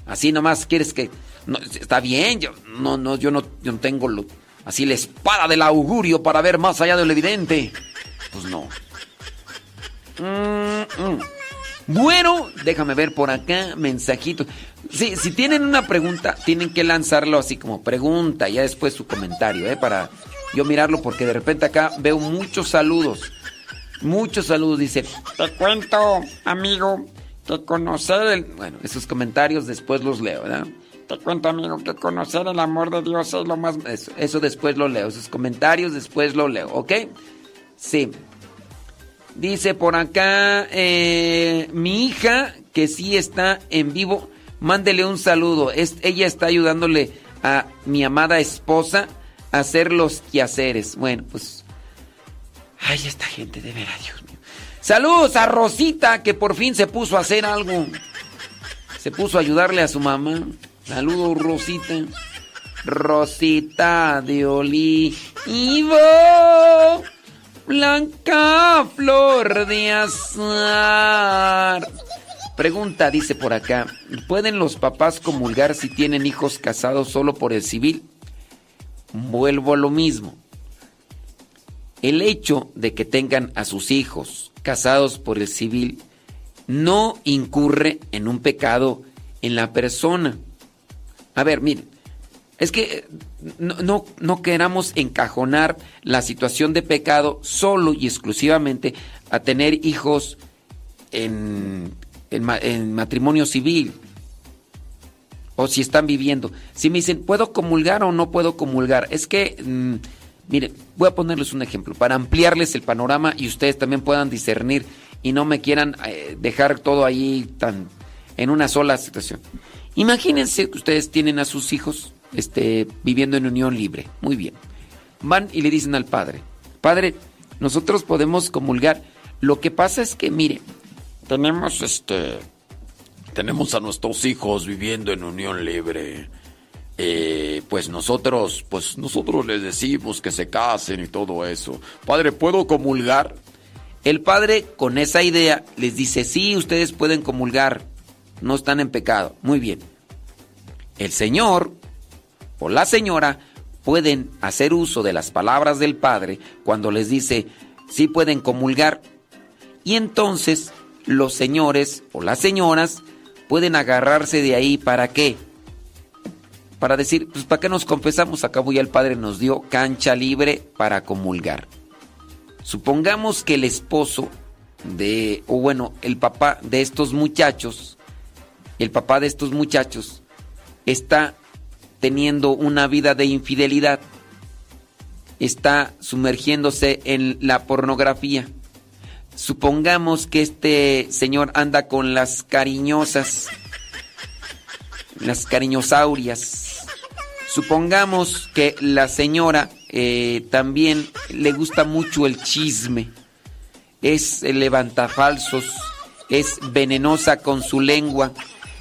así nomás quieres que no, está bien, yo no, no, yo no, yo no tengo así la espada del augurio para ver más allá de lo evidente. Pues no. Bueno, déjame ver por acá, mensajito. Sí, si tienen una pregunta, tienen que lanzarlo así como pregunta, ya después su comentario, ¿eh? Para yo mirarlo, porque de repente acá veo muchos saludos. Muchos saludos, dice. Te cuento, amigo, que conocer el... Bueno, esos comentarios después los leo, ¿verdad? Te cuento, amigo, que conocer el amor de Dios es lo más... Eso, después lo leo, esos comentarios después lo leo, ¿ok? Sí. Dice por acá, eh, mi hija, que sí está en vivo, mándele un saludo. Es, ella está ayudándole a mi amada esposa a hacer los quehaceres. Bueno, pues... Ay, esta gente, de veras, Dios mío. Saludos a Rosita, que por fin se puso a hacer algo. Se puso a ayudarle a su mamá. Saludos, Rosita. Rosita de Olivo. Blanca flor de azar. Pregunta, dice por acá, ¿pueden los papás comulgar si tienen hijos casados solo por el civil? Vuelvo a lo mismo. El hecho de que tengan a sus hijos casados por el civil no incurre en un pecado en la persona. A ver, miren, es que eh, no, no, queramos encajonar la situación de pecado solo y exclusivamente a tener hijos en, en matrimonio civil. O si están viviendo. Si me dicen, ¿puedo comulgar o no puedo comulgar? Es que, mm, miren, voy a ponerles un ejemplo para ampliarles el panorama y ustedes también puedan discernir y no me quieran eh, dejar todo ahí tan en una sola situación. Imagínense que ustedes tienen a sus hijos este, viviendo en unión libre. Muy bien. Van y le dicen al padre, padre, nosotros podemos comulgar. Lo que pasa es que, mire, Tenemos este. Tenemos a nuestros hijos viviendo en unión libre. Eh, pues nosotros, pues nosotros les decimos que se casen y todo eso. Padre, ¿puedo comulgar? El padre con esa idea les dice, sí, ustedes pueden comulgar, no están en pecado. Muy bien. El señor o la señora pueden hacer uso de las palabras del padre cuando les dice, sí pueden comulgar. Y entonces los señores o las señoras pueden agarrarse de ahí para qué? Para decir, pues ¿para qué nos confesamos? Acabo ya el padre nos dio cancha libre para comulgar. Supongamos que el esposo de, o bueno, el papá de estos muchachos, el papá de estos muchachos está teniendo una vida de infidelidad, está sumergiéndose en la pornografía. Supongamos que este señor anda con las cariñosas, las cariñosaurias. Supongamos que la señora eh, también le gusta mucho el chisme. Es levantafalsos, es venenosa con su lengua,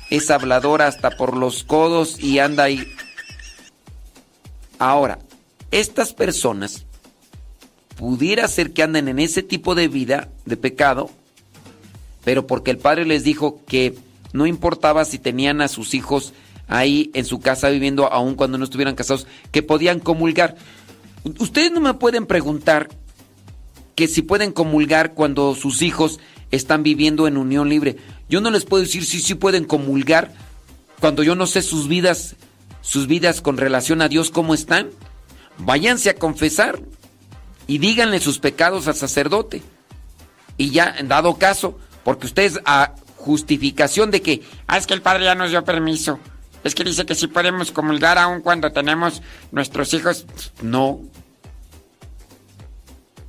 es habladora hasta por los codos y anda ahí. Ahora, estas personas pudiera ser que anden en ese tipo de vida, de pecado, pero porque el padre les dijo que no importaba si tenían a sus hijos ahí en su casa viviendo, aun cuando no estuvieran casados, que podían comulgar. Ustedes no me pueden preguntar que si pueden comulgar cuando sus hijos están viviendo en unión libre. Yo no les puedo decir si sí pueden comulgar cuando yo no sé sus vidas, sus vidas con relación a Dios cómo están. Váyanse a confesar y díganle sus pecados al sacerdote. Y ya, en dado caso, porque ustedes a justificación de que, Ah, es que el padre ya nos dio permiso. Es que dice que sí podemos comulgar aún cuando tenemos nuestros hijos. no,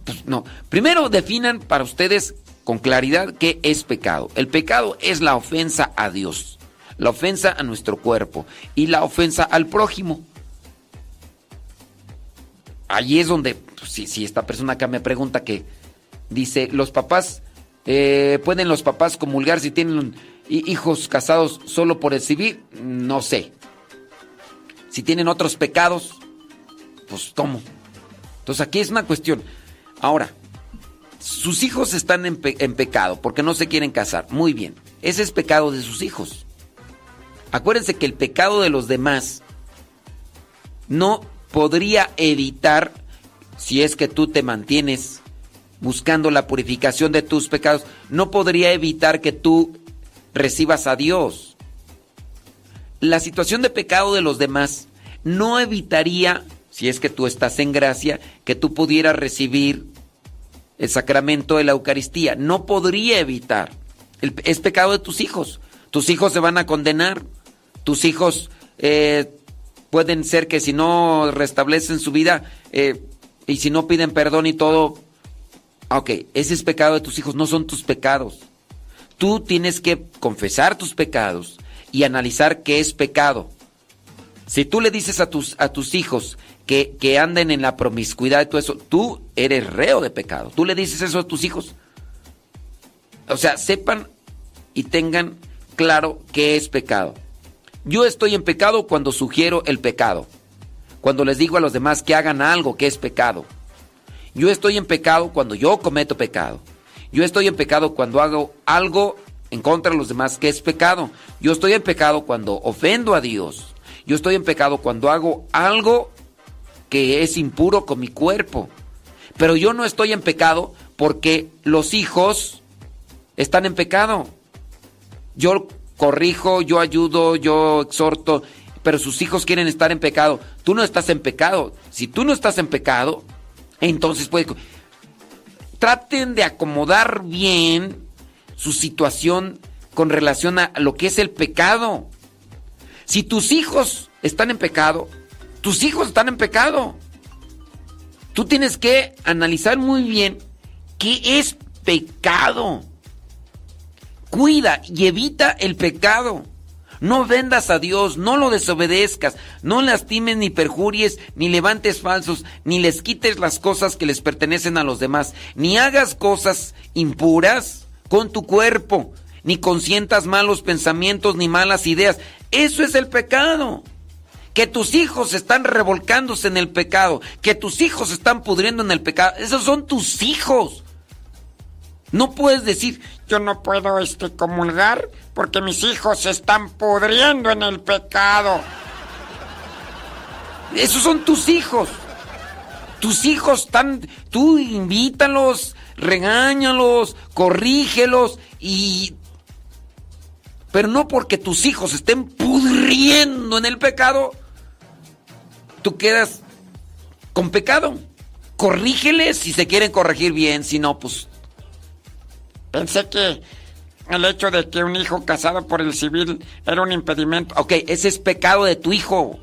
pues no. Primero definan para ustedes con claridad qué es pecado. El pecado es la ofensa a Dios, la ofensa a nuestro cuerpo y la ofensa al prójimo. Allí es donde, pues, si, si esta persona acá me pregunta que dice, los papás, eh, ¿pueden los papás comulgar si tienen hijos casados solo por el civil? No sé. Si tienen otros pecados, pues tomo. Entonces aquí es una cuestión. Ahora, sus hijos están en pecado porque no se quieren casar. Muy bien. Ese es pecado de sus hijos. Acuérdense que el pecado de los demás no podría evitar, si es que tú te mantienes buscando la purificación de tus pecados, no podría evitar que tú recibas a Dios. La situación de pecado de los demás no evitaría, si es que tú estás en gracia, que tú pudieras recibir el sacramento de la Eucaristía. No podría evitar. Es pecado de tus hijos. Tus hijos se van a condenar. Tus hijos eh, pueden ser que si no restablecen su vida eh, y si no piden perdón y todo, ah, ok, ese es pecado de tus hijos, no son tus pecados. Tú tienes que confesar tus pecados y analizar qué es pecado. Si tú le dices a tus, a tus hijos que, que anden en la promiscuidad y todo eso, tú eres reo de pecado. Tú le dices eso a tus hijos. O sea, sepan y tengan claro qué es pecado. Yo estoy en pecado cuando sugiero el pecado. Cuando les digo a los demás que hagan algo que es pecado. Yo estoy en pecado cuando yo cometo pecado. Yo estoy en pecado cuando hago algo en contra de los demás que es pecado. Yo estoy en pecado cuando ofendo a Dios. Yo estoy en pecado cuando hago algo que es impuro con mi cuerpo. Pero yo no estoy en pecado porque los hijos están en pecado. Yo corrijo, yo ayudo, yo exhorto, pero sus hijos quieren estar en pecado. Tú no estás en pecado. Si tú no estás en pecado, entonces puede... Traten de acomodar bien su situación con relación a lo que es el pecado. Si tus hijos están en pecado, tus hijos están en pecado. Tú tienes que analizar muy bien qué es pecado. Cuida y evita el pecado. No vendas a Dios, no lo desobedezcas, no lastimes ni perjuries, ni levantes falsos, ni les quites las cosas que les pertenecen a los demás, ni hagas cosas impuras con tu cuerpo, ni consientas malos pensamientos ni malas ideas. Eso es el pecado. Que tus hijos están revolcándose en el pecado, que tus hijos están pudriendo en el pecado, esos son tus hijos. No puedes decir, Yo no puedo este comulgar porque mis hijos se están pudriendo en el pecado. Esos son tus hijos. Tus hijos están, tú invítalos, regáñalos, corrígelos y... Pero no porque tus hijos estén pudriendo en el pecado, tú quedas con pecado. Corrígeles si se quieren corregir bien, si no, pues... Pensé que el hecho de que un hijo casado por el civil era un impedimento. Ok, ese es pecado de tu hijo.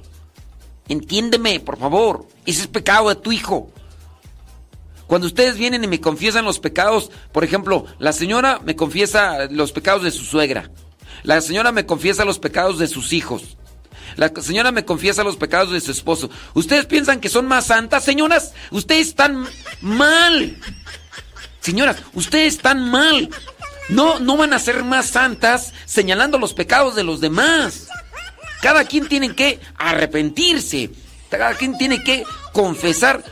Entiéndeme, por favor. Ese es pecado de tu hijo. Cuando ustedes vienen y me confiesan los pecados, por ejemplo, la señora me confiesa los pecados de su suegra. La señora me confiesa los pecados de sus hijos. La señora me confiesa los pecados de su esposo. ¿Ustedes piensan que son más santas, señoras? Ustedes están mal. Señoras, ustedes están mal. No, no van a ser más santas señalando los pecados de los demás. Cada quien tiene que arrepentirse. Cada quien tiene que confesar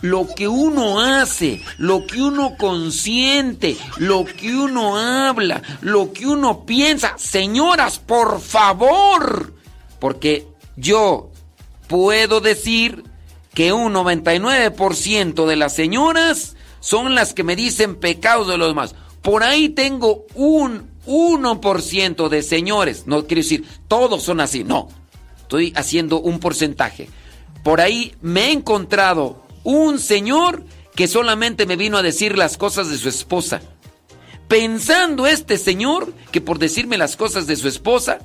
lo que uno hace, lo que uno consiente, lo que uno habla, lo que uno piensa. Señoras, por favor. Porque yo puedo decir que un 99% de las señoras son las que me dicen pecados de los demás. Por ahí tengo un 1% de señores. No quiero decir, todos son así. No. Estoy haciendo un porcentaje. Por ahí me he encontrado un señor que solamente me vino a decir las cosas de su esposa. Pensando este señor que por decirme las cosas de su esposa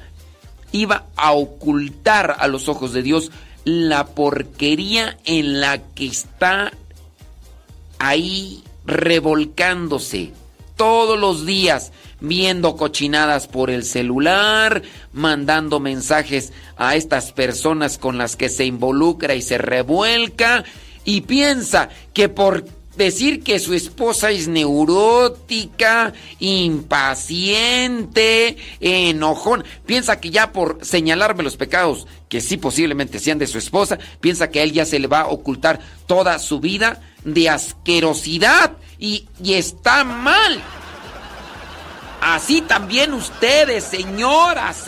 iba a ocultar a los ojos de Dios la porquería en la que está ahí revolcándose todos los días, viendo cochinadas por el celular, mandando mensajes a estas personas con las que se involucra y se revuelca, y piensa que por decir que su esposa es neurótica, impaciente, enojón, piensa que ya por señalarme los pecados que sí posiblemente sean de su esposa, piensa que a él ya se le va a ocultar toda su vida de asquerosidad y, y está mal. Así también ustedes, señoras,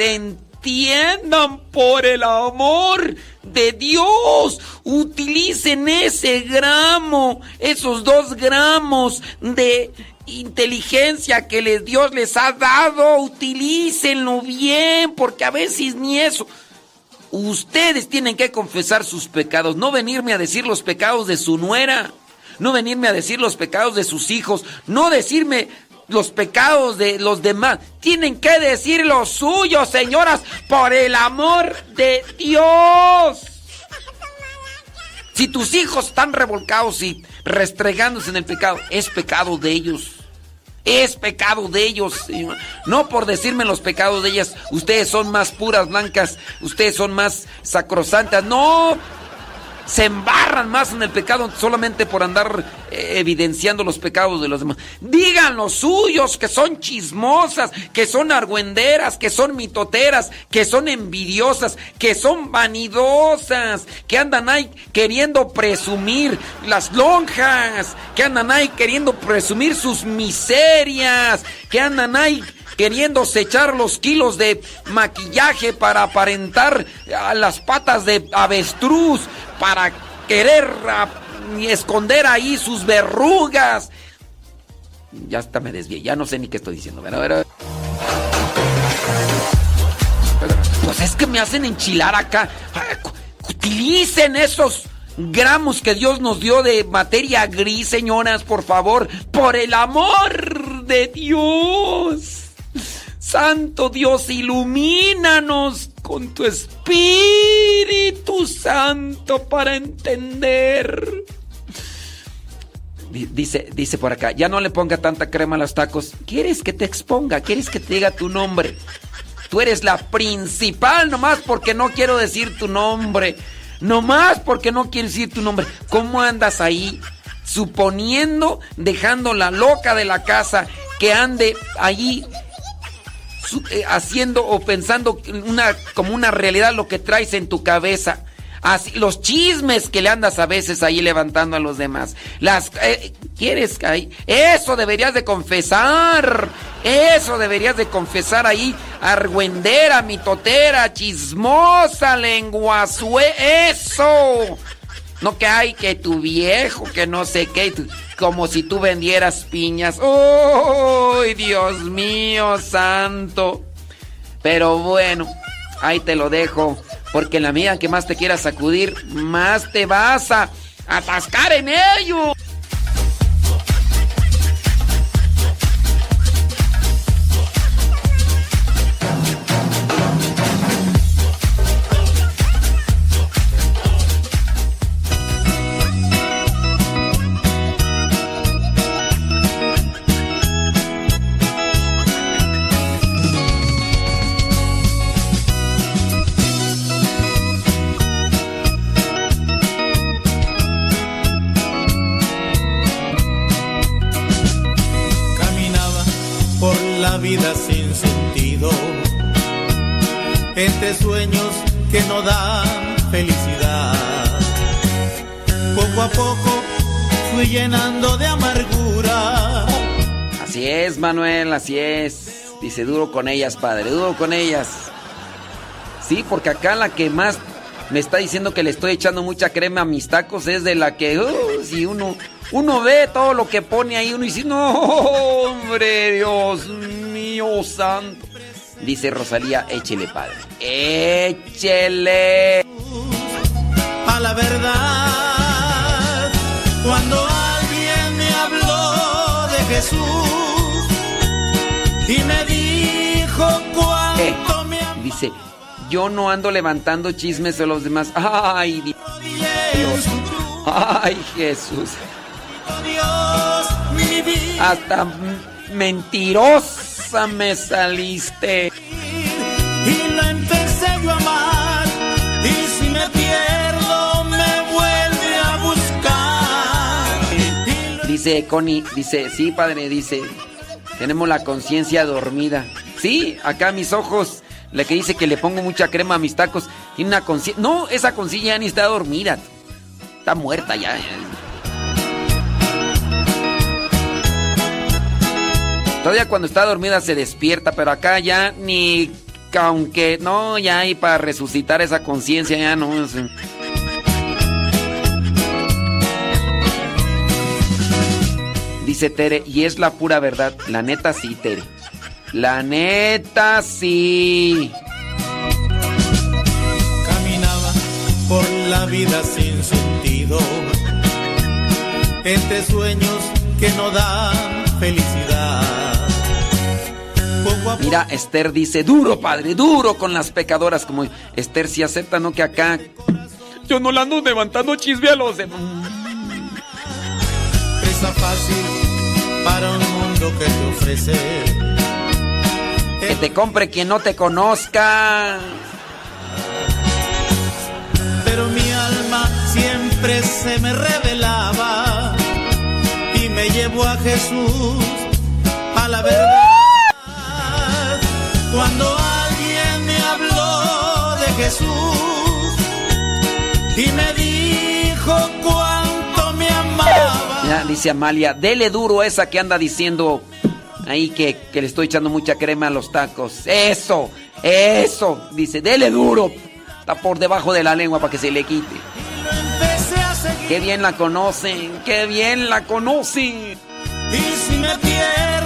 extiendan por el amor de Dios. Utilicen ese gramo, esos dos gramos de inteligencia que les, Dios les ha dado. Utilícenlo bien, porque a veces ni eso. Ustedes tienen que confesar sus pecados, no venirme a decir los pecados de su nuera, no venirme a decir los pecados de sus hijos, no decirme los pecados de los demás. Tienen que decir los suyos, señoras, por el amor de Dios. Si tus hijos están revolcados y restregándose en el pecado, es pecado de ellos. Es pecado de ellos. No por decirme los pecados de ellas, ustedes son más puras, blancas, ustedes son más sacrosantas. No, se embarran más en el pecado solamente por andar eh, evidenciando los pecados de los demás. Digan los suyos que son chismosas, que son argüenderas, que son mitoteras, que son envidiosas, que son vanidosas, que andan ahí queriendo presumir las lonjas, que andan ahí queriendo presumir sus miserias, que andan ahí queriéndose echar los kilos de maquillaje para aparentar a las patas de avestruz, para querer esconder ahí sus verrugas. Ya hasta me desvié, ya no sé ni qué estoy diciendo. Pues es que me hacen enchilar acá. Utilicen esos gramos que Dios nos dio de materia gris, señoras, por favor, por el amor de Dios. Santo Dios, ilumínanos con tu Espíritu Santo para entender. Di- Dice, dice por acá, ya no le ponga tanta crema a los tacos. ¿Quieres que te exponga? ¿Quieres que te diga tu nombre? Tú eres la principal, nomás porque no quiero decir tu nombre. Nomás porque no quiero decir tu nombre. ¿Cómo andas ahí? Suponiendo, dejando la loca de la casa que ande allí haciendo o pensando una, como una realidad lo que traes en tu cabeza. Los chismes que le andas a veces ahí levantando a los demás. Las eh, quieres ahí. Eso deberías de confesar. Eso deberías de confesar ahí. Argüendera, mitotera, chismosa, lenguazue. Eso. No que hay que tu viejo, que no sé qué, como si tú vendieras piñas. ¡Uy, Dios mío, santo! Pero bueno, ahí te lo dejo, porque la medida que más te quieras sacudir, más te vas a atascar en ello. Sueños que no dan felicidad. Poco a poco fui llenando de amargura. Así es, Manuel, así es. Dice, duro con ellas, padre, duro con ellas. Sí, porque acá la que más me está diciendo que le estoy echando mucha crema a mis tacos es de la que, uh, si uno, uno ve todo lo que pone ahí, uno dice, no, hombre, Dios mío santo. Dice Rosalía, échele, padre. Échele. A la verdad, cuando alguien me habló de Jesús y me dijo cuánto me Dice, yo no ando levantando chismes de los demás. Ay, Dios. Ay, Jesús. Hasta m- me saliste. Y la empecé yo a amar. Y si me pierdo, me vuelve a buscar. Dice Connie, dice, sí, padre, dice, tenemos la conciencia dormida. Sí, acá mis ojos, la que dice que le pongo mucha crema a mis tacos, tiene una conciencia. No, esa conciencia ya ni está dormida. Está muerta ya. Todavía cuando está dormida se despierta, pero acá ya ni aunque no, ya y para resucitar esa conciencia ya no. Dice Tere, y es la pura verdad. La neta sí, Tere. La neta sí. Caminaba por la vida sin sentido, entre sueños que no dan felicidad. Mira, Esther dice, duro, padre, duro con las pecadoras. Como Esther sí acepta, ¿no? Que acá... Yo no la ando levantando chisme a los demás. presa fácil para un mundo que te ofrece. Que te compre quien no te conozca. Pero mi alma siempre se me revelaba y me llevó a Jesús, a la verdad. Cuando alguien me habló de Jesús y me dijo cuánto me amaba. Ya, dice Amalia, dele duro esa que anda diciendo ahí que, que le estoy echando mucha crema a los tacos. Eso, eso. Dice, dele duro. Está por debajo de la lengua para que se le quite. Qué bien la conocen, qué bien la conocen. y si me pierdo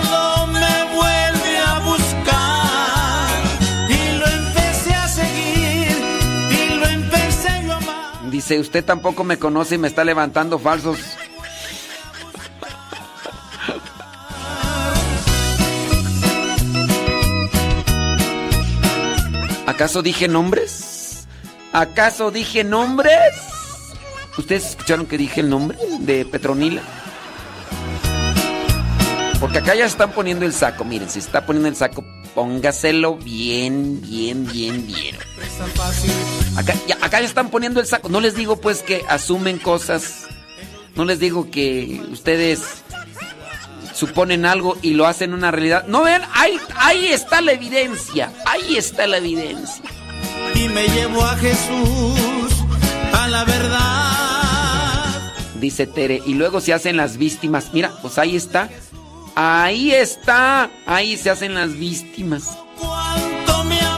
Dice, usted tampoco me conoce y me está levantando falsos. ¿Acaso dije nombres? ¿Acaso dije nombres? ¿Ustedes escucharon que dije el nombre de Petronila? Porque acá ya están poniendo el saco. Miren, si está poniendo el saco, póngaselo bien, bien, bien, bien. Acá ya, acá ya están poniendo el saco. No les digo pues que asumen cosas. No les digo que ustedes suponen algo y lo hacen una realidad. No ven, ahí, ahí está la evidencia. Ahí está la evidencia. y me llevó a Jesús, a la verdad. Dice Tere. Y luego se hacen las víctimas. Mira, pues ahí está. Ahí está. Ahí se hacen las víctimas.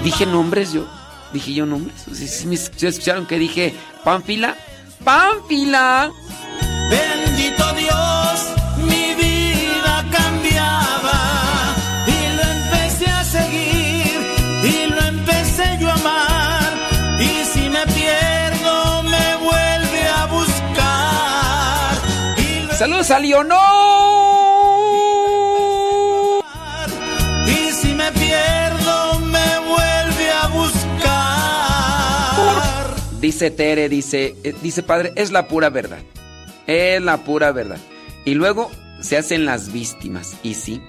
Dije nombres yo. Dije yo nombres. ¿Sí, sí me- escucharon que dije Pánfila? ¡Pánfila! Bendito Dios, mi vida cambiaba y lo empecé a seguir y lo empecé yo a amar y si me pierdo me vuelve a buscar ¡Saludos a Leonor! Dice Tere, dice, eh, dice padre, es la pura verdad. Es la pura verdad. Y luego se hacen las víctimas. Y sí.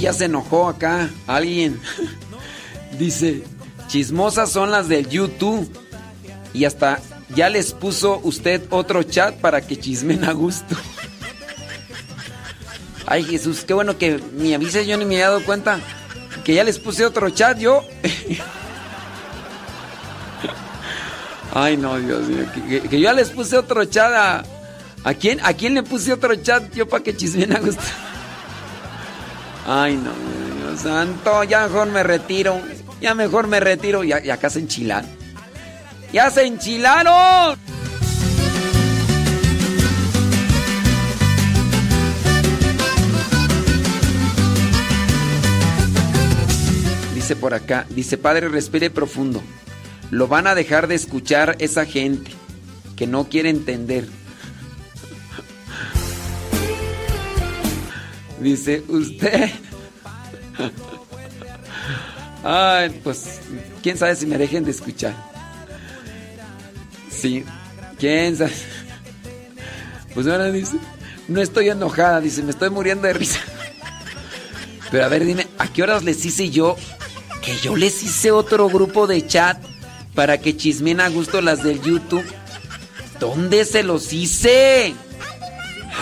Ya se enojó acá alguien. Dice, chismosas son las del YouTube. Y hasta ya les puso usted otro chat para que chismen a gusto. Ay, Jesús, qué bueno que me avises, yo ni me he dado cuenta. Que ya les puse otro chat, yo. Ay, no, Dios mío. Que, ya les puse otro chat a. ¿A quién? ¿A quién le puse otro chat yo para que chismen a gusto? Ay, no, Dios santo, ya mejor me retiro. Ya mejor me retiro. Ya, ya acá se enchilaron. ¡Ya se enchilaron! Dice por acá, dice padre, respire profundo. Lo van a dejar de escuchar esa gente que no quiere entender. Dice usted. Ay, pues, quién sabe si me dejen de escuchar. Sí, quién sabe. Pues ahora dice, no estoy enojada, dice, me estoy muriendo de risa. Pero a ver, dime, ¿a qué horas les hice yo? Que yo les hice otro grupo de chat para que chismen a gusto las del YouTube. ¿Dónde se los hice?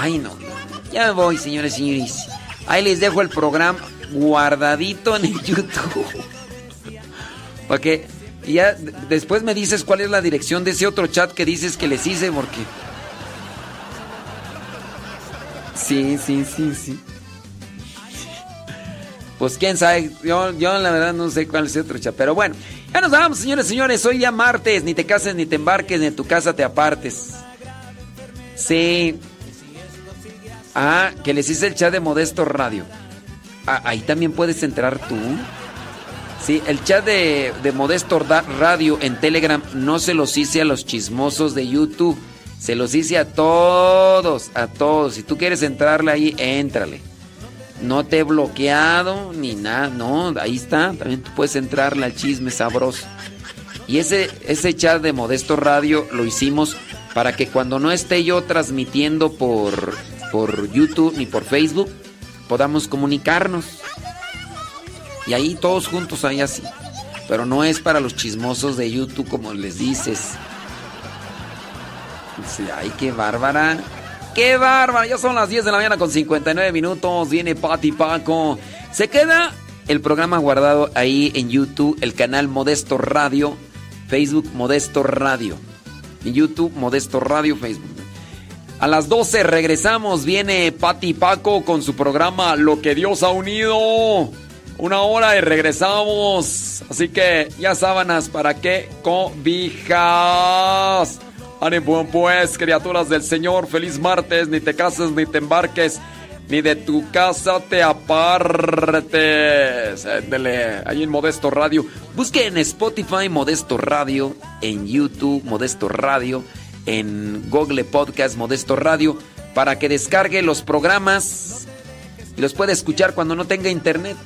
Ay, no. Ya me voy, señores y señores. Ahí les dejo el programa guardadito en el YouTube. Y ya después me dices cuál es la dirección de ese otro chat que dices que les hice, porque. Sí, sí, sí, sí. Pues quién sabe, yo, yo la verdad no sé cuál es el otro chat. Pero bueno, ya nos vamos, señores y señores. Hoy ya martes, ni te cases, ni te embarques, ni en tu casa te apartes. Sí. Ah, que les hice el chat de Modesto Radio. Ah, ahí también puedes entrar tú. Sí, el chat de, de Modesto Radio en Telegram no se los hice a los chismosos de YouTube. Se los hice a todos, a todos. Si tú quieres entrarle ahí, éntrale. No te he bloqueado ni nada, no, ahí está. También tú puedes entrarle al chisme sabroso. Y ese, ese chat de Modesto Radio lo hicimos para que cuando no esté yo transmitiendo por, por YouTube ni por Facebook, podamos comunicarnos. Y ahí todos juntos, ahí así. Pero no es para los chismosos de YouTube como les dices. Ay, qué bárbara. ¡Qué bárbara! Ya son las 10 de la mañana con 59 minutos. Viene Pati Paco. Se queda el programa guardado ahí en YouTube, el canal Modesto Radio, Facebook Modesto Radio. En YouTube Modesto Radio, Facebook. A las 12 regresamos. Viene Pati Paco con su programa Lo que Dios ha unido. Una hora y regresamos. Así que ya sábanas para qué cobijas. Ánimo pues, criaturas del Señor. Feliz martes. Ni te cases ni te embarques. Ni de tu casa te apartes. Ándele, ahí en Modesto Radio. Busque en Spotify Modesto Radio. En YouTube Modesto Radio. En Google Podcast Modesto Radio. Para que descargue los programas. Y los pueda escuchar cuando no tenga internet.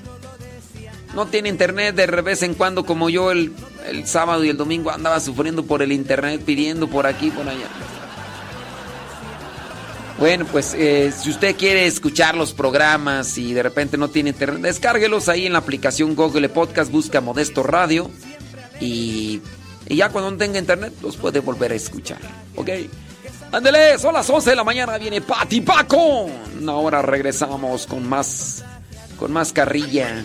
No tiene internet de vez en cuando como yo el, el sábado y el domingo andaba sufriendo por el internet, pidiendo por aquí, por allá. Bueno, pues eh, si usted quiere escuchar los programas y de repente no tiene internet, descárguelos ahí en la aplicación Google Podcast, busca Modesto Radio y, y ya cuando no tenga internet los puede volver a escuchar, ¿ok? Ándele, son las 11 de la mañana, viene Pati Paco. Ahora regresamos con más, con más carrilla.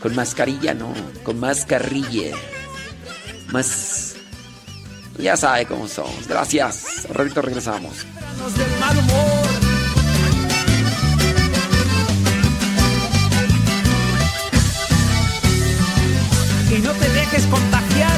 Con mascarilla, no, con mascarilla. Más... Ya sabe cómo somos. Gracias. Ahorita regresamos. Es contagiados.